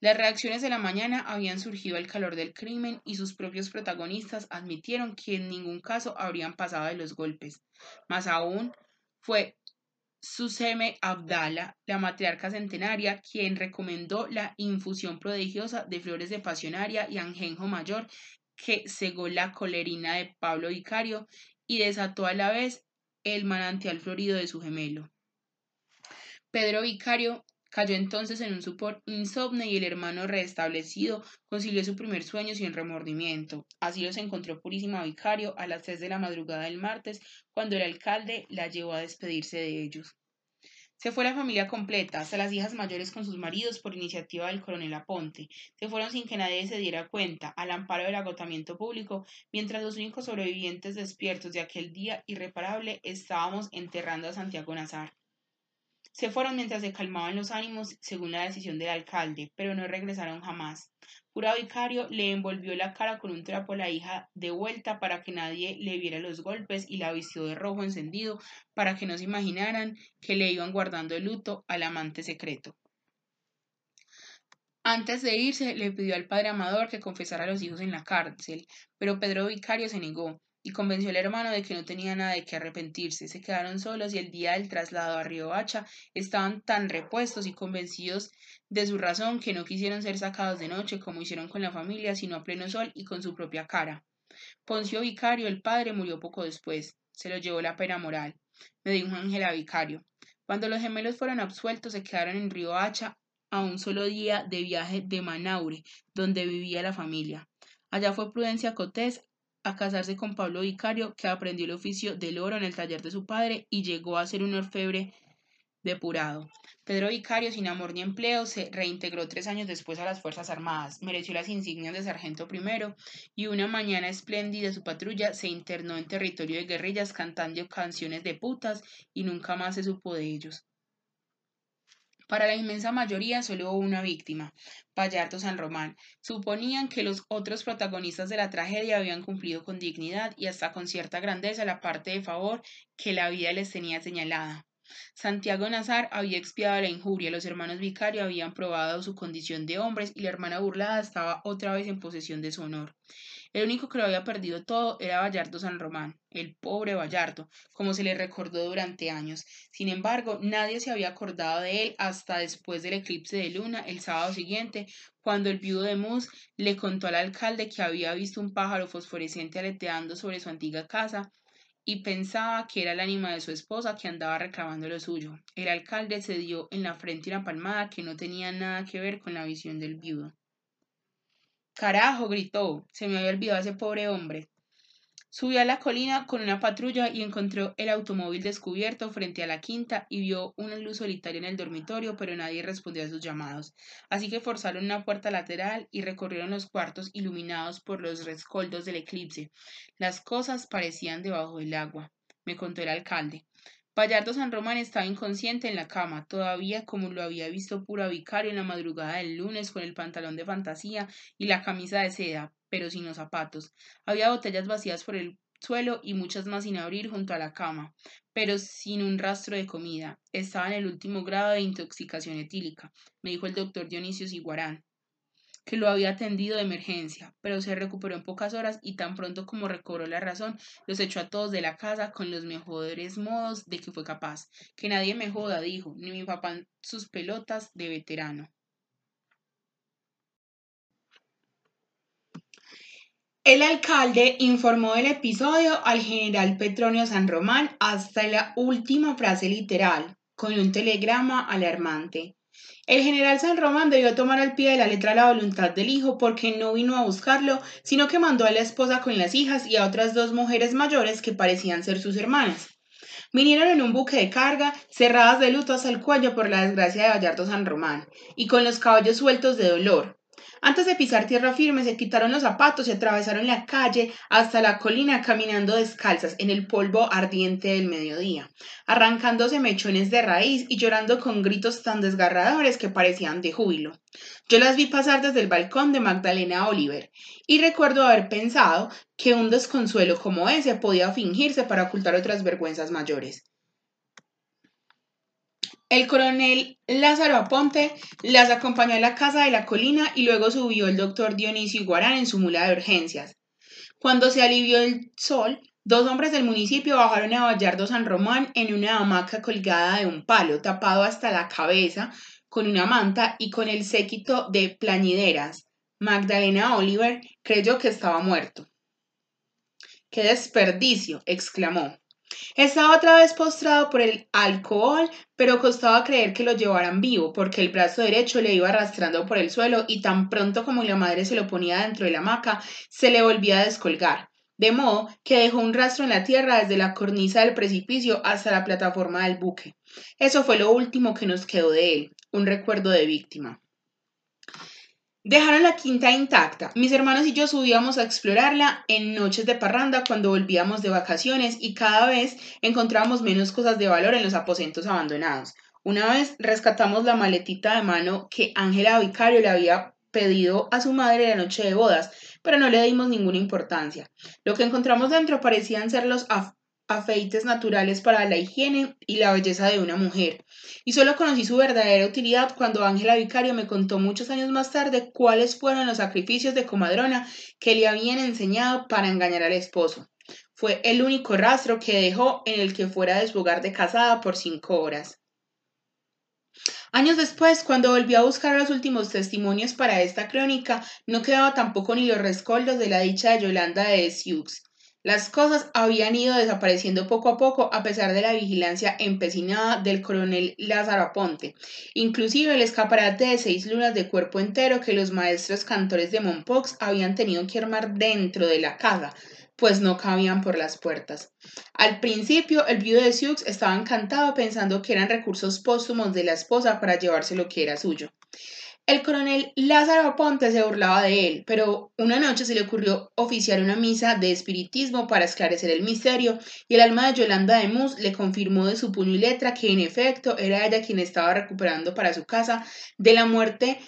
Las reacciones de la mañana habían surgido al calor del crimen y sus propios protagonistas admitieron que en ningún caso habrían pasado de los golpes. Más aún, fue Suseme Abdala, la matriarca centenaria, quien recomendó la infusión prodigiosa de flores de pasionaria y anjenjo mayor que cegó la colerina de Pablo Vicario y desató a la vez el manantial florido de su gemelo. Pedro Vicario cayó entonces en un supor insomne y el hermano restablecido concilió su primer sueño sin remordimiento. Así los encontró Purísima Vicario a las tres de la madrugada del martes, cuando el alcalde la llevó a despedirse de ellos. Se fue la familia completa, hasta las hijas mayores con sus maridos por iniciativa del coronel Aponte. Se fueron sin que nadie se diera cuenta, al amparo del agotamiento público, mientras los únicos sobrevivientes despiertos de aquel día irreparable estábamos enterrando a Santiago Nazar. Se fueron mientras se calmaban los ánimos, según la decisión del alcalde, pero no regresaron jamás. Pura Vicario le envolvió la cara con un trapo a la hija de vuelta para que nadie le viera los golpes y la vistió de rojo encendido para que no se imaginaran que le iban guardando el luto al amante secreto. Antes de irse, le pidió al padre Amador que confesara a los hijos en la cárcel, pero Pedro Vicario se negó y convenció al hermano de que no tenía nada de qué arrepentirse. Se quedaron solos y el día del traslado a Río Hacha estaban tan repuestos y convencidos de su razón que no quisieron ser sacados de noche como hicieron con la familia, sino a pleno sol y con su propia cara. Poncio Vicario, el padre, murió poco después. Se lo llevó la pena moral. Me dijo Ángela Vicario. Cuando los gemelos fueron absueltos, se quedaron en Río Hacha a un solo día de viaje de Manaure, donde vivía la familia. Allá fue Prudencia Cotés a casarse con Pablo Vicario, que aprendió el oficio del oro en el taller de su padre y llegó a ser un orfebre depurado. Pedro Vicario, sin amor ni empleo, se reintegró tres años después a las Fuerzas Armadas, mereció las insignias de sargento primero y una mañana espléndida su patrulla se internó en territorio de guerrillas cantando canciones de putas y nunca más se supo de ellos. Para la inmensa mayoría solo hubo una víctima, Vallarto San Román. Suponían que los otros protagonistas de la tragedia habían cumplido con dignidad y hasta con cierta grandeza la parte de favor que la vida les tenía señalada. Santiago Nazar había expiado la injuria, los hermanos Vicario habían probado su condición de hombres y la hermana burlada estaba otra vez en posesión de su honor. El único que lo había perdido todo era Vallardo San Román, el pobre Vallardo, como se le recordó durante años. Sin embargo, nadie se había acordado de él hasta después del eclipse de luna el sábado siguiente, cuando el viudo de Mus le contó al alcalde que había visto un pájaro fosforescente aleteando sobre su antigua casa y pensaba que era el ánima de su esposa que andaba reclamando lo suyo. El alcalde se dio en la frente una palmada que no tenía nada que ver con la visión del viudo. Carajo, gritó. Se me había olvidado ese pobre hombre. Subió a la colina con una patrulla y encontró el automóvil descubierto frente a la quinta y vio una luz solitaria en el dormitorio, pero nadie respondió a sus llamados. Así que forzaron una puerta lateral y recorrieron los cuartos iluminados por los rescoldos del eclipse. Las cosas parecían debajo del agua, me contó el alcalde. Vallardo San Román estaba inconsciente en la cama, todavía como lo había visto pura vicario en la madrugada del lunes con el pantalón de fantasía y la camisa de seda, pero sin los zapatos. Había botellas vacías por el suelo y muchas más sin abrir junto a la cama, pero sin un rastro de comida. Estaba en el último grado de intoxicación etílica, me dijo el doctor Dionisio Siguarán que lo había atendido de emergencia, pero se recuperó en pocas horas y tan pronto como recobró la razón, los echó a todos de la casa con los mejores modos de que fue capaz. Que nadie me joda, dijo, ni mi papá sus pelotas de veterano. El alcalde informó del episodio al general Petronio San Román hasta la última frase literal, con un telegrama alarmante. El general San Román debió tomar al pie de la letra la voluntad del hijo porque no vino a buscarlo, sino que mandó a la esposa con las hijas y a otras dos mujeres mayores que parecían ser sus hermanas. Vinieron en un buque de carga, cerradas de luto hasta el cuello por la desgracia de Gallardo San Román, y con los caballos sueltos de dolor. Antes de pisar tierra firme, se quitaron los zapatos y atravesaron la calle hasta la colina caminando descalzas en el polvo ardiente del mediodía, arrancándose mechones de raíz y llorando con gritos tan desgarradores que parecían de júbilo. Yo las vi pasar desde el balcón de Magdalena Oliver y recuerdo haber pensado que un desconsuelo como ese podía fingirse para ocultar otras vergüenzas mayores. El coronel Lázaro Aponte las acompañó a la casa de la colina y luego subió el doctor Dionisio Iguarán en su mula de urgencias. Cuando se alivió el sol, dos hombres del municipio bajaron a Vallardo San Román en una hamaca colgada de un palo, tapado hasta la cabeza con una manta y con el séquito de plañideras. Magdalena Oliver creyó que estaba muerto. ¡Qué desperdicio! exclamó. Estaba otra vez postrado por el alcohol, pero costaba creer que lo llevaran vivo, porque el brazo derecho le iba arrastrando por el suelo y tan pronto como la madre se lo ponía dentro de la hamaca, se le volvía a descolgar. De modo que dejó un rastro en la tierra desde la cornisa del precipicio hasta la plataforma del buque. Eso fue lo último que nos quedó de él, un recuerdo de víctima. Dejaron la quinta intacta. Mis hermanos y yo subíamos a explorarla en noches de parranda cuando volvíamos de vacaciones y cada vez encontrábamos menos cosas de valor en los aposentos abandonados. Una vez rescatamos la maletita de mano que Ángela Vicario le había pedido a su madre la noche de bodas, pero no le dimos ninguna importancia. Lo que encontramos dentro parecían ser los afeites naturales para la higiene y la belleza de una mujer. Y solo conocí su verdadera utilidad cuando Ángela Vicario me contó muchos años más tarde cuáles fueron los sacrificios de comadrona que le habían enseñado para engañar al esposo. Fue el único rastro que dejó en el que fuera de su hogar de casada por cinco horas. Años después, cuando volví a buscar los últimos testimonios para esta crónica, no quedaba tampoco ni los rescoldos de la dicha de Yolanda de Sioux. Las cosas habían ido desapareciendo poco a poco a pesar de la vigilancia empecinada del coronel Lázaro Aponte. Inclusive el escaparate de seis lunas de cuerpo entero que los maestros cantores de Monpox habían tenido que armar dentro de la casa, pues no cabían por las puertas. Al principio, el viudo de Sioux estaba encantado pensando que eran recursos póstumos de la esposa para llevarse lo que era suyo. El coronel Lázaro Aponte se burlaba de él, pero una noche se le ocurrió oficiar una misa de espiritismo para esclarecer el misterio y el alma de Yolanda de Mus le confirmó de su puño y letra que en efecto era ella quien estaba recuperando para su casa de la muerte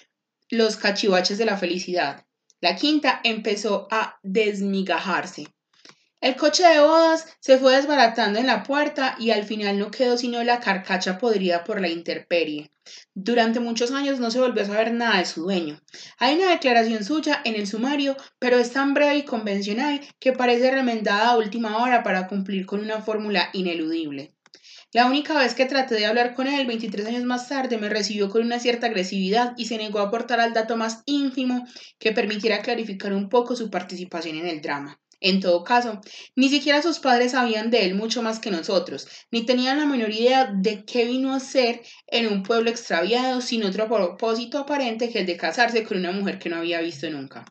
los cachivaches de la felicidad. La quinta empezó a desmigajarse. El coche de bodas se fue desbaratando en la puerta y al final no quedó sino la carcacha podrida por la intemperie. Durante muchos años no se volvió a saber nada de su dueño. Hay una declaración suya en el sumario, pero es tan breve y convencional que parece remendada a última hora para cumplir con una fórmula ineludible. La única vez que traté de hablar con él, 23 años más tarde, me recibió con una cierta agresividad y se negó a aportar al dato más ínfimo que permitiera clarificar un poco su participación en el drama. En todo caso, ni siquiera sus padres sabían de él mucho más que nosotros, ni tenían la menor idea de qué vino a ser en un pueblo extraviado sin otro propósito aparente que el de casarse con una mujer que no había visto nunca.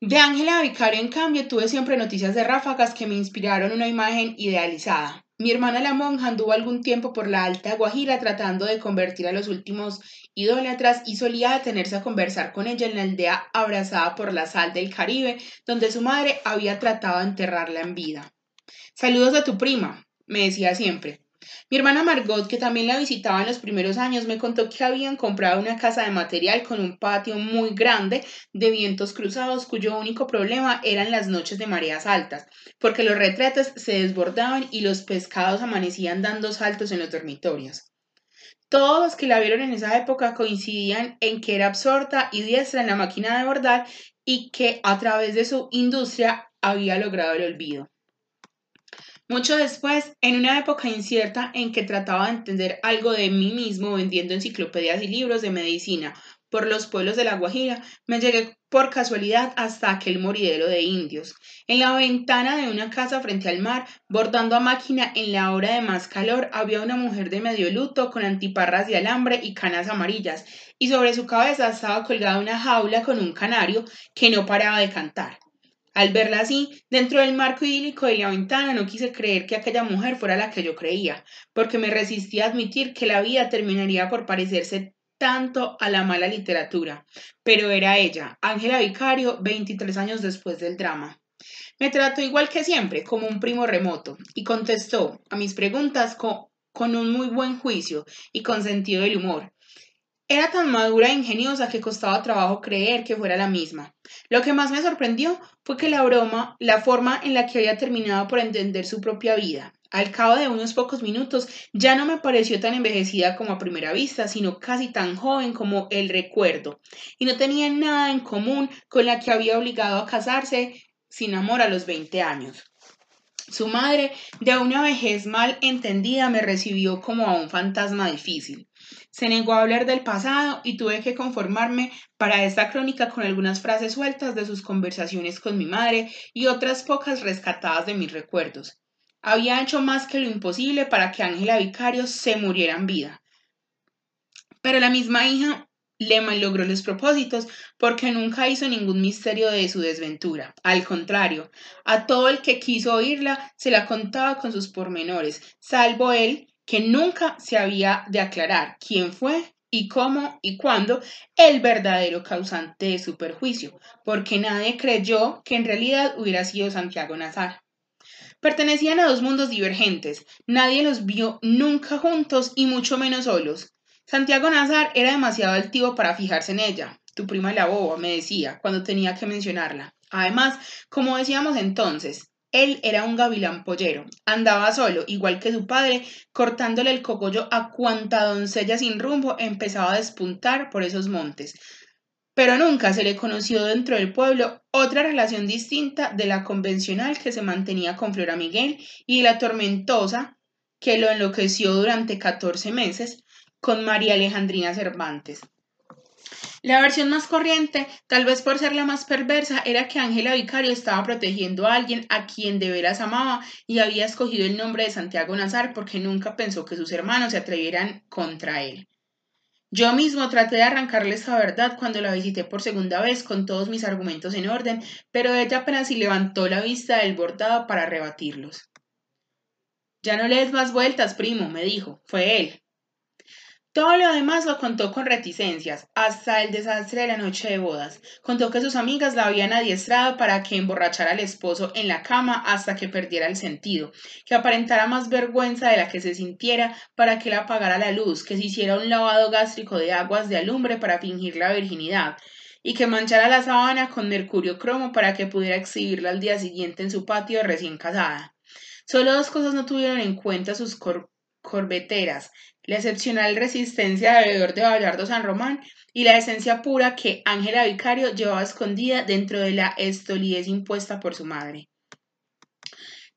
De Ángela Vicario, en cambio, tuve siempre noticias de ráfagas que me inspiraron una imagen idealizada. Mi hermana la monja anduvo algún tiempo por la Alta Guajira tratando de convertir a los últimos idólatras y solía detenerse a conversar con ella en la aldea abrazada por la sal del Caribe, donde su madre había tratado de enterrarla en vida. Saludos a tu prima, me decía siempre. Mi hermana Margot, que también la visitaba en los primeros años, me contó que habían comprado una casa de material con un patio muy grande de vientos cruzados, cuyo único problema eran las noches de mareas altas, porque los retretes se desbordaban y los pescados amanecían dando saltos en los dormitorios. Todos los que la vieron en esa época coincidían en que era absorta y diestra en la máquina de bordar y que a través de su industria había logrado el olvido. Mucho después, en una época incierta en que trataba de entender algo de mí mismo vendiendo enciclopedias y libros de medicina por los pueblos de La Guajira, me llegué por casualidad hasta aquel moridero de indios. En la ventana de una casa frente al mar, bordando a máquina en la hora de más calor, había una mujer de medio luto con antiparras de alambre y canas amarillas, y sobre su cabeza estaba colgada una jaula con un canario que no paraba de cantar. Al verla así, dentro del marco idílico de la ventana, no quise creer que aquella mujer fuera la que yo creía, porque me resistí a admitir que la vida terminaría por parecerse tanto a la mala literatura. Pero era ella, Ángela Vicario, 23 años después del drama. Me trató igual que siempre, como un primo remoto, y contestó a mis preguntas con, con un muy buen juicio y con sentido del humor. Era tan madura e ingeniosa que costaba trabajo creer que fuera la misma. Lo que más me sorprendió fue que la broma, la forma en la que había terminado por entender su propia vida. Al cabo de unos pocos minutos ya no me pareció tan envejecida como a primera vista, sino casi tan joven como el recuerdo, y no tenía nada en común con la que había obligado a casarse sin amor a los 20 años. Su madre, de una vejez mal entendida, me recibió como a un fantasma difícil. Se negó a hablar del pasado y tuve que conformarme para esta crónica con algunas frases sueltas de sus conversaciones con mi madre y otras pocas rescatadas de mis recuerdos. Había hecho más que lo imposible para que Ángela Vicario se muriera en vida. Pero la misma hija le logró los propósitos porque nunca hizo ningún misterio de su desventura. Al contrario, a todo el que quiso oírla se la contaba con sus pormenores, salvo él, que nunca se había de aclarar quién fue y cómo y cuándo el verdadero causante de su perjuicio, porque nadie creyó que en realidad hubiera sido Santiago Nazar. Pertenecían a dos mundos divergentes, nadie los vio nunca juntos y mucho menos solos. Santiago Nazar era demasiado altivo para fijarse en ella. Tu prima la boba, me decía, cuando tenía que mencionarla. Además, como decíamos entonces, él era un gavilán pollero, andaba solo, igual que su padre, cortándole el cogollo a cuanta doncella sin rumbo empezaba a despuntar por esos montes. Pero nunca se le conoció dentro del pueblo otra relación distinta de la convencional que se mantenía con Flora Miguel y la tormentosa que lo enloqueció durante catorce meses con María Alejandrina Cervantes. La versión más corriente, tal vez por ser la más perversa, era que Ángela Vicario estaba protegiendo a alguien a quien de veras amaba y había escogido el nombre de Santiago Nazar porque nunca pensó que sus hermanos se atrevieran contra él. Yo mismo traté de arrancarle esa verdad cuando la visité por segunda vez con todos mis argumentos en orden, pero ella apenas si levantó la vista del bordado para rebatirlos. Ya no le des más vueltas, primo, me dijo. Fue él. Todo lo demás lo contó con reticencias, hasta el desastre de la noche de bodas. Contó que sus amigas la habían adiestrado para que emborrachara al esposo en la cama hasta que perdiera el sentido, que aparentara más vergüenza de la que se sintiera para que la apagara la luz, que se hiciera un lavado gástrico de aguas de alumbre para fingir la virginidad, y que manchara la sábana con mercurio cromo para que pudiera exhibirla al día siguiente en su patio recién casada. Solo dos cosas no tuvieron en cuenta sus corbeteras, la excepcional resistencia de bebedor de Vallardo San Román y la esencia pura que Ángela Vicario llevaba escondida dentro de la estolidez impuesta por su madre.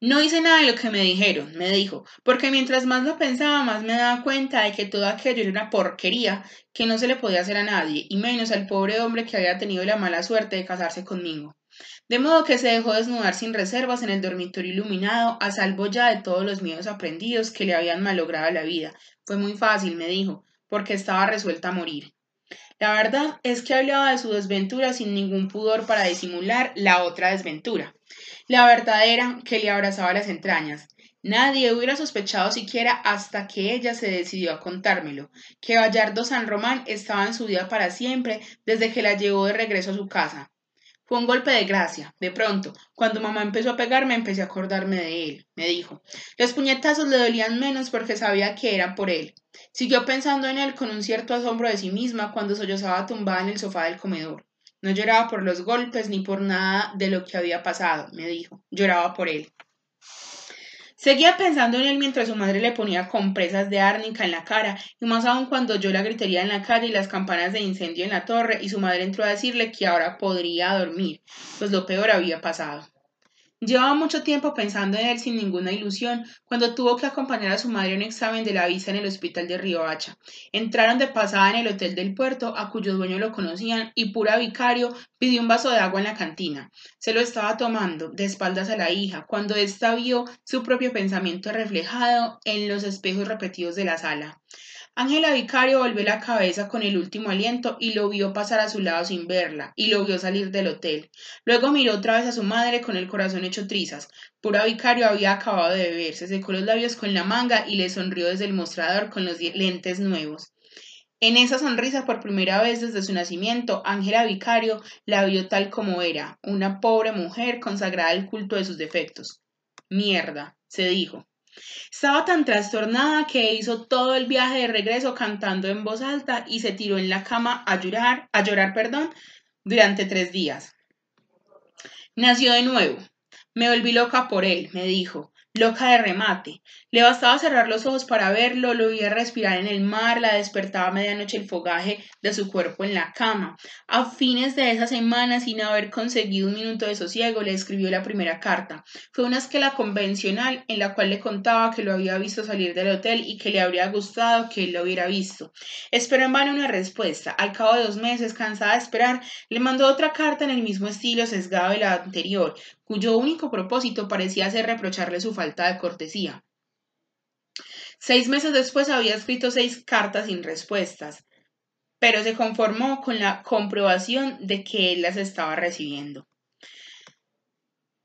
No hice nada de lo que me dijeron, me dijo, porque mientras más lo pensaba, más me daba cuenta de que todo aquello era una porquería que no se le podía hacer a nadie, y menos al pobre hombre que había tenido la mala suerte de casarse conmigo. De modo que se dejó desnudar sin reservas en el dormitorio iluminado, a salvo ya de todos los miedos aprendidos que le habían malogrado la vida. Fue muy fácil, me dijo, porque estaba resuelta a morir. La verdad es que hablaba de su desventura sin ningún pudor para disimular la otra desventura, la verdadera que le abrazaba las entrañas. Nadie hubiera sospechado siquiera hasta que ella se decidió a contármelo, que Bayardo San Román estaba en su vida para siempre desde que la llevó de regreso a su casa, fue un golpe de gracia. De pronto, cuando mamá empezó a pegarme, empecé a acordarme de él, me dijo. Los puñetazos le dolían menos porque sabía que eran por él. Siguió pensando en él con un cierto asombro de sí misma cuando sollozaba tumbada en el sofá del comedor. No lloraba por los golpes ni por nada de lo que había pasado, me dijo. Lloraba por él. Seguía pensando en él mientras su madre le ponía compresas de árnica en la cara, y más aún cuando yo la gritería en la calle y las campanas de incendio en la torre, y su madre entró a decirle que ahora podría dormir, pues lo peor había pasado. Llevaba mucho tiempo pensando en él sin ninguna ilusión, cuando tuvo que acompañar a su madre a un examen de la visa en el hospital de Río Hacha. Entraron de pasada en el hotel del puerto, a cuyo dueño lo conocían, y pura vicario pidió un vaso de agua en la cantina. Se lo estaba tomando, de espaldas a la hija, cuando ésta vio su propio pensamiento reflejado en los espejos repetidos de la sala. Ángela Vicario volvió la cabeza con el último aliento y lo vio pasar a su lado sin verla, y lo vio salir del hotel. Luego miró otra vez a su madre con el corazón hecho trizas. Pura Vicario había acabado de beber, se secó los labios con la manga y le sonrió desde el mostrador con los lentes nuevos. En esa sonrisa, por primera vez desde su nacimiento, Ángela Vicario la vio tal como era, una pobre mujer consagrada al culto de sus defectos. Mierda, se dijo. Estaba tan trastornada que hizo todo el viaje de regreso cantando en voz alta y se tiró en la cama a llorar, a llorar, perdón, durante tres días. Nació de nuevo. Me volví loca por él, me dijo loca de remate. Le bastaba cerrar los ojos para verlo, lo oía respirar en el mar, la despertaba a medianoche el fogaje de su cuerpo en la cama. A fines de esa semana, sin haber conseguido un minuto de sosiego, le escribió la primera carta. Fue una esquela convencional en la cual le contaba que lo había visto salir del hotel y que le habría gustado que él lo hubiera visto. Esperó en vano una respuesta. Al cabo de dos meses, cansada de esperar, le mandó otra carta en el mismo estilo sesgado de la anterior, cuyo único propósito parecía ser reprocharle su falta de cortesía. Seis meses después había escrito seis cartas sin respuestas, pero se conformó con la comprobación de que él las estaba recibiendo.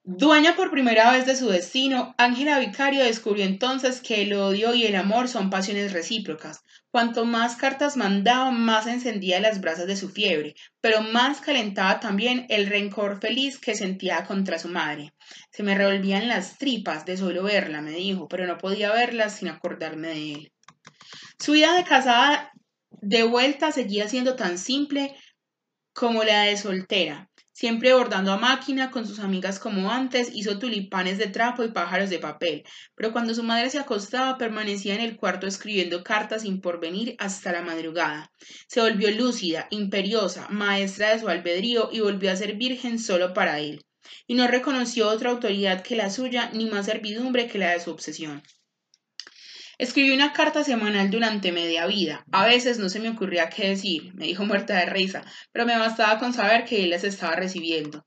Dueña por primera vez de su destino, Ángela Vicario descubrió entonces que el odio y el amor son pasiones recíprocas. Cuanto más cartas mandaba, más encendía las brasas de su fiebre, pero más calentaba también el rencor feliz que sentía contra su madre. Se me revolvían las tripas de solo verla, me dijo, pero no podía verla sin acordarme de él. Su vida de casada de vuelta seguía siendo tan simple como la de soltera siempre bordando a máquina con sus amigas como antes, hizo tulipanes de trapo y pájaros de papel, pero cuando su madre se acostaba permanecía en el cuarto escribiendo cartas sin porvenir hasta la madrugada. Se volvió lúcida, imperiosa, maestra de su albedrío y volvió a ser virgen solo para él, y no reconoció otra autoridad que la suya ni más servidumbre que la de su obsesión. Escribí una carta semanal durante media vida. A veces no se me ocurría qué decir, me dijo muerta de risa, pero me bastaba con saber que él las estaba recibiendo.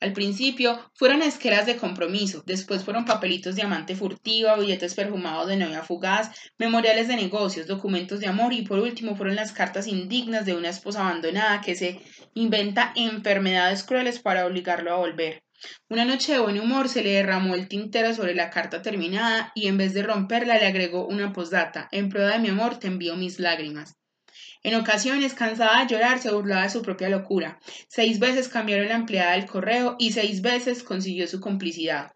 Al principio fueron esquelas de compromiso, después fueron papelitos de amante furtiva, billetes perfumados de novia fugaz, memoriales de negocios, documentos de amor y por último fueron las cartas indignas de una esposa abandonada que se inventa enfermedades crueles para obligarlo a volver. Una noche de buen humor se le derramó el tintero sobre la carta terminada y en vez de romperla le agregó una postdata. En prueba de mi amor te envío mis lágrimas. En ocasiones, cansada de llorar, se burlaba de su propia locura. Seis veces cambiaron la empleada del correo y seis veces consiguió su complicidad.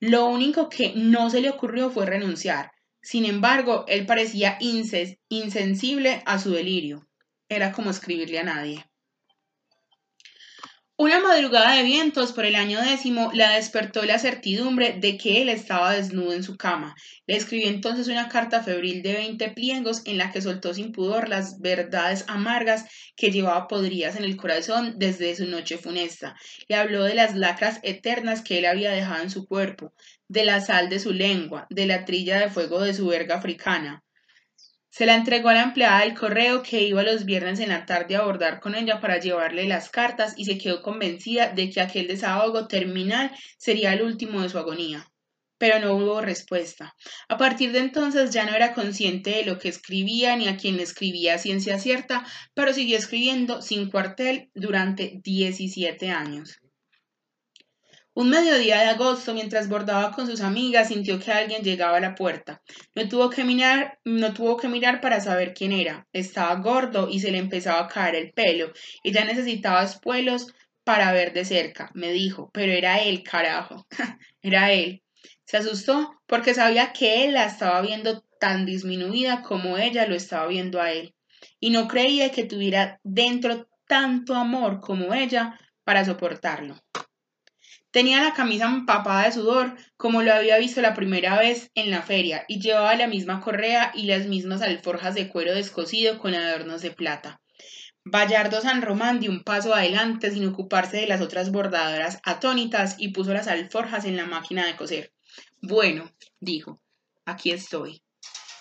Lo único que no se le ocurrió fue renunciar. Sin embargo, él parecía insensible a su delirio. Era como escribirle a nadie. Una madrugada de vientos por el año décimo la despertó la certidumbre de que él estaba desnudo en su cama. Le escribió entonces una carta febril de veinte pliegos en la que soltó sin pudor las verdades amargas que llevaba podridas en el corazón desde su noche funesta. Le habló de las lacras eternas que él había dejado en su cuerpo, de la sal de su lengua, de la trilla de fuego de su verga africana. Se la entregó a la empleada del correo que iba los viernes en la tarde a abordar con ella para llevarle las cartas y se quedó convencida de que aquel desahogo terminal sería el último de su agonía. Pero no hubo respuesta. A partir de entonces ya no era consciente de lo que escribía ni a quién le escribía ciencia cierta, pero siguió escribiendo sin cuartel durante 17 años. Un mediodía de agosto, mientras bordaba con sus amigas, sintió que alguien llegaba a la puerta. No tuvo que mirar, no tuvo que mirar para saber quién era. Estaba gordo y se le empezaba a caer el pelo. Ella necesitaba espuelos para ver de cerca, me dijo, pero era él, carajo. era él. Se asustó porque sabía que él la estaba viendo tan disminuida como ella lo estaba viendo a él. Y no creía que tuviera dentro tanto amor como ella para soportarlo. Tenía la camisa empapada de sudor, como lo había visto la primera vez en la feria, y llevaba la misma correa y las mismas alforjas de cuero descosido con adornos de plata. Bayardo San Román dio un paso adelante sin ocuparse de las otras bordadoras atónitas y puso las alforjas en la máquina de coser. Bueno, dijo, aquí estoy.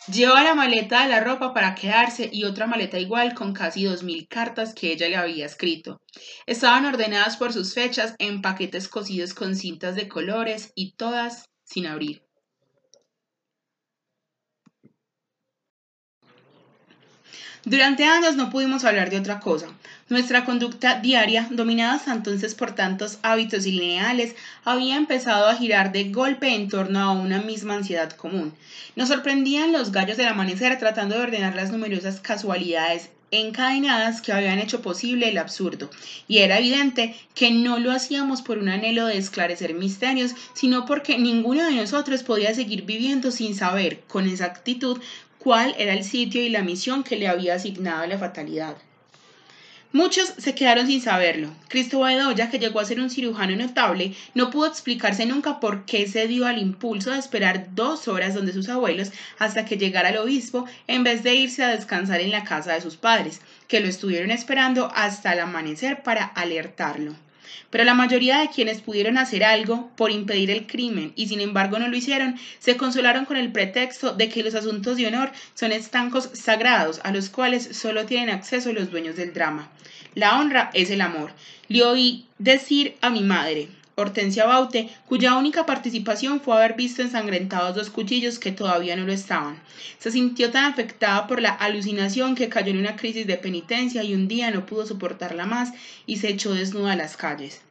Lleva la maleta de la ropa para quedarse y otra maleta igual con casi dos mil cartas que ella le había escrito. Estaban ordenadas por sus fechas en paquetes cosidos con cintas de colores y todas sin abrir. Durante años no pudimos hablar de otra cosa. Nuestra conducta diaria, dominada hasta entonces por tantos hábitos lineales, había empezado a girar de golpe en torno a una misma ansiedad común. Nos sorprendían los gallos del amanecer tratando de ordenar las numerosas casualidades encadenadas que habían hecho posible el absurdo, y era evidente que no lo hacíamos por un anhelo de esclarecer misterios, sino porque ninguno de nosotros podía seguir viviendo sin saber con exactitud cuál era el sitio y la misión que le había asignado la fatalidad. Muchos se quedaron sin saberlo. Cristóbal Bedoya, que llegó a ser un cirujano notable, no pudo explicarse nunca por qué se dio al impulso de esperar dos horas donde sus abuelos hasta que llegara el obispo, en vez de irse a descansar en la casa de sus padres, que lo estuvieron esperando hasta el amanecer para alertarlo. Pero la mayoría de quienes pudieron hacer algo por impedir el crimen y sin embargo no lo hicieron, se consolaron con el pretexto de que los asuntos de honor son estancos sagrados a los cuales solo tienen acceso los dueños del drama. La honra es el amor. Le oí decir a mi madre, Hortensia Baute, cuya única participación fue haber visto ensangrentados dos cuchillos que todavía no lo estaban. Se sintió tan afectada por la alucinación que cayó en una crisis de penitencia y un día no pudo soportarla más y se echó desnuda a las calles.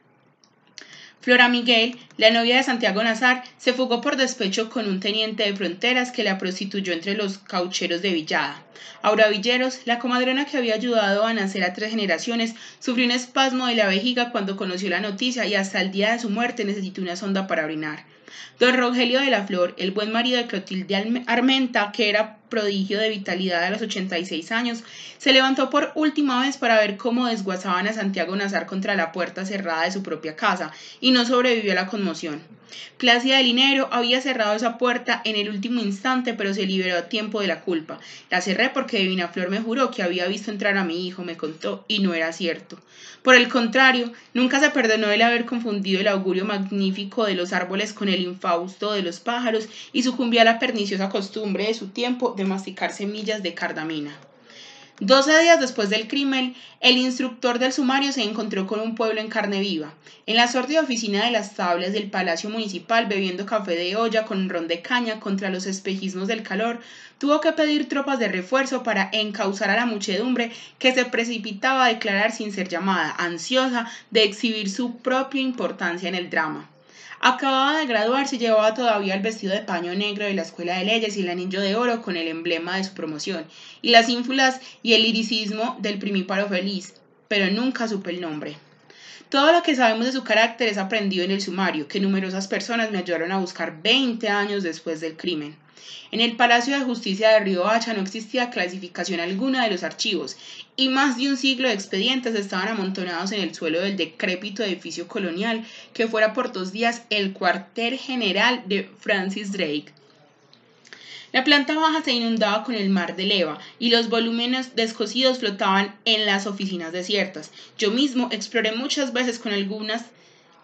Flora Miguel, la novia de Santiago Nazar, se fugó por despecho con un teniente de fronteras que la prostituyó entre los caucheros de Villada. Aura Villeros, la comadrona que había ayudado a nacer a tres generaciones, sufrió un espasmo de la vejiga cuando conoció la noticia y hasta el día de su muerte necesitó una sonda para orinar. Don Rogelio de la Flor, el buen marido de Clotilde Armenta, que era prodigio de vitalidad a los 86 años, se levantó por última vez para ver cómo desguazaban a Santiago Nazar contra la puerta cerrada de su propia casa, y no sobrevivió a la conmoción. Plácida de Linero había cerrado esa puerta en el último instante, pero se liberó a tiempo de la culpa. La cerré porque Divina Flor me juró que había visto entrar a mi hijo, me contó, y no era cierto. Por el contrario, nunca se perdonó el haber confundido el augurio magnífico de los árboles con el infausto de los pájaros y sucumbió a la perniciosa costumbre de su tiempo de masticar semillas de cardamina. Doce días después del crimen, el instructor del sumario se encontró con un pueblo en carne viva, en la sórdida oficina de las tablas del Palacio Municipal bebiendo café de olla con ron de caña contra los espejismos del calor, tuvo que pedir tropas de refuerzo para encauzar a la muchedumbre que se precipitaba a declarar sin ser llamada, ansiosa de exhibir su propia importancia en el drama. Acababa de graduarse y llevaba todavía el vestido de paño negro de la Escuela de Leyes y el anillo de oro con el emblema de su promoción, y las ínfulas y el liricismo del primíparo feliz, pero nunca supe el nombre. Todo lo que sabemos de su carácter es aprendido en el sumario, que numerosas personas me ayudaron a buscar 20 años después del crimen. En el Palacio de Justicia de Río Hacha no existía clasificación alguna de los archivos y más de un siglo de expedientes estaban amontonados en el suelo del decrépito edificio colonial que fuera por dos días el cuartel general de Francis Drake. La planta baja se inundaba con el mar de leva y los volúmenes descosidos flotaban en las oficinas desiertas. Yo mismo exploré muchas veces con algunas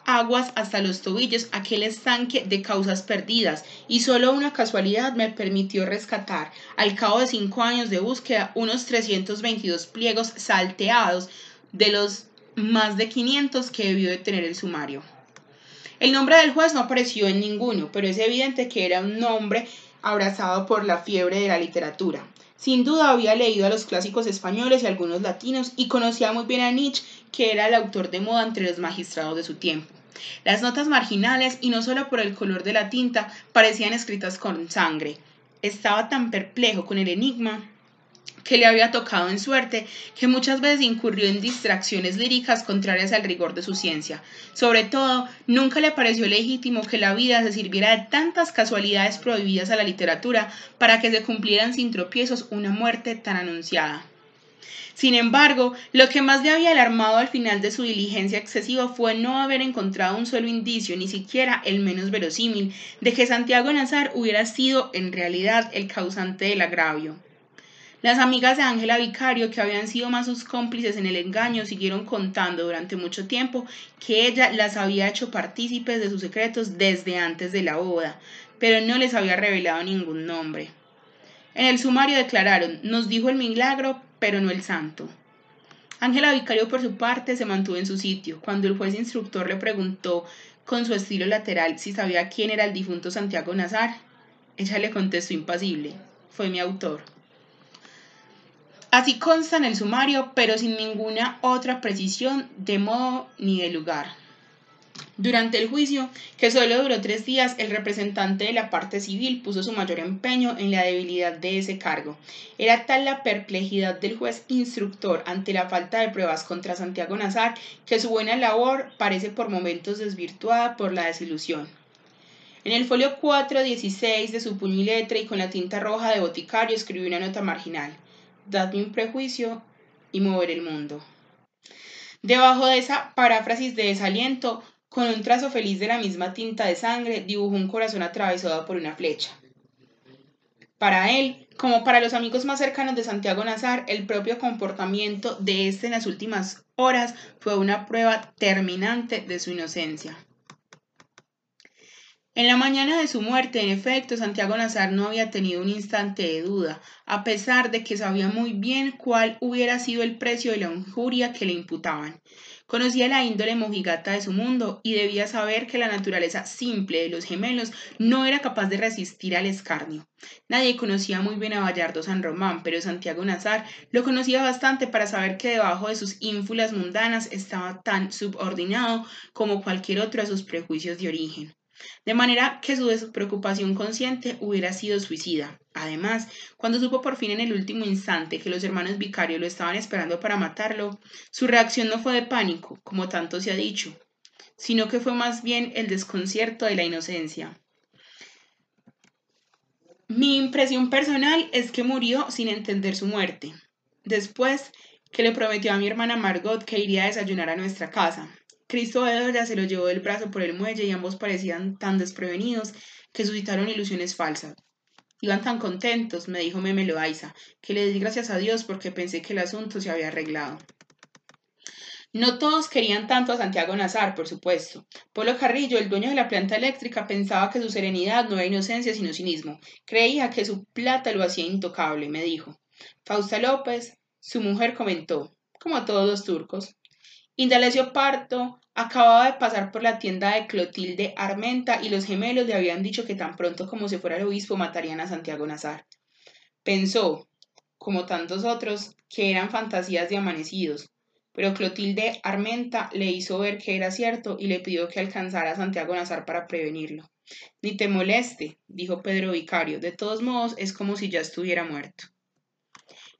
aguas hasta los tobillos aquel estanque de causas perdidas y solo una casualidad me permitió rescatar, al cabo de cinco años de búsqueda, unos 322 pliegos salteados de los más de 500 que debió de tener el sumario. El nombre del juez no apareció en ninguno, pero es evidente que era un nombre abrazado por la fiebre de la literatura. Sin duda había leído a los clásicos españoles y algunos latinos y conocía muy bien a Nietzsche, que era el autor de moda entre los magistrados de su tiempo. Las notas marginales, y no solo por el color de la tinta, parecían escritas con sangre. Estaba tan perplejo con el enigma que le había tocado en suerte, que muchas veces incurrió en distracciones líricas contrarias al rigor de su ciencia. Sobre todo, nunca le pareció legítimo que la vida se sirviera de tantas casualidades prohibidas a la literatura para que se cumplieran sin tropiezos una muerte tan anunciada. Sin embargo, lo que más le había alarmado al final de su diligencia excesiva fue no haber encontrado un solo indicio, ni siquiera el menos verosímil, de que Santiago Nazar hubiera sido en realidad el causante del agravio. Las amigas de Ángela Vicario, que habían sido más sus cómplices en el engaño, siguieron contando durante mucho tiempo que ella las había hecho partícipes de sus secretos desde antes de la boda, pero no les había revelado ningún nombre. En el sumario declararon, nos dijo el milagro, pero no el santo. Ángela Vicario, por su parte, se mantuvo en su sitio. Cuando el juez instructor le preguntó con su estilo lateral si sabía quién era el difunto Santiago Nazar, ella le contestó impasible, fue mi autor. Así consta en el sumario, pero sin ninguna otra precisión de modo ni de lugar. Durante el juicio, que solo duró tres días, el representante de la parte civil puso su mayor empeño en la debilidad de ese cargo. Era tal la perplejidad del juez instructor ante la falta de pruebas contra Santiago Nazar que su buena labor parece por momentos desvirtuada por la desilusión. En el folio 416 de su puño y letra y con la tinta roja de boticario escribió una nota marginal. Dadme un prejuicio y mover el mundo. Debajo de esa paráfrasis de desaliento, con un trazo feliz de la misma tinta de sangre, dibujó un corazón atravesado por una flecha. Para él, como para los amigos más cercanos de Santiago Nazar, el propio comportamiento de este en las últimas horas fue una prueba terminante de su inocencia. En la mañana de su muerte, en efecto, Santiago Nazar no había tenido un instante de duda, a pesar de que sabía muy bien cuál hubiera sido el precio de la injuria que le imputaban. Conocía la índole mojigata de su mundo y debía saber que la naturaleza simple de los gemelos no era capaz de resistir al escarnio. Nadie conocía muy bien a Bayardo San Román, pero Santiago Nazar lo conocía bastante para saber que debajo de sus ínfulas mundanas estaba tan subordinado como cualquier otro a sus prejuicios de origen de manera que su despreocupación consciente hubiera sido suicida. Además, cuando supo por fin en el último instante que los hermanos vicarios lo estaban esperando para matarlo, su reacción no fue de pánico, como tanto se ha dicho, sino que fue más bien el desconcierto de la inocencia. Mi impresión personal es que murió sin entender su muerte. Después que le prometió a mi hermana Margot que iría a desayunar a nuestra casa, Cristo de se lo llevó del brazo por el muelle y ambos parecían tan desprevenidos que suscitaron ilusiones falsas. Iban tan contentos, me dijo Meme Loaiza, que le di gracias a Dios porque pensé que el asunto se había arreglado. No todos querían tanto a Santiago Nazar, por supuesto. Polo Carrillo, el dueño de la planta eléctrica, pensaba que su serenidad no era inocencia sino cinismo. Creía que su plata lo hacía intocable, me dijo. Fausta López, su mujer, comentó, como todos los turcos, Indalecio Parto acababa de pasar por la tienda de Clotilde Armenta y los gemelos le habían dicho que tan pronto como se fuera el obispo matarían a Santiago Nazar. Pensó, como tantos otros, que eran fantasías de amanecidos, pero Clotilde Armenta le hizo ver que era cierto y le pidió que alcanzara a Santiago Nazar para prevenirlo. Ni te moleste, dijo Pedro Vicario, de todos modos es como si ya estuviera muerto.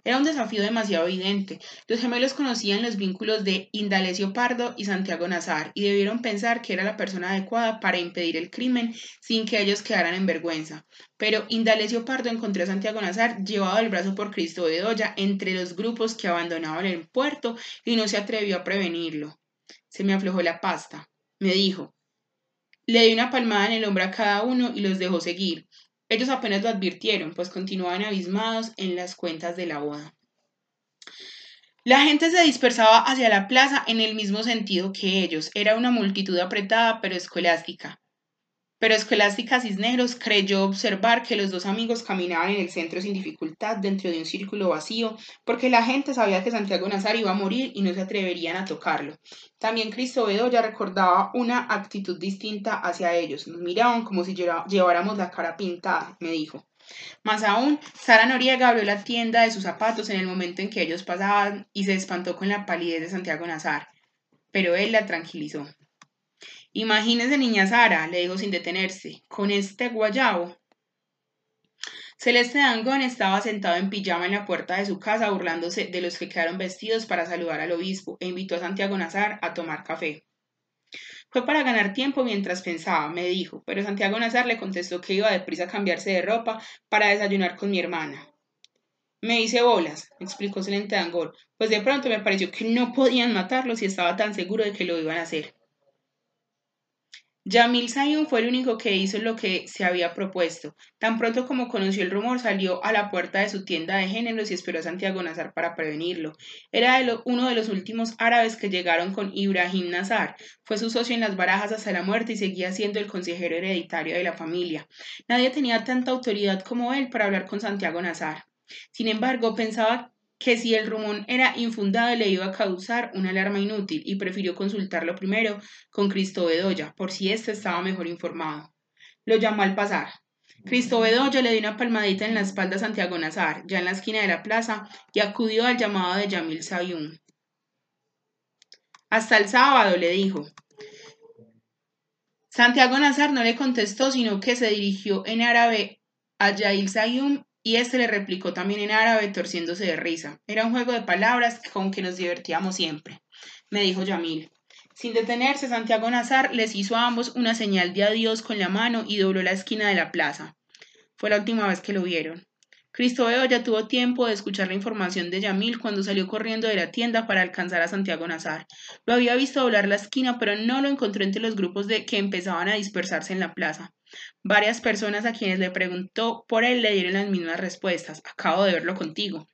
Era un desafío demasiado evidente. Los gemelos conocían los vínculos de Indalecio Pardo y Santiago Nazar y debieron pensar que era la persona adecuada para impedir el crimen sin que ellos quedaran en vergüenza. Pero Indalecio Pardo encontró a Santiago Nazar llevado del brazo por Cristo de Doya entre los grupos que abandonaban el puerto y no se atrevió a prevenirlo. Se me aflojó la pasta. Me dijo. Le di una palmada en el hombro a cada uno y los dejó seguir. Ellos apenas lo advirtieron, pues continuaban abismados en las cuentas de la boda. La gente se dispersaba hacia la plaza en el mismo sentido que ellos. Era una multitud apretada pero escolástica. Pero Escolástica Cisneros creyó observar que los dos amigos caminaban en el centro sin dificultad dentro de un círculo vacío, porque la gente sabía que Santiago Nazar iba a morir y no se atreverían a tocarlo. También Cristo ya recordaba una actitud distinta hacia ellos. Nos miraban como si lleváramos la cara pintada, me dijo. Más aún, Sara Noriega abrió la tienda de sus zapatos en el momento en que ellos pasaban y se espantó con la palidez de Santiago Nazar. Pero él la tranquilizó. Imagínese, niña Sara, le dijo sin detenerse, con este guayabo. Celeste Dangón estaba sentado en pijama en la puerta de su casa burlándose de los que quedaron vestidos para saludar al obispo e invitó a Santiago Nazar a tomar café. Fue para ganar tiempo mientras pensaba, me dijo, pero Santiago Nazar le contestó que iba deprisa a cambiarse de ropa para desayunar con mi hermana. Me hice bolas, explicó Celeste Dangón, pues de pronto me pareció que no podían matarlo si estaba tan seguro de que lo iban a hacer. Yamil Sayun fue el único que hizo lo que se había propuesto. Tan pronto como conoció el rumor, salió a la puerta de su tienda de géneros y esperó a Santiago Nazar para prevenirlo. Era uno de los últimos árabes que llegaron con Ibrahim Nazar. Fue su socio en las barajas hasta la muerte y seguía siendo el consejero hereditario de la familia. Nadie tenía tanta autoridad como él para hablar con Santiago Nazar. Sin embargo, pensaba que si el rumor era infundado le iba a causar una alarma inútil y prefirió consultarlo primero con Cristo Bedoya, por si éste estaba mejor informado. Lo llamó al pasar. Cristo Bedoya le dio una palmadita en la espalda a Santiago Nazar, ya en la esquina de la plaza, y acudió al llamado de Yamil Sayum. Hasta el sábado, le dijo. Santiago Nazar no le contestó, sino que se dirigió en árabe a Yail Sayum y este le replicó también en árabe, torciéndose de risa. Era un juego de palabras con que nos divertíamos siempre, me dijo Yamil. Sin detenerse, Santiago Nazar les hizo a ambos una señal de adiós con la mano y dobló la esquina de la plaza. Fue la última vez que lo vieron. Cristóbal ya tuvo tiempo de escuchar la información de Yamil cuando salió corriendo de la tienda para alcanzar a Santiago Nazar. Lo había visto doblar la esquina, pero no lo encontró entre los grupos de que empezaban a dispersarse en la plaza. Varias personas a quienes le preguntó por él le dieron las mismas respuestas. Acabo de verlo contigo.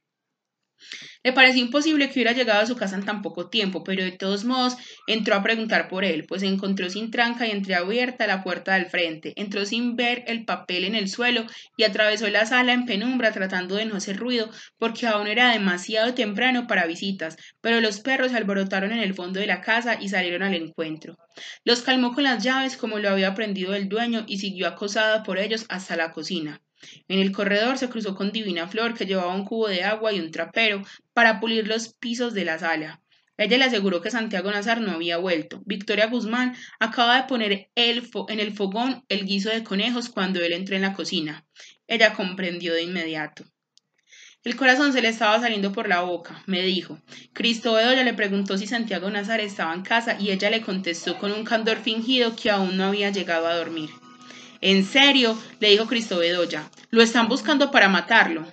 Le pareció imposible que hubiera llegado a su casa en tan poco tiempo, pero de todos modos entró a preguntar por él, pues se encontró sin tranca y entreabierta la puerta del frente. Entró sin ver el papel en el suelo y atravesó la sala en penumbra tratando de no hacer ruido, porque aún era demasiado temprano para visitas, pero los perros se alborotaron en el fondo de la casa y salieron al encuentro. Los calmó con las llaves como lo había aprendido el dueño y siguió acosada por ellos hasta la cocina. En el corredor se cruzó con Divina Flor, que llevaba un cubo de agua y un trapero para pulir los pisos de la sala. Ella le aseguró que Santiago Nazar no había vuelto. Victoria Guzmán acaba de poner en el fogón el guiso de conejos cuando él entró en la cocina. Ella comprendió de inmediato. El corazón se le estaba saliendo por la boca, me dijo. Cristo Bedoya le preguntó si Santiago Nazar estaba en casa y ella le contestó con un candor fingido que aún no había llegado a dormir. En serio, le dijo Cristo Bedoya, lo están buscando para matarlo.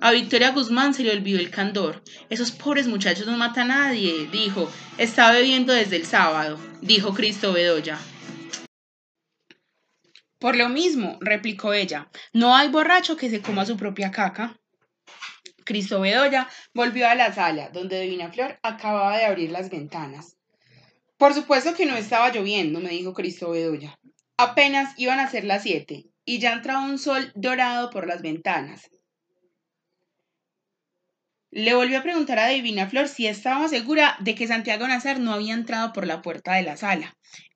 A Victoria Guzmán se le olvidó el candor. Esos pobres muchachos no matan a nadie, dijo. Está bebiendo desde el sábado, dijo Cristo Bedoya. Por lo mismo, replicó ella, no hay borracho que se coma su propia caca. Cristo Bedoya volvió a la sala, donde Divina Flor acababa de abrir las ventanas. Por supuesto que no estaba lloviendo, me dijo Cristo Bedoya. Apenas iban a ser las siete y ya entraba un sol dorado por las ventanas. Le volvió a preguntar a Divina Flor si estaba segura de que Santiago Nazar no había entrado por la puerta de la sala.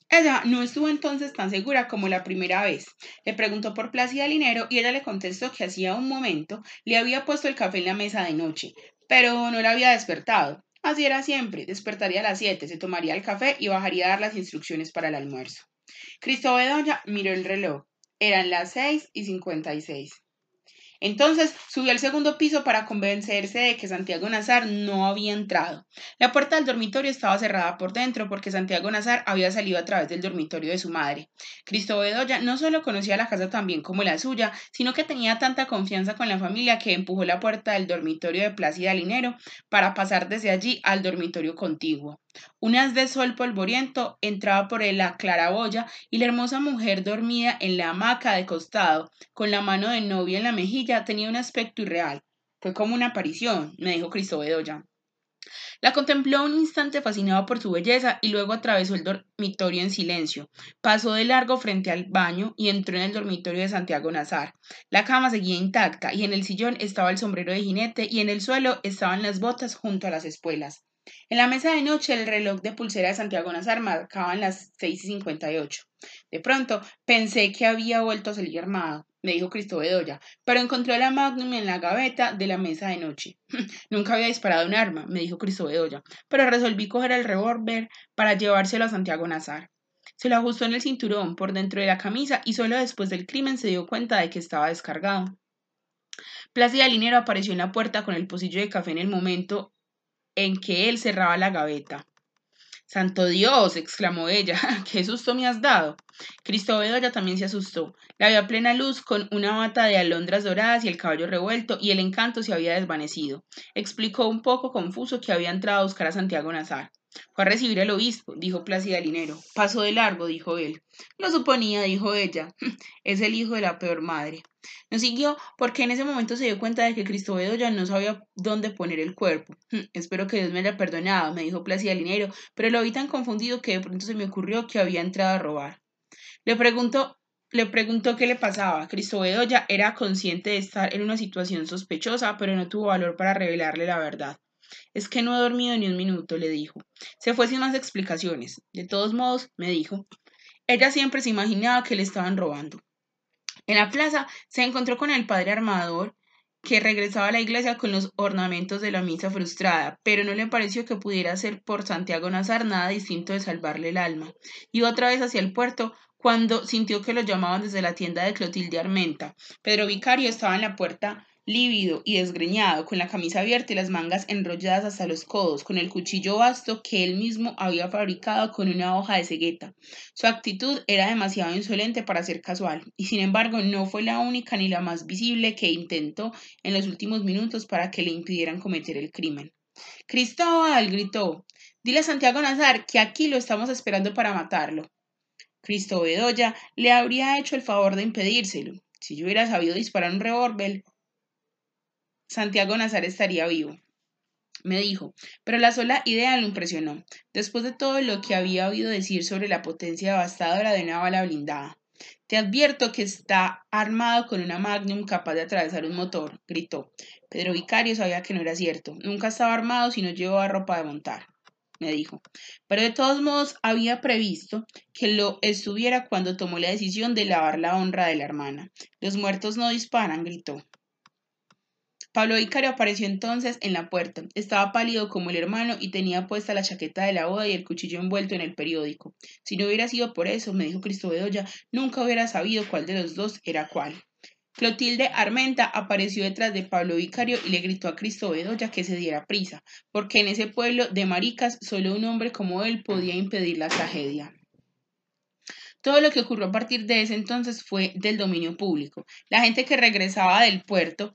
Ella no estuvo entonces tan segura como la primera vez. Le preguntó por Plácida Linero y ella le contestó que hacía un momento le había puesto el café en la mesa de noche, pero no la había despertado. Así era siempre, despertaría a las siete, se tomaría el café y bajaría a dar las instrucciones para el almuerzo. Cristóbal Bedoya miró el reloj. Eran las seis y cincuenta y seis. Entonces subió al segundo piso para convencerse de que Santiago Nazar no había entrado. La puerta del dormitorio estaba cerrada por dentro porque Santiago Nazar había salido a través del dormitorio de su madre. Cristo Bedoya no solo conocía la casa tan bien como la suya, sino que tenía tanta confianza con la familia que empujó la puerta del dormitorio de Plácida Linero para pasar desde allí al dormitorio contiguo. Un de sol polvoriento entraba por la claraboya y la hermosa mujer dormida en la hamaca de costado, con la mano de novia en la mejilla, tenía un aspecto irreal. Fue como una aparición, me dijo Cristo Bedoya. La contempló un instante fascinado por su belleza y luego atravesó el dormitorio en silencio. Pasó de largo frente al baño y entró en el dormitorio de Santiago Nazar. La cama seguía intacta y en el sillón estaba el sombrero de jinete y en el suelo estaban las botas junto a las espuelas. En la mesa de noche el reloj de pulsera de Santiago Nazar marcaban las seis y cincuenta y ocho. De pronto pensé que había vuelto a salir armado, me dijo Cristo Bedoya, pero encontré la Magnum en la gaveta de la mesa de noche. Nunca había disparado un arma, me dijo Cristo Bedoya, pero resolví coger el revólver para llevárselo a Santiago Nazar. Se lo ajustó en el cinturón por dentro de la camisa y solo después del crimen se dio cuenta de que estaba descargado. Plácida Linero apareció en la puerta con el pocillo de café en el momento en que él cerraba la gaveta. Santo Dios, exclamó ella, qué susto me has dado. Cristo Bedoya también se asustó. La vio a plena luz con una bata de alondras doradas y el caballo revuelto, y el encanto se había desvanecido. Explicó un poco confuso que había entrado a buscar a Santiago Nazar. Fue a recibir al obispo, dijo Plácida Linero. Pasó de largo, dijo él. Lo suponía, dijo ella. Es el hijo de la peor madre. No siguió porque en ese momento se dio cuenta de que Cristo ya no sabía dónde poner el cuerpo. Espero que Dios me haya perdonado, me dijo Plácida Linero, pero lo vi tan confundido que de pronto se me ocurrió que había entrado a robar. Le preguntó le preguntó qué le pasaba. Cristo ya era consciente de estar en una situación sospechosa, pero no tuvo valor para revelarle la verdad. Es que no he dormido ni un minuto, le dijo. Se fue sin más explicaciones. De todos modos, me dijo. Ella siempre se imaginaba que le estaban robando. En la plaza se encontró con el padre armador, que regresaba a la iglesia con los ornamentos de la misa frustrada, pero no le pareció que pudiera hacer por Santiago Nazar nada distinto de salvarle el alma. Iba otra vez hacia el puerto cuando sintió que lo llamaban desde la tienda de Clotilde Armenta. Pedro Vicario estaba en la puerta lívido y desgreñado, con la camisa abierta y las mangas enrolladas hasta los codos, con el cuchillo vasto que él mismo había fabricado con una hoja de cegueta. Su actitud era demasiado insolente para ser casual, y sin embargo no fue la única ni la más visible que intentó en los últimos minutos para que le impidieran cometer el crimen. Cristóbal, gritó, dile a Santiago Nazar que aquí lo estamos esperando para matarlo. Cristo Bedoya le habría hecho el favor de impedírselo. Si yo hubiera sabido disparar un revólver, Santiago Nazar estaría vivo. Me dijo, pero la sola idea lo impresionó, después de todo lo que había oído decir sobre la potencia devastadora de una bala blindada. Te advierto que está armado con una magnum capaz de atravesar un motor, gritó. Pedro Vicario sabía que no era cierto. Nunca estaba armado si no llevaba ropa de montar me dijo. Pero de todos modos había previsto que lo estuviera cuando tomó la decisión de lavar la honra de la hermana. Los muertos no disparan, gritó. Pablo Ícaro apareció entonces en la puerta. Estaba pálido como el hermano y tenía puesta la chaqueta de la boda y el cuchillo envuelto en el periódico. Si no hubiera sido por eso, me dijo Cristo Bedoya, nunca hubiera sabido cuál de los dos era cuál. Clotilde Armenta apareció detrás de Pablo Vicario y le gritó a Cristo Bedoya que se diera prisa, porque en ese pueblo de maricas solo un hombre como él podía impedir la tragedia. Todo lo que ocurrió a partir de ese entonces fue del dominio público. La gente que regresaba del puerto,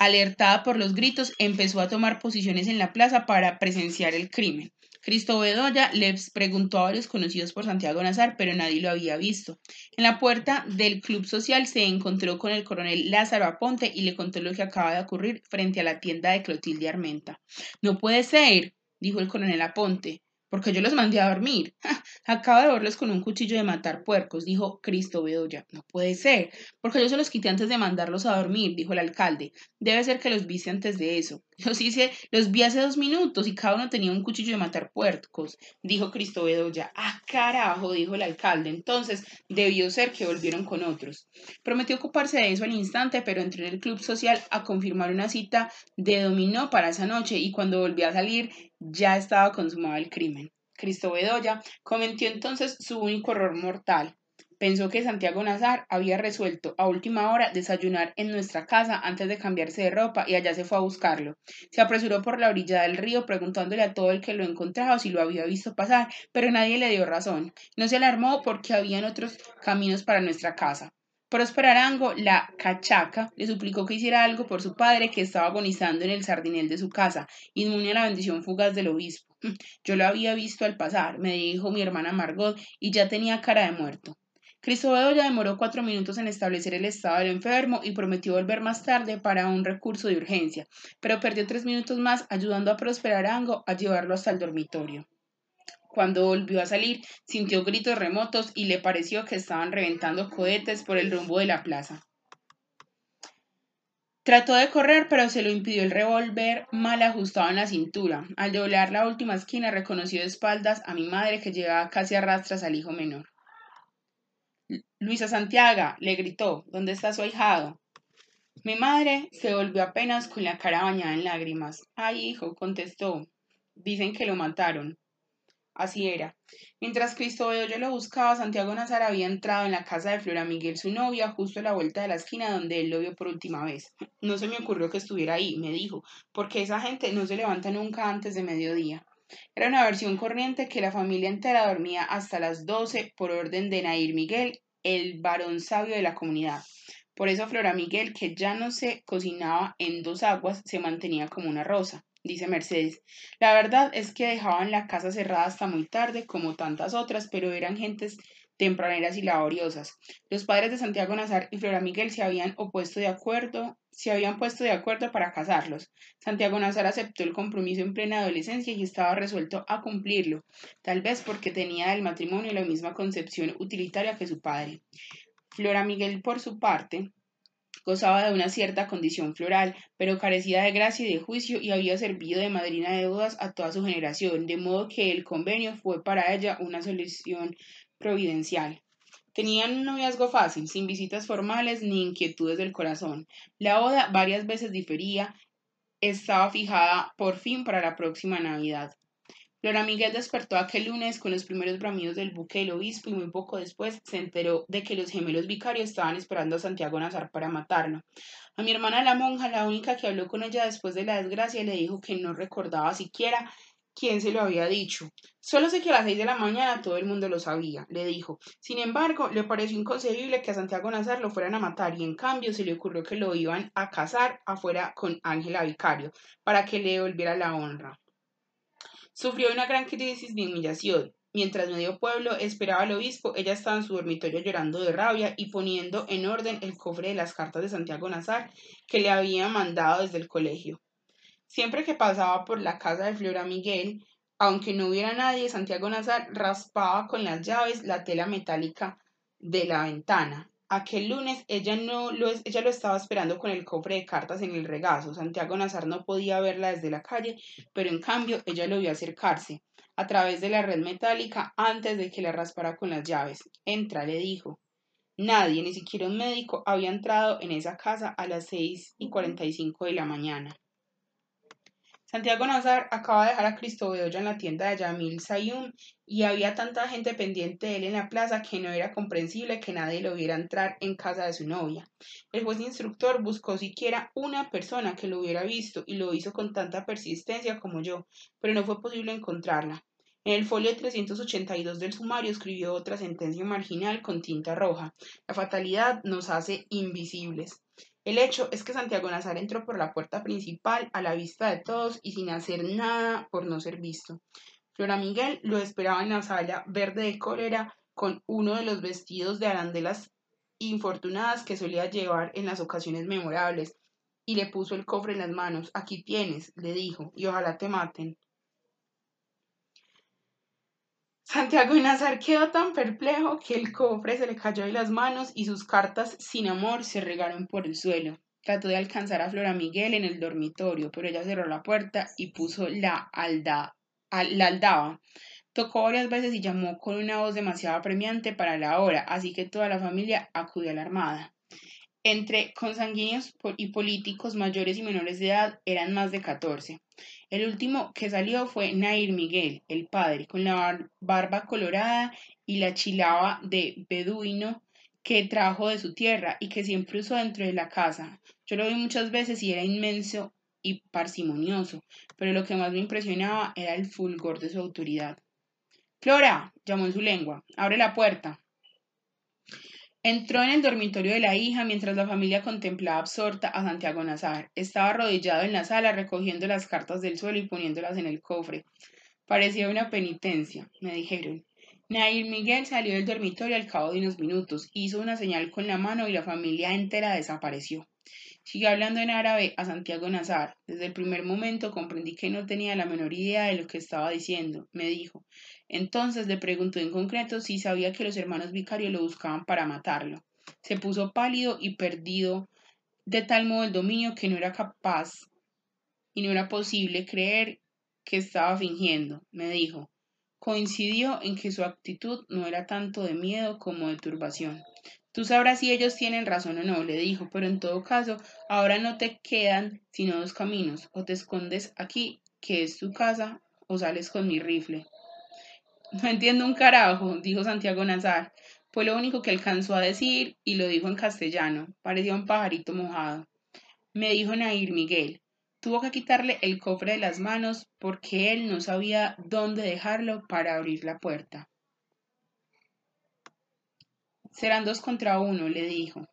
alertada por los gritos, empezó a tomar posiciones en la plaza para presenciar el crimen. Cristo Bedoya les preguntó a varios conocidos por Santiago Nazar, pero nadie lo había visto. En la puerta del club social se encontró con el coronel Lázaro Aponte y le contó lo que acaba de ocurrir frente a la tienda de Clotilde Armenta. No puede ser, dijo el coronel Aponte porque yo los mandé a dormir. Acabo de verlos con un cuchillo de matar puercos, dijo Cristo Bedoya. No puede ser, porque yo se los quité antes de mandarlos a dormir, dijo el alcalde. Debe ser que los viste antes de eso. Los hice, los vi hace dos minutos y cada uno tenía un cuchillo de matar puercos, dijo Cristo Bedoya. Ah, carajo, dijo el alcalde. Entonces debió ser que volvieron con otros. Prometió ocuparse de eso al instante, pero entró en el club social a confirmar una cita de dominó para esa noche y cuando volvió a salir ya estaba consumado el crimen. Cristo Bedoya cometió entonces su único error mortal. Pensó que Santiago Nazar había resuelto a última hora desayunar en nuestra casa antes de cambiarse de ropa y allá se fue a buscarlo. Se apresuró por la orilla del río preguntándole a todo el que lo encontraba si lo había visto pasar, pero nadie le dio razón. No se alarmó porque habían otros caminos para nuestra casa. Próspero Arango, la cachaca, le suplicó que hiciera algo por su padre que estaba agonizando en el sardinel de su casa, inmune a la bendición fugaz del obispo. Yo lo había visto al pasar, me dijo mi hermana Margot, y ya tenía cara de muerto. Cristo ya demoró cuatro minutos en establecer el estado del enfermo y prometió volver más tarde para un recurso de urgencia, pero perdió tres minutos más ayudando a Próspero Arango a llevarlo hasta el dormitorio. Cuando volvió a salir, sintió gritos remotos y le pareció que estaban reventando cohetes por el rumbo de la plaza. Trató de correr, pero se lo impidió el revólver mal ajustado en la cintura. Al doblar la última esquina, reconoció de espaldas a mi madre que llevaba casi a rastras al hijo menor. Luisa Santiago, le gritó, ¿dónde está su ahijado? Mi madre se volvió apenas con la cara bañada en lágrimas. Ay, hijo, contestó. Dicen que lo mataron. Así era. Mientras Cristo yo lo buscaba, Santiago Nazar había entrado en la casa de Flora Miguel, su novia, justo a la vuelta de la esquina donde él lo vio por última vez. No se me ocurrió que estuviera ahí, me dijo, porque esa gente no se levanta nunca antes de mediodía. Era una versión corriente que la familia entera dormía hasta las doce por orden de Nair Miguel, el varón sabio de la comunidad. Por eso Flora Miguel, que ya no se cocinaba en dos aguas, se mantenía como una rosa dice Mercedes. La verdad es que dejaban la casa cerrada hasta muy tarde, como tantas otras, pero eran gentes tempraneras y laboriosas. Los padres de Santiago Nazar y Flora Miguel se habían opuesto de acuerdo, se habían puesto de acuerdo para casarlos. Santiago Nazar aceptó el compromiso en plena adolescencia y estaba resuelto a cumplirlo, tal vez porque tenía del matrimonio la misma concepción utilitaria que su padre. Flora Miguel, por su parte, Gozaba de una cierta condición floral, pero carecía de gracia y de juicio y había servido de madrina de bodas a toda su generación, de modo que el convenio fue para ella una solución providencial. Tenían un noviazgo fácil, sin visitas formales ni inquietudes del corazón. La boda varias veces difería, estaba fijada por fin para la próxima Navidad. Flora Miguel despertó aquel lunes con los primeros bramidos del buque del obispo y muy poco después se enteró de que los gemelos vicarios estaban esperando a Santiago Nazar para matarlo. A mi hermana la monja, la única que habló con ella después de la desgracia, le dijo que no recordaba siquiera quién se lo había dicho. Solo sé que a las seis de la mañana todo el mundo lo sabía, le dijo. Sin embargo, le pareció inconcebible que a Santiago Nazar lo fueran a matar y en cambio se le ocurrió que lo iban a casar afuera con Ángela Vicario para que le devolviera la honra. Sufrió una gran crisis de humillación. Mientras medio pueblo esperaba al obispo, ella estaba en su dormitorio llorando de rabia y poniendo en orden el cofre de las cartas de Santiago Nazar que le había mandado desde el colegio. Siempre que pasaba por la casa de Flora Miguel, aunque no hubiera nadie, Santiago Nazar raspaba con las llaves la tela metálica de la ventana. Aquel lunes ella, no lo, ella lo estaba esperando con el cofre de cartas en el regazo. Santiago Nazar no podía verla desde la calle, pero en cambio ella lo vio acercarse a través de la red metálica antes de que la raspara con las llaves. Entra, le dijo. Nadie, ni siquiera un médico, había entrado en esa casa a las seis y cuarenta y cinco de la mañana. Santiago Nazar acaba de dejar a Cristo Bedoya en la tienda de Yamil Sayum y había tanta gente pendiente de él en la plaza que no era comprensible que nadie lo viera entrar en casa de su novia. El juez instructor buscó siquiera una persona que lo hubiera visto y lo hizo con tanta persistencia como yo, pero no fue posible encontrarla. En el folio 382 del sumario escribió otra sentencia marginal con tinta roja. La fatalidad nos hace invisibles. El hecho es que Santiago Nazar entró por la puerta principal a la vista de todos y sin hacer nada por no ser visto. Flora Miguel lo esperaba en la sala verde de cólera con uno de los vestidos de arandelas infortunadas que solía llevar en las ocasiones memorables y le puso el cofre en las manos. Aquí tienes, le dijo, y ojalá te maten. Santiago Nazar quedó tan perplejo que el cofre se le cayó de las manos y sus cartas sin amor se regaron por el suelo. Trató de alcanzar a Flora Miguel en el dormitorio, pero ella cerró la puerta y puso la, alda, la aldaba. Tocó varias veces y llamó con una voz demasiado apremiante para la hora, así que toda la familia acudió a la armada. Entre consanguíneos y políticos mayores y menores de edad eran más de catorce. El último que salió fue Nair Miguel, el padre, con la barba colorada y la chilaba de beduino que trajo de su tierra y que siempre usó dentro de la casa. Yo lo vi muchas veces y era inmenso y parsimonioso, pero lo que más me impresionaba era el fulgor de su autoridad. Flora, llamó en su lengua, abre la puerta. Entró en el dormitorio de la hija mientras la familia contemplaba absorta a Santiago Nazar. Estaba arrodillado en la sala recogiendo las cartas del suelo y poniéndolas en el cofre. Parecía una penitencia, me dijeron. Nair Miguel salió del dormitorio al cabo de unos minutos, hizo una señal con la mano y la familia entera desapareció. Siguió hablando en árabe a Santiago Nazar. Desde el primer momento comprendí que no tenía la menor idea de lo que estaba diciendo. Me dijo, entonces le preguntó en concreto si sabía que los hermanos vicarios lo buscaban para matarlo. Se puso pálido y perdido de tal modo el dominio que no era capaz y no era posible creer que estaba fingiendo. Me dijo. Coincidió en que su actitud no era tanto de miedo como de turbación. Tú sabrás si ellos tienen razón o no, le dijo, pero en todo caso, ahora no te quedan sino dos caminos, o te escondes aquí, que es tu casa, o sales con mi rifle. No entiendo un carajo, dijo Santiago Nazar. Fue lo único que alcanzó a decir y lo dijo en castellano. Parecía un pajarito mojado. Me dijo Nair Miguel. Tuvo que quitarle el cofre de las manos porque él no sabía dónde dejarlo para abrir la puerta. Serán dos contra uno, le dijo.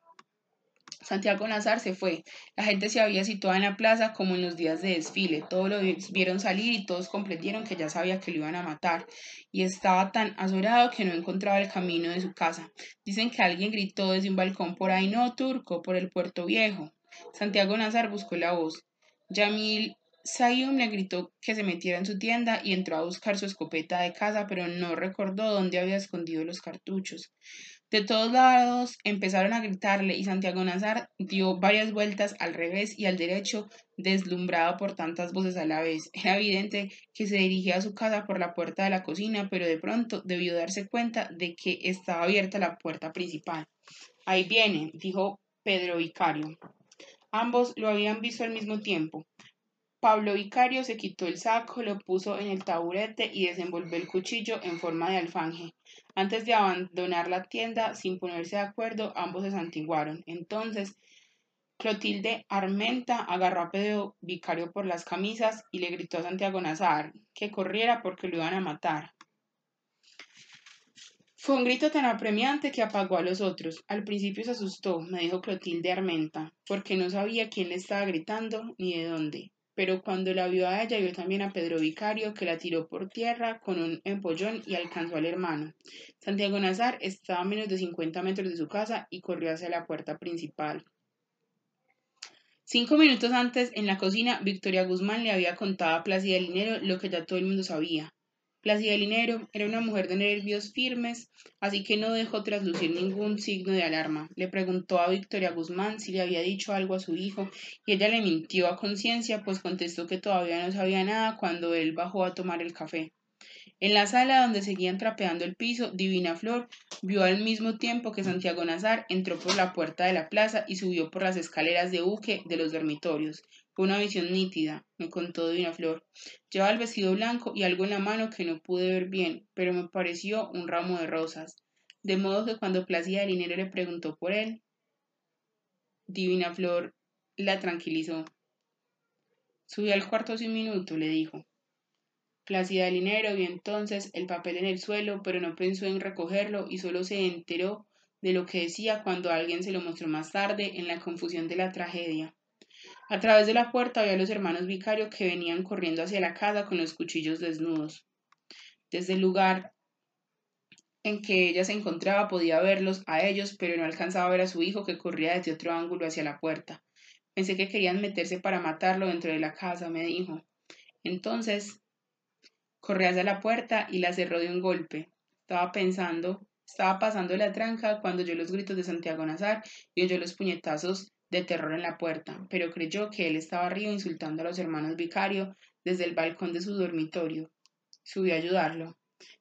Santiago Nazar se fue. La gente se había situado en la plaza como en los días de desfile. Todos lo vieron salir y todos comprendieron que ya sabía que lo iban a matar. Y estaba tan azorado que no encontraba el camino de su casa. Dicen que alguien gritó desde un balcón por ahí, no, turco, por el puerto viejo. Santiago Nazar buscó la voz. Yamil Sayum le gritó que se metiera en su tienda y entró a buscar su escopeta de casa, pero no recordó dónde había escondido los cartuchos. De todos lados empezaron a gritarle y Santiago Nazar dio varias vueltas al revés y al derecho, deslumbrado por tantas voces a la vez. Era evidente que se dirigía a su casa por la puerta de la cocina, pero de pronto debió darse cuenta de que estaba abierta la puerta principal. Ahí viene, dijo Pedro Vicario. Ambos lo habían visto al mismo tiempo. Pablo Vicario se quitó el saco, lo puso en el taburete y desenvolvió el cuchillo en forma de alfanje. Antes de abandonar la tienda, sin ponerse de acuerdo, ambos se santiguaron. Entonces, Clotilde Armenta agarró a Pedro Vicario por las camisas y le gritó a Santiago Nazar que corriera porque lo iban a matar. Fue un grito tan apremiante que apagó a los otros. Al principio se asustó, me dijo Clotilde Armenta, porque no sabía quién le estaba gritando ni de dónde pero cuando la vio a ella, vio también a Pedro Vicario, que la tiró por tierra con un empollón y alcanzó al hermano. Santiago Nazar estaba a menos de 50 metros de su casa y corrió hacia la puerta principal. Cinco minutos antes, en la cocina, Victoria Guzmán le había contado a Plácida Linero lo que ya todo el mundo sabía. Plácida Linero era una mujer de nervios firmes, así que no dejó traslucir ningún signo de alarma. Le preguntó a Victoria Guzmán si le había dicho algo a su hijo y ella le mintió a conciencia, pues contestó que todavía no sabía nada cuando él bajó a tomar el café. En la sala donde seguían trapeando el piso, Divina Flor vio al mismo tiempo que Santiago Nazar entró por la puerta de la plaza y subió por las escaleras de buque de los dormitorios. Una visión nítida, me contó Divina Flor. Llevaba el vestido blanco y algo en la mano que no pude ver bien, pero me pareció un ramo de rosas. De modo que cuando Placida de Linero le preguntó por él, Divina Flor la tranquilizó. Subí al cuarto un minuto, le dijo. Plácida del Linero vio entonces el papel en el suelo, pero no pensó en recogerlo y solo se enteró de lo que decía cuando alguien se lo mostró más tarde en la confusión de la tragedia. A través de la puerta había los hermanos vicarios que venían corriendo hacia la casa con los cuchillos desnudos. Desde el lugar en que ella se encontraba podía verlos a ellos, pero no alcanzaba a ver a su hijo que corría desde otro ángulo hacia la puerta. Pensé que querían meterse para matarlo dentro de la casa, me dijo. Entonces Corrió hacia la puerta y la cerró de un golpe. Estaba pensando, estaba pasando la tranca cuando oyó los gritos de Santiago Nazar y oyó los puñetazos de terror en la puerta, pero creyó que él estaba arriba insultando a los hermanos vicario desde el balcón de su dormitorio. Subió a ayudarlo.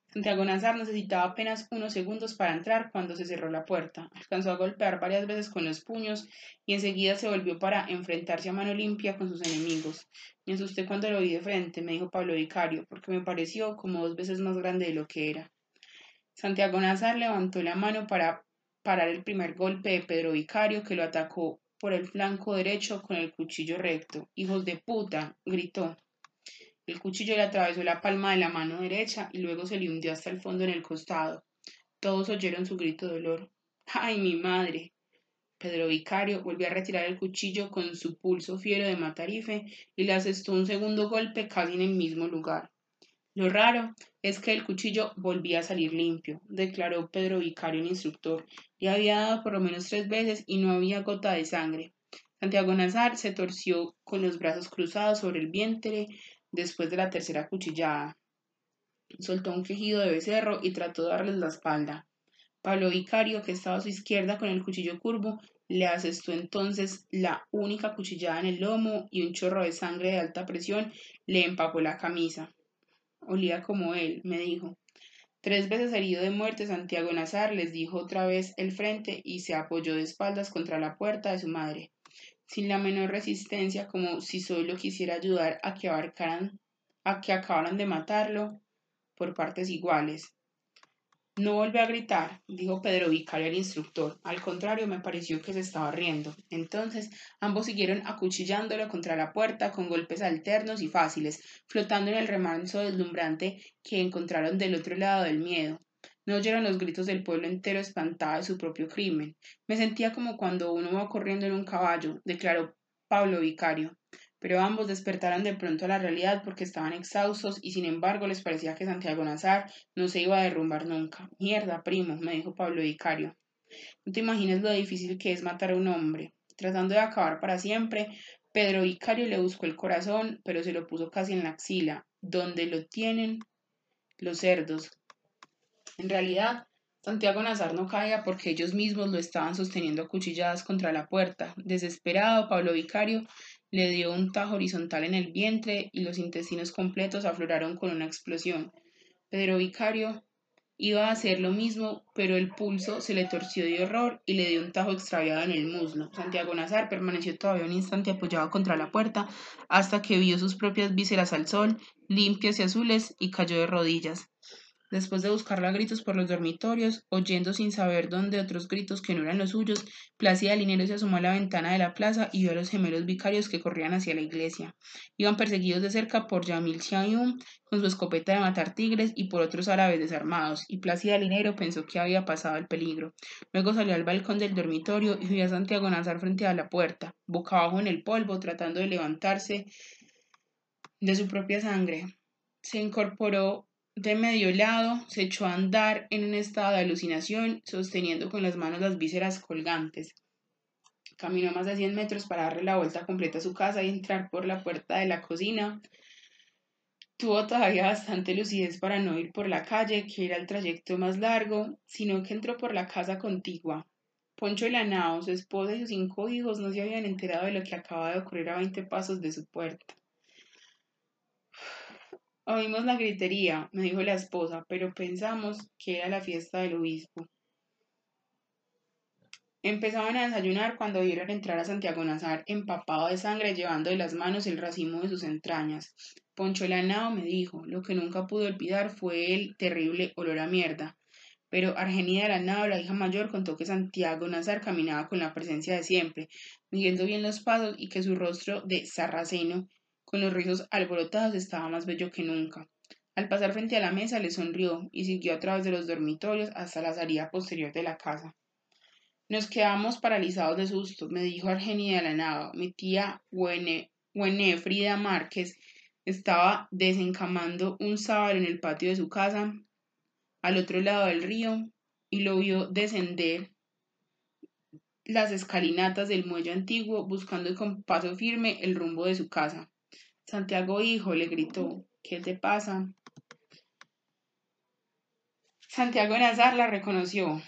Santiago Nazar necesitaba apenas unos segundos para entrar cuando se cerró la puerta. Alcanzó a golpear varias veces con los puños y enseguida se volvió para enfrentarse a mano limpia con sus enemigos. Me asusté cuando lo vi de frente, me dijo Pablo Vicario, porque me pareció como dos veces más grande de lo que era. Santiago Nazar levantó la mano para parar el primer golpe de Pedro Vicario, que lo atacó por el flanco derecho con el cuchillo recto. Hijos de puta, gritó. El cuchillo le atravesó la palma de la mano derecha y luego se le hundió hasta el fondo en el costado. Todos oyeron su grito de dolor. ¡Ay, mi madre! Pedro Vicario volvió a retirar el cuchillo con su pulso fiero de matarife y le asestó un segundo golpe casi en el mismo lugar. Lo raro es que el cuchillo volvía a salir limpio, declaró Pedro Vicario, el instructor. Le había dado por lo menos tres veces y no había gota de sangre. Santiago Nazar se torció con los brazos cruzados sobre el vientre, después de la tercera cuchillada. Soltó un quejido de becerro y trató de darles la espalda. Pablo Vicario, que estaba a su izquierda con el cuchillo curvo, le asestó entonces la única cuchillada en el lomo y un chorro de sangre de alta presión le empapó la camisa. Olía como él, me dijo. Tres veces herido de muerte, Santiago Nazar les dijo otra vez el frente y se apoyó de espaldas contra la puerta de su madre sin la menor resistencia, como si solo quisiera ayudar a que abarcaran, a que acabaran de matarlo por partes iguales. No volvió a gritar, dijo Pedro Vicario al instructor. Al contrario, me pareció que se estaba riendo. Entonces, ambos siguieron acuchillándolo contra la puerta con golpes alternos y fáciles, flotando en el remanso deslumbrante que encontraron del otro lado del miedo. No oyeron los gritos del pueblo entero espantada de su propio crimen. Me sentía como cuando uno va corriendo en un caballo, declaró Pablo Vicario. Pero ambos despertaron de pronto a la realidad porque estaban exhaustos y sin embargo les parecía que Santiago Nazar no se iba a derrumbar nunca. Mierda, primo, me dijo Pablo Vicario. No te imaginas lo difícil que es matar a un hombre. Tratando de acabar para siempre, Pedro Vicario le buscó el corazón, pero se lo puso casi en la axila, donde lo tienen los cerdos. En realidad, Santiago Nazar no caía porque ellos mismos lo estaban sosteniendo a cuchilladas contra la puerta. Desesperado, Pablo Vicario le dio un tajo horizontal en el vientre y los intestinos completos afloraron con una explosión. Pedro Vicario iba a hacer lo mismo, pero el pulso se le torció de horror y le dio un tajo extraviado en el muslo. Santiago Nazar permaneció todavía un instante apoyado contra la puerta hasta que vio sus propias vísceras al sol, limpias y azules, y cayó de rodillas. Después de buscarla a gritos por los dormitorios, oyendo sin saber dónde otros gritos que no eran los suyos, Plácida Linero se asomó a la ventana de la plaza y vio a los gemelos vicarios que corrían hacia la iglesia. Iban perseguidos de cerca por Yamil Xiayum con su escopeta de matar tigres y por otros árabes desarmados, y Plácida Linero pensó que había pasado el peligro. Luego salió al balcón del dormitorio y vio a Santiago Nazar frente a la puerta, boca abajo en el polvo, tratando de levantarse de su propia sangre. Se incorporó de medio lado, se echó a andar en un estado de alucinación, sosteniendo con las manos las vísceras colgantes. Caminó más de 100 metros para darle la vuelta completa a su casa y entrar por la puerta de la cocina. Tuvo todavía bastante lucidez para no ir por la calle, que era el trayecto más largo, sino que entró por la casa contigua. Poncho Lanao, su esposa y sus cinco hijos no se habían enterado de lo que acaba de ocurrir a 20 pasos de su puerta. Oímos la gritería, me dijo la esposa, pero pensamos que era la fiesta del obispo. Empezaban a desayunar cuando vieron entrar a Santiago Nazar empapado de sangre, llevando de las manos el racimo de sus entrañas. Poncho Lanao me dijo, lo que nunca pudo olvidar fue el terrible olor a mierda. Pero Argenida Lanao, la hija mayor, contó que Santiago Nazar caminaba con la presencia de siempre, midiendo bien los pasos y que su rostro de sarraceno con los rizos alborotados estaba más bello que nunca. Al pasar frente a la mesa le sonrió y siguió a través de los dormitorios hasta la salida posterior de la casa. Nos quedamos paralizados de susto, me dijo Argenia de la nada. Mi tía Frida Márquez estaba desencamando un sábado en el patio de su casa, al otro lado del río, y lo vio descender las escalinatas del muelle antiguo, buscando con paso firme el rumbo de su casa. Santiago, hijo, le gritó, ¿qué te pasa? Santiago Nazar la reconoció.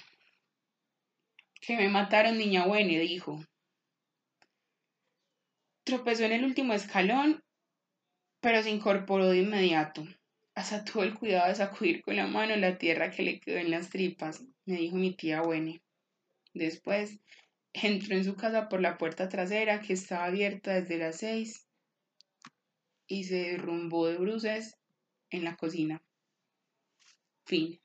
Que me mataron, niña buena, dijo. Tropezó en el último escalón, pero se incorporó de inmediato. Hasta tuvo el cuidado de sacudir con la mano la tierra que le quedó en las tripas, me dijo mi tía Buene. Después entró en su casa por la puerta trasera que estaba abierta desde las seis y se derrumbó de bruces en la cocina. Fin.